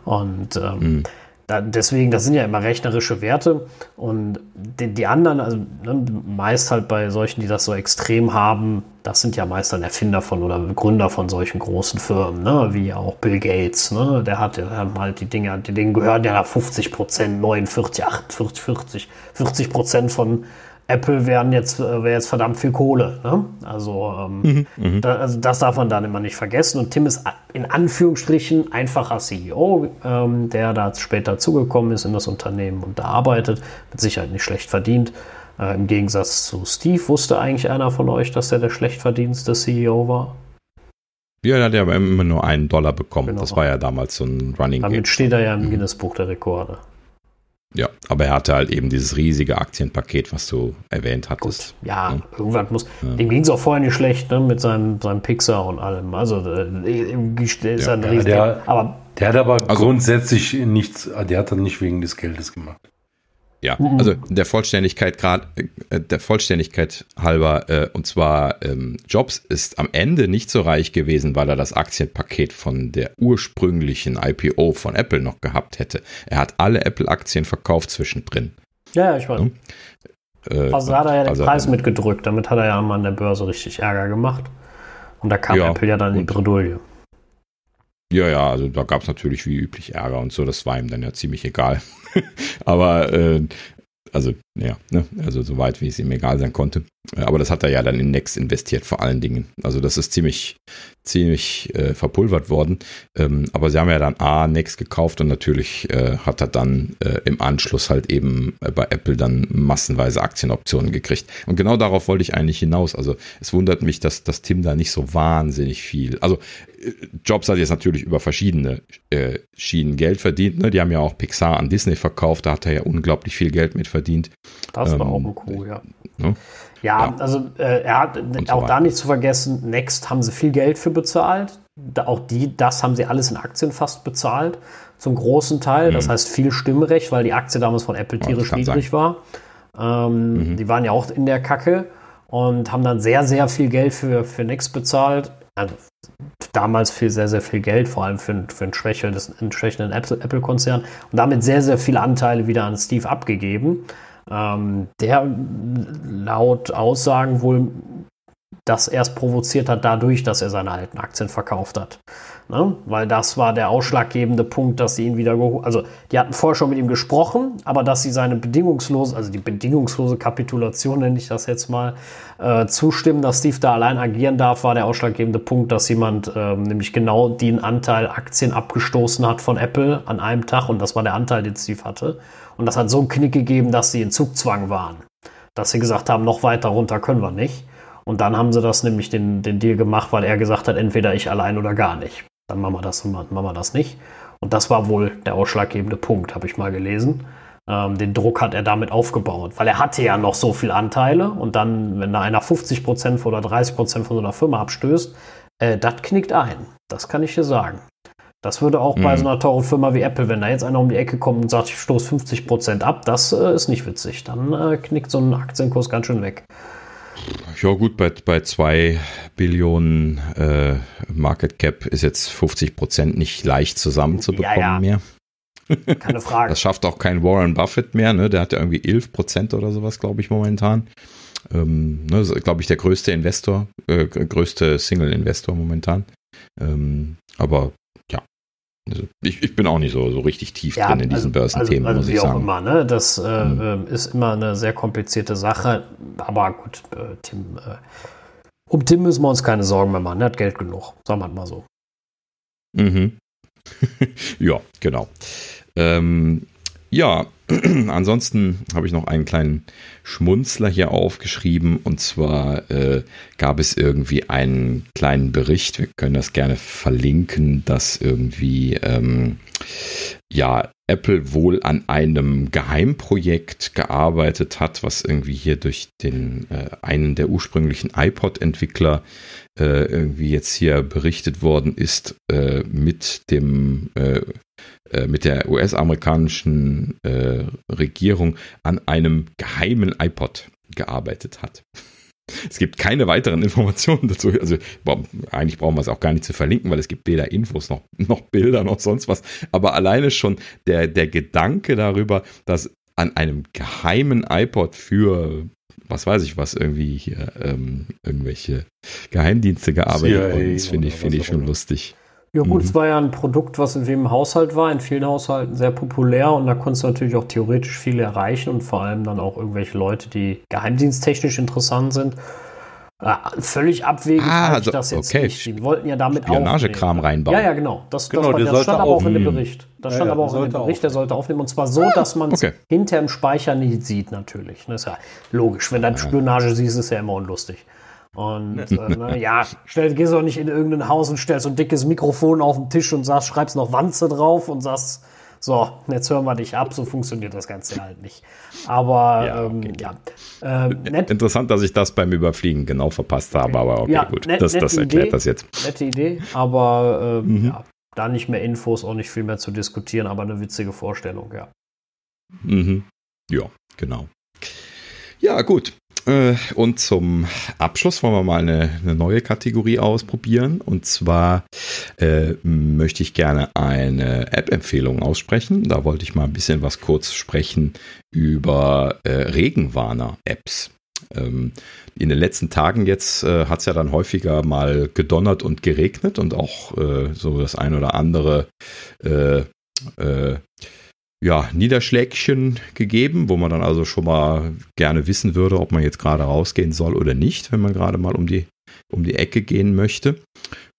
Und ähm, mhm. Deswegen, das sind ja immer rechnerische Werte. Und die, die anderen, also ne, meist halt bei solchen, die das so extrem haben, das sind ja meist dann Erfinder von oder Gründer von solchen großen Firmen, ne? wie auch Bill Gates. Ne? Der hat ja halt die Dinge, die Dinge gehören ja 50 Prozent, 49, 48, 40, 40 Prozent von Apple wären jetzt, äh, wäre jetzt verdammt viel Kohle. Ne? Also, ähm, mhm, mhm, da, also, das darf man dann immer nicht vergessen. Und Tim ist in Anführungsstrichen einfacher CEO, ähm, der da später zugekommen ist in das Unternehmen und da arbeitet, mit Sicherheit nicht schlecht verdient. Äh, Im Gegensatz zu Steve wusste eigentlich einer von euch, dass er der schlecht verdienste CEO war. Ja, der hat ja immer nur einen Dollar bekommen. Genau. Das war ja damals so ein Running Damit steht er ja im mhm. Guinness Buch der Rekorde. Ja, aber er hatte halt eben dieses riesige Aktienpaket, was du erwähnt hattest. Gut, ja, ja, irgendwann muss. Ja. Dem ging es auch vorher nicht schlecht, ne, mit seinem, seinem Pixar und allem. Also, äh, ist ja. ein riesiger. Der, aber, der hat aber also, grundsätzlich nichts, der hat dann nicht wegen des Geldes gemacht. Ja, mhm. also der Vollständigkeit gerade, äh, der Vollständigkeit halber, äh, und zwar ähm, Jobs ist am Ende nicht so reich gewesen, weil er das Aktienpaket von der ursprünglichen IPO von Apple noch gehabt hätte. Er hat alle Apple-Aktien verkauft zwischendrin. Ja, ja, ich weiß. Äh, also hat er ja den also, Preis mitgedrückt, damit hat er ja an der Börse richtig Ärger gemacht. Und da kam ja, Apple ja dann in die Bredouille. Ja, ja, also da gab es natürlich wie üblich Ärger und so, das war ihm dann ja ziemlich egal. <laughs> Aber äh, also ja, ne? also soweit wie es ihm egal sein konnte. Aber das hat er ja dann in Next investiert, vor allen Dingen. Also das ist ziemlich, ziemlich äh, verpulvert worden. Ähm, aber sie haben ja dann A, Next gekauft und natürlich äh, hat er dann äh, im Anschluss halt eben äh, bei Apple dann massenweise Aktienoptionen gekriegt. Und genau darauf wollte ich eigentlich hinaus. Also es wundert mich, dass, dass Tim da nicht so wahnsinnig viel. Also äh, Jobs hat jetzt natürlich über verschiedene äh, Schienen Geld verdient. Ne? Die haben ja auch Pixar an Disney verkauft, da hat er ja unglaublich viel Geld mit verdient. Das war ähm, auch ein cool, ja. Ne? Ja, ja, also äh, er hat so auch weiter. da nicht zu vergessen, Next haben sie viel Geld für bezahlt. Da, auch die, das haben sie alles in Aktien fast bezahlt, zum großen Teil. Mhm. Das heißt viel Stimmrecht, weil die Aktie damals von Apple tierisch niedrig sein. war. Ähm, mhm. Die waren ja auch in der Kacke und haben dann sehr, sehr viel Geld für, für Next bezahlt. Also, damals viel, sehr, sehr viel Geld, vor allem für, für einen, schwächelnden, schwächelnden Apple-Konzern und damit sehr, sehr viele Anteile wieder an Steve abgegeben ähm, der laut Aussagen wohl das erst provoziert hat dadurch, dass er seine alten Aktien verkauft hat. Ne? Weil das war der ausschlaggebende Punkt, dass sie ihn wieder geholt Also, die hatten vorher schon mit ihm gesprochen, aber dass sie seine bedingungslose, also die bedingungslose Kapitulation, nenne ich das jetzt mal, äh, zustimmen, dass Steve da allein agieren darf, war der ausschlaggebende Punkt, dass jemand äh, nämlich genau den Anteil Aktien abgestoßen hat von Apple an einem Tag und das war der Anteil, den Steve hatte. Und das hat so einen Knick gegeben, dass sie in Zugzwang waren. Dass sie gesagt haben, noch weiter runter können wir nicht. Und dann haben sie das nämlich den, den Deal gemacht, weil er gesagt hat, entweder ich allein oder gar nicht. Dann machen wir das und machen wir das nicht. Und das war wohl der ausschlaggebende Punkt, habe ich mal gelesen. Ähm, den Druck hat er damit aufgebaut, weil er hatte ja noch so viele Anteile und dann, wenn da einer 50% oder 30% von so einer Firma abstößt, äh, das knickt ein. Das kann ich dir sagen. Das würde auch mhm. bei so einer teuren Firma wie Apple, wenn da jetzt einer um die Ecke kommt und sagt, ich stoße 50 Prozent ab, das äh, ist nicht witzig. Dann äh, knickt so ein Aktienkurs ganz schön weg. Ja gut, bei, bei zwei Billionen äh, Market Cap ist jetzt 50 Prozent nicht leicht zusammenzubekommen ja, ja. mehr. Keine Frage. <laughs> Das schafft auch kein Warren Buffett mehr, ne? Der hat ja irgendwie 11 Prozent oder sowas, glaube ich, momentan. Ähm, ne, glaube ich, der größte Investor, äh, größte Single-Investor momentan. Ähm, aber also ich, ich, bin auch nicht so, so richtig tief ja, drin in diesen also, Börsenthemen, also, also muss ich sagen. Immer, ne? Das äh, mhm. ist immer eine sehr komplizierte Sache. Aber gut, äh, Tim, äh, um Tim müssen wir uns keine Sorgen mehr machen. Er hat Geld genug, sagen wir mal so. Mhm. <laughs> ja, genau. Ähm, ja, <clears throat> ansonsten habe ich noch einen kleinen Schmunzler hier aufgeschrieben. Und zwar äh, gab es irgendwie einen kleinen Bericht, wir können das gerne verlinken, dass irgendwie ähm, ja, Apple wohl an einem Geheimprojekt gearbeitet hat, was irgendwie hier durch den äh, einen der ursprünglichen iPod-Entwickler äh, irgendwie jetzt hier berichtet worden ist, äh, mit dem äh, äh, mit der US-amerikanischen äh, Regierung an einem geheimen iPod gearbeitet hat. Es gibt keine weiteren <laughs> Informationen dazu. Also eigentlich brauchen wir es auch gar nicht zu verlinken, weil es gibt weder Infos noch, <laughs> noch Bilder noch sonst was. Aber alleine schon der, der Gedanke darüber, dass an einem geheimen iPod für was weiß ich was irgendwie hier ähm, irgendwelche Geheimdienste gearbeitet ist, finde ich, finde ich schon lustig. Ja gut, mhm. es war ja ein Produkt, was in jedem Haushalt war, in vielen Haushalten sehr populär und da konntest du natürlich auch theoretisch viel erreichen und vor allem dann auch irgendwelche Leute, die geheimdiensttechnisch interessant sind. Äh, völlig abwegig ah, also, das jetzt okay. nicht. Die wollten ja damit Spionagekram reinbauen. Ja, ja, genau. Das, genau, das, das stand aber auch in dem Bericht. Das ja, stand ja, aber auch in dem Bericht, der sollte aufnehmen. Und zwar so, dass man es okay. hinter im Speicher nicht sieht, natürlich. Das ist ja logisch. Wenn du Spionage siehst, ist es ja immer unlustig. Und äh, ne, ja, stell, gehst doch nicht in irgendein Haus und stellst so ein dickes Mikrofon auf den Tisch und sagst, schreibst noch Wanze drauf und sagst, so, jetzt hören wir dich ab, so funktioniert das Ganze halt nicht. Aber ja, ähm, okay. ja. Äh, nett. Interessant, dass ich das beim Überfliegen genau verpasst habe, aber okay, ja, gut, net, das, das erklärt Idee, das jetzt. Nette Idee, aber äh, mhm. ja, da nicht mehr Infos, auch nicht viel mehr zu diskutieren, aber eine witzige Vorstellung, ja. Mhm. Ja, genau. Ja, gut. Äh, und zum Abschluss wollen wir mal eine, eine neue Kategorie ausprobieren. Und zwar äh, möchte ich gerne eine App-Empfehlung aussprechen. Da wollte ich mal ein bisschen was kurz sprechen über äh, Regenwarner-Apps. Ähm, in den letzten Tagen jetzt äh, hat es ja dann häufiger mal gedonnert und geregnet und auch äh, so das ein oder andere äh, ja, Niederschlägchen gegeben, wo man dann also schon mal gerne wissen würde, ob man jetzt gerade rausgehen soll oder nicht, wenn man gerade mal um die, um die Ecke gehen möchte.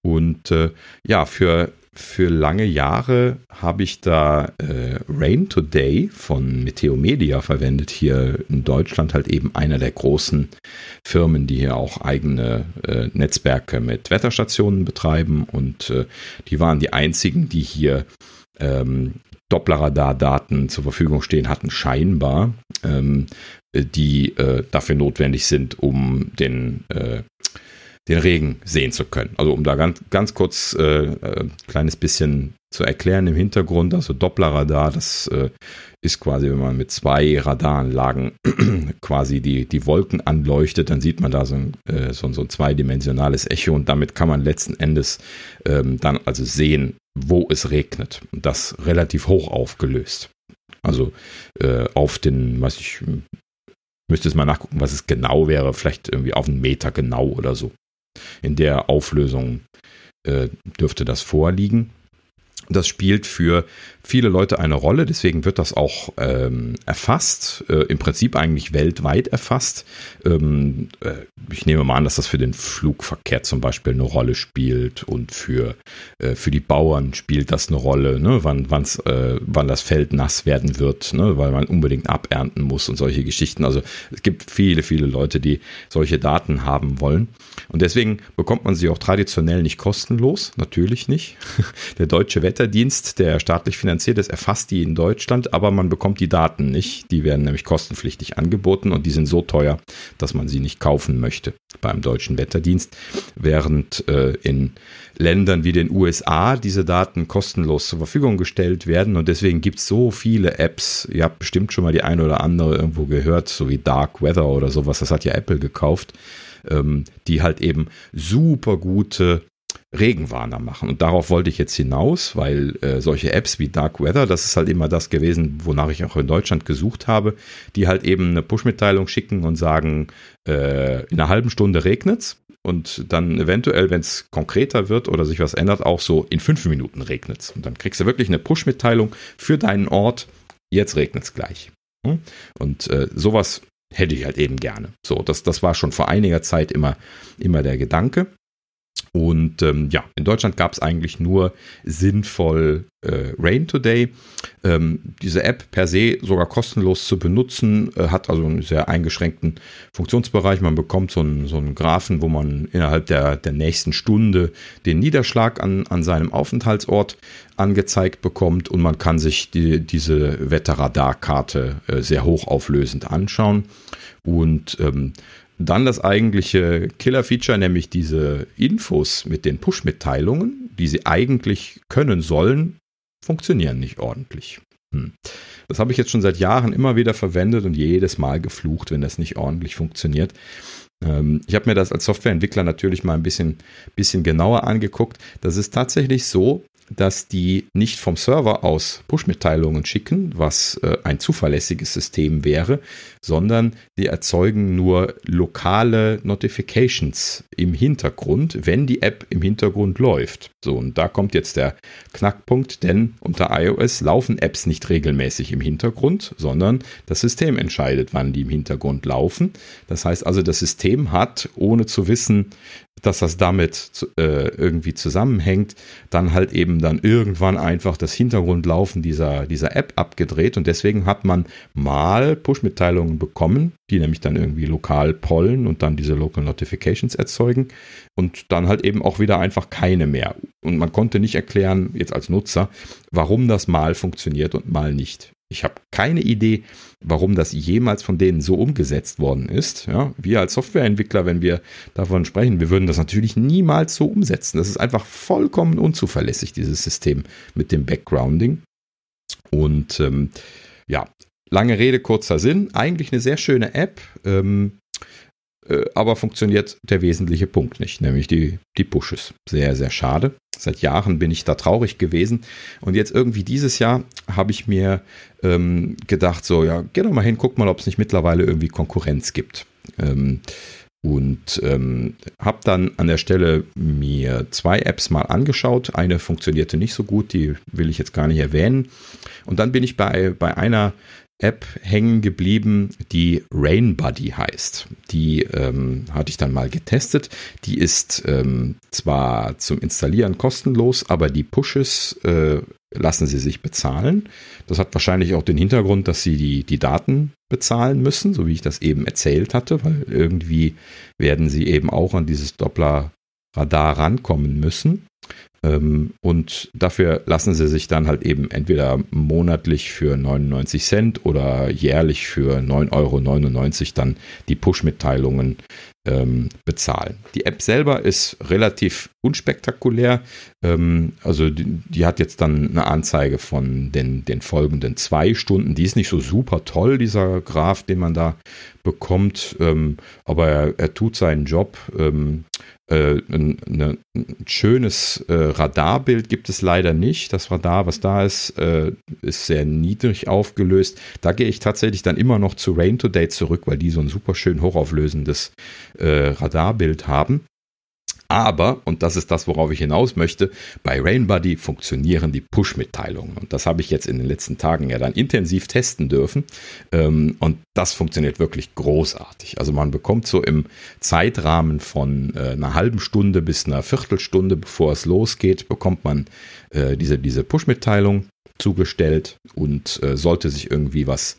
Und äh, ja, für, für lange Jahre habe ich da äh, Rain Today von Meteo Media verwendet, hier in Deutschland halt eben einer der großen Firmen, die hier auch eigene äh, Netzwerke mit Wetterstationen betreiben. Und äh, die waren die einzigen, die hier ähm, Dopplerradardaten zur Verfügung stehen hatten, scheinbar, ähm, die äh, dafür notwendig sind, um den, äh, den Regen sehen zu können. Also um da ganz, ganz kurz äh, äh kleines bisschen zu erklären im Hintergrund, also Dopplerradar, das äh, ist quasi, wenn man mit zwei Radaranlagen <clears throat> quasi die, die Wolken anleuchtet, dann sieht man da so ein, äh, so, so ein zweidimensionales Echo und damit kann man letzten Endes ähm, dann also sehen, wo es regnet. Und das relativ hoch aufgelöst. Also äh, auf den, was ich müsste es mal nachgucken, was es genau wäre, vielleicht irgendwie auf einen Meter genau oder so. In der Auflösung äh, dürfte das vorliegen. Das spielt für viele Leute eine Rolle, deswegen wird das auch ähm, erfasst, äh, im Prinzip eigentlich weltweit erfasst. Ähm, äh, ich nehme mal an, dass das für den Flugverkehr zum Beispiel eine Rolle spielt und für, äh, für die Bauern spielt das eine Rolle, ne? wann, äh, wann das Feld nass werden wird, ne? weil man unbedingt abernten muss und solche Geschichten. Also es gibt viele, viele Leute, die solche Daten haben wollen. Und deswegen bekommt man sie auch traditionell nicht kostenlos, natürlich nicht. <laughs> Der deutsche Wetterdienst, der staatlich finanziert ist, erfasst die in Deutschland, aber man bekommt die Daten nicht. Die werden nämlich kostenpflichtig angeboten und die sind so teuer, dass man sie nicht kaufen möchte beim deutschen Wetterdienst, während äh, in Ländern wie den USA diese Daten kostenlos zur Verfügung gestellt werden und deswegen gibt es so viele Apps. Ihr habt bestimmt schon mal die eine oder andere irgendwo gehört, so wie Dark Weather oder sowas, das hat ja Apple gekauft, ähm, die halt eben super gute Regenwarner machen. Und darauf wollte ich jetzt hinaus, weil äh, solche Apps wie Dark Weather, das ist halt immer das gewesen, wonach ich auch in Deutschland gesucht habe, die halt eben eine Push-Mitteilung schicken und sagen, äh, in einer halben Stunde regnet's und dann eventuell, wenn es konkreter wird oder sich was ändert, auch so in fünf Minuten regnet's. Und dann kriegst du wirklich eine Push-Mitteilung für deinen Ort, jetzt regnet's gleich. Hm? Und äh, sowas hätte ich halt eben gerne. So, das, das war schon vor einiger Zeit immer, immer der Gedanke. Und ähm, ja, in Deutschland gab es eigentlich nur sinnvoll äh, Rain Today. Ähm, diese App per se sogar kostenlos zu benutzen, äh, hat also einen sehr eingeschränkten Funktionsbereich. Man bekommt so einen, so einen Graphen, wo man innerhalb der, der nächsten Stunde den Niederschlag an, an seinem Aufenthaltsort angezeigt bekommt und man kann sich die, diese Wetterradarkarte äh, sehr hochauflösend anschauen. Und ähm, dann das eigentliche Killer-Feature, nämlich diese Infos mit den Push-Mitteilungen, die sie eigentlich können sollen, funktionieren nicht ordentlich. Hm. Das habe ich jetzt schon seit Jahren immer wieder verwendet und jedes Mal geflucht, wenn das nicht ordentlich funktioniert. Ähm, ich habe mir das als Softwareentwickler natürlich mal ein bisschen, bisschen genauer angeguckt. Das ist tatsächlich so, dass die nicht vom Server aus Push-Mitteilungen schicken, was äh, ein zuverlässiges System wäre, sondern die erzeugen nur lokale Notifications im Hintergrund, wenn die App im Hintergrund läuft. So, und da kommt jetzt der Knackpunkt, denn unter iOS laufen Apps nicht regelmäßig im Hintergrund, sondern das System entscheidet, wann die im Hintergrund laufen. Das heißt also, das System hat, ohne zu wissen, dass das damit äh, irgendwie zusammenhängt, dann halt eben dann irgendwann einfach das Hintergrundlaufen dieser, dieser App abgedreht und deswegen hat man mal Push-Mitteilungen bekommen, die nämlich dann irgendwie lokal pollen und dann diese Local Notifications erzeugen und dann halt eben auch wieder einfach keine mehr. Und man konnte nicht erklären, jetzt als Nutzer, warum das mal funktioniert und mal nicht. Ich habe keine Idee, warum das jemals von denen so umgesetzt worden ist. Ja, wir als Softwareentwickler, wenn wir davon sprechen, wir würden das natürlich niemals so umsetzen. Das ist einfach vollkommen unzuverlässig, dieses System mit dem Backgrounding. Und ähm, ja, lange Rede, kurzer Sinn. Eigentlich eine sehr schöne App. Ähm, äh, aber funktioniert der wesentliche Punkt nicht, nämlich die, die Pushes. Sehr, sehr schade. Seit Jahren bin ich da traurig gewesen. Und jetzt irgendwie dieses Jahr habe ich mir ähm, gedacht, so, ja, geh doch mal hin, guck mal, ob es nicht mittlerweile irgendwie Konkurrenz gibt. Ähm, und ähm, habe dann an der Stelle mir zwei Apps mal angeschaut. Eine funktionierte nicht so gut, die will ich jetzt gar nicht erwähnen. Und dann bin ich bei, bei einer App hängen geblieben, die Rain Buddy heißt. Die ähm, hatte ich dann mal getestet. Die ist ähm, zwar zum Installieren kostenlos, aber die Pushes äh, lassen sie sich bezahlen. Das hat wahrscheinlich auch den Hintergrund, dass sie die, die Daten bezahlen müssen, so wie ich das eben erzählt hatte, weil irgendwie werden sie eben auch an dieses Doppler-Radar rankommen müssen. Ähm, und dafür lassen sie sich dann halt eben entweder monatlich für 99 Cent oder jährlich für 9,99 Euro dann die Push-Mitteilungen ähm, bezahlen. Die App selber ist relativ unspektakulär. Ähm, also die, die, hat jetzt dann eine Anzeige von den, den folgenden zwei Stunden. Die ist nicht so super toll, dieser Graph, den man da bekommt, ähm, aber er, er, tut seinen Job. Ähm, äh, ein, eine, ein, schönes äh, Radarbild gibt es leider nicht. Das Radar, was da ist, äh, ist sehr niedrig aufgelöst. Da gehe ich tatsächlich dann immer noch zu Rain Today zurück, weil die so ein super schön hochauflösendes äh, Radarbild haben. Aber, und das ist das, worauf ich hinaus möchte, bei RainBuddy funktionieren die Push-Mitteilungen. Und das habe ich jetzt in den letzten Tagen ja dann intensiv testen dürfen. Ähm, und das funktioniert wirklich großartig. Also man bekommt so im Zeitrahmen von äh, einer halben Stunde bis einer Viertelstunde, bevor es losgeht, bekommt man äh, diese, diese Push-Mitteilung zugestellt und äh, sollte sich irgendwie was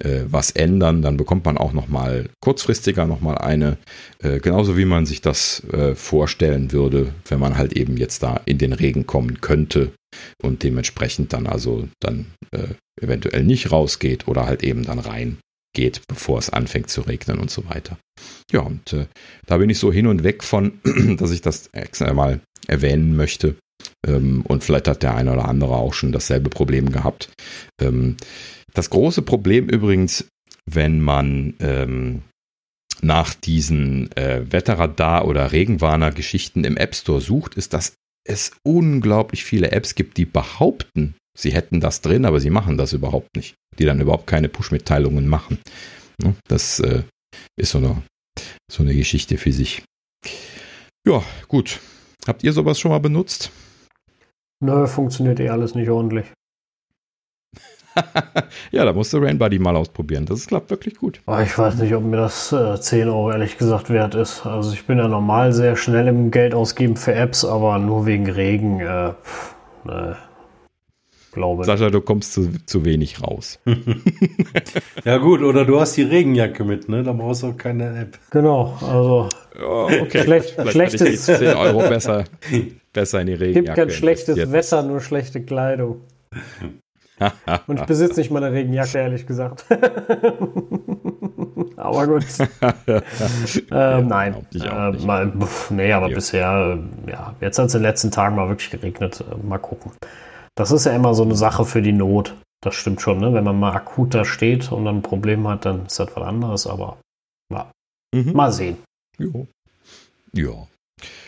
was ändern, dann bekommt man auch nochmal kurzfristiger nochmal eine, äh, genauso wie man sich das äh, vorstellen würde, wenn man halt eben jetzt da in den Regen kommen könnte und dementsprechend dann also dann äh, eventuell nicht rausgeht oder halt eben dann rein geht, bevor es anfängt zu regnen und so weiter. Ja, und äh, da bin ich so hin und weg von, <clears throat> dass ich das extra mal erwähnen möchte. Ähm, und vielleicht hat der eine oder andere auch schon dasselbe Problem gehabt. Ähm, das große Problem übrigens, wenn man ähm, nach diesen äh, Wetterradar- oder Regenwarner-Geschichten im App Store sucht, ist, dass es unglaublich viele Apps gibt, die behaupten, sie hätten das drin, aber sie machen das überhaupt nicht. Die dann überhaupt keine Push-Mitteilungen machen. Ne, das äh, ist so eine, so eine Geschichte für sich. Ja, gut. Habt ihr sowas schon mal benutzt? Nö, funktioniert eh alles nicht ordentlich. Ja, da musst du Rain Buddy mal ausprobieren. Das klappt wirklich gut. Oh, ich weiß nicht, ob mir das äh, 10 Euro ehrlich gesagt wert ist. Also ich bin ja normal sehr schnell im Geld ausgeben für Apps, aber nur wegen Regen, äh, pff, ne, glaube Sascha, du kommst zu, zu wenig raus. <laughs> ja gut, oder du hast die Regenjacke mit, ne? Da brauchst du auch keine App. Genau, also Oh, okay. Schlecht, schlechtes, 10 Euro besser, besser in die Regenjacke. gibt kein schlechtes. Wetter, nur schlechte Kleidung. <laughs> Und ich besitze nicht mal eine Regenjacke, ehrlich gesagt. <laughs> aber gut. <laughs> ähm, nein. Äh, mal, pff, nee, aber Ja. bisher, äh, ja, jetzt hat es in den letzten Tagen mal wirklich geregnet. Äh, Mal gucken. Das ist ja immer so eine Sache für die Not. Das stimmt schon, ne? Wenn man mal akut da steht und dann ein Problem hat, dann ist das was anderes, aber Mhm. mal sehen. Jo. Ja.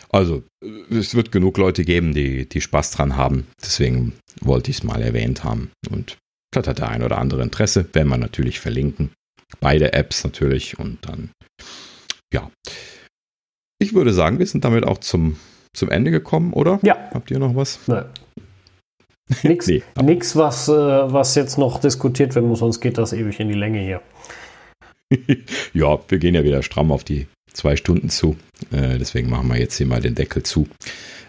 Also, es wird genug Leute geben, die, die Spaß dran haben. Deswegen wollte ich es mal erwähnt haben. Und vielleicht hat der ein oder andere Interesse, werden wir natürlich verlinken. Beide Apps natürlich. Und dann, ja. Ich würde sagen, wir sind damit auch zum, zum Ende gekommen, oder? Ja. Habt ihr noch was? Ne. <laughs> Nix, Nee. nix was, äh, was jetzt noch diskutiert werden muss, sonst geht das ewig in die Länge hier. <laughs> ja, wir gehen ja wieder stramm auf die zwei Stunden zu. Äh, deswegen machen wir jetzt hier mal den Deckel zu.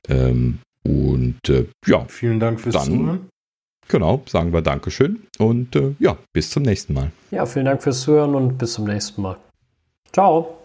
Ähm, und äh, ja, Vielen Dank fürs Dann- Zuhören. genau, sagen wir Dankeschön und äh, ja, bis zum nächsten Mal. Ja, vielen Dank fürs Zuhören und bis zum nächsten Mal. Ciao.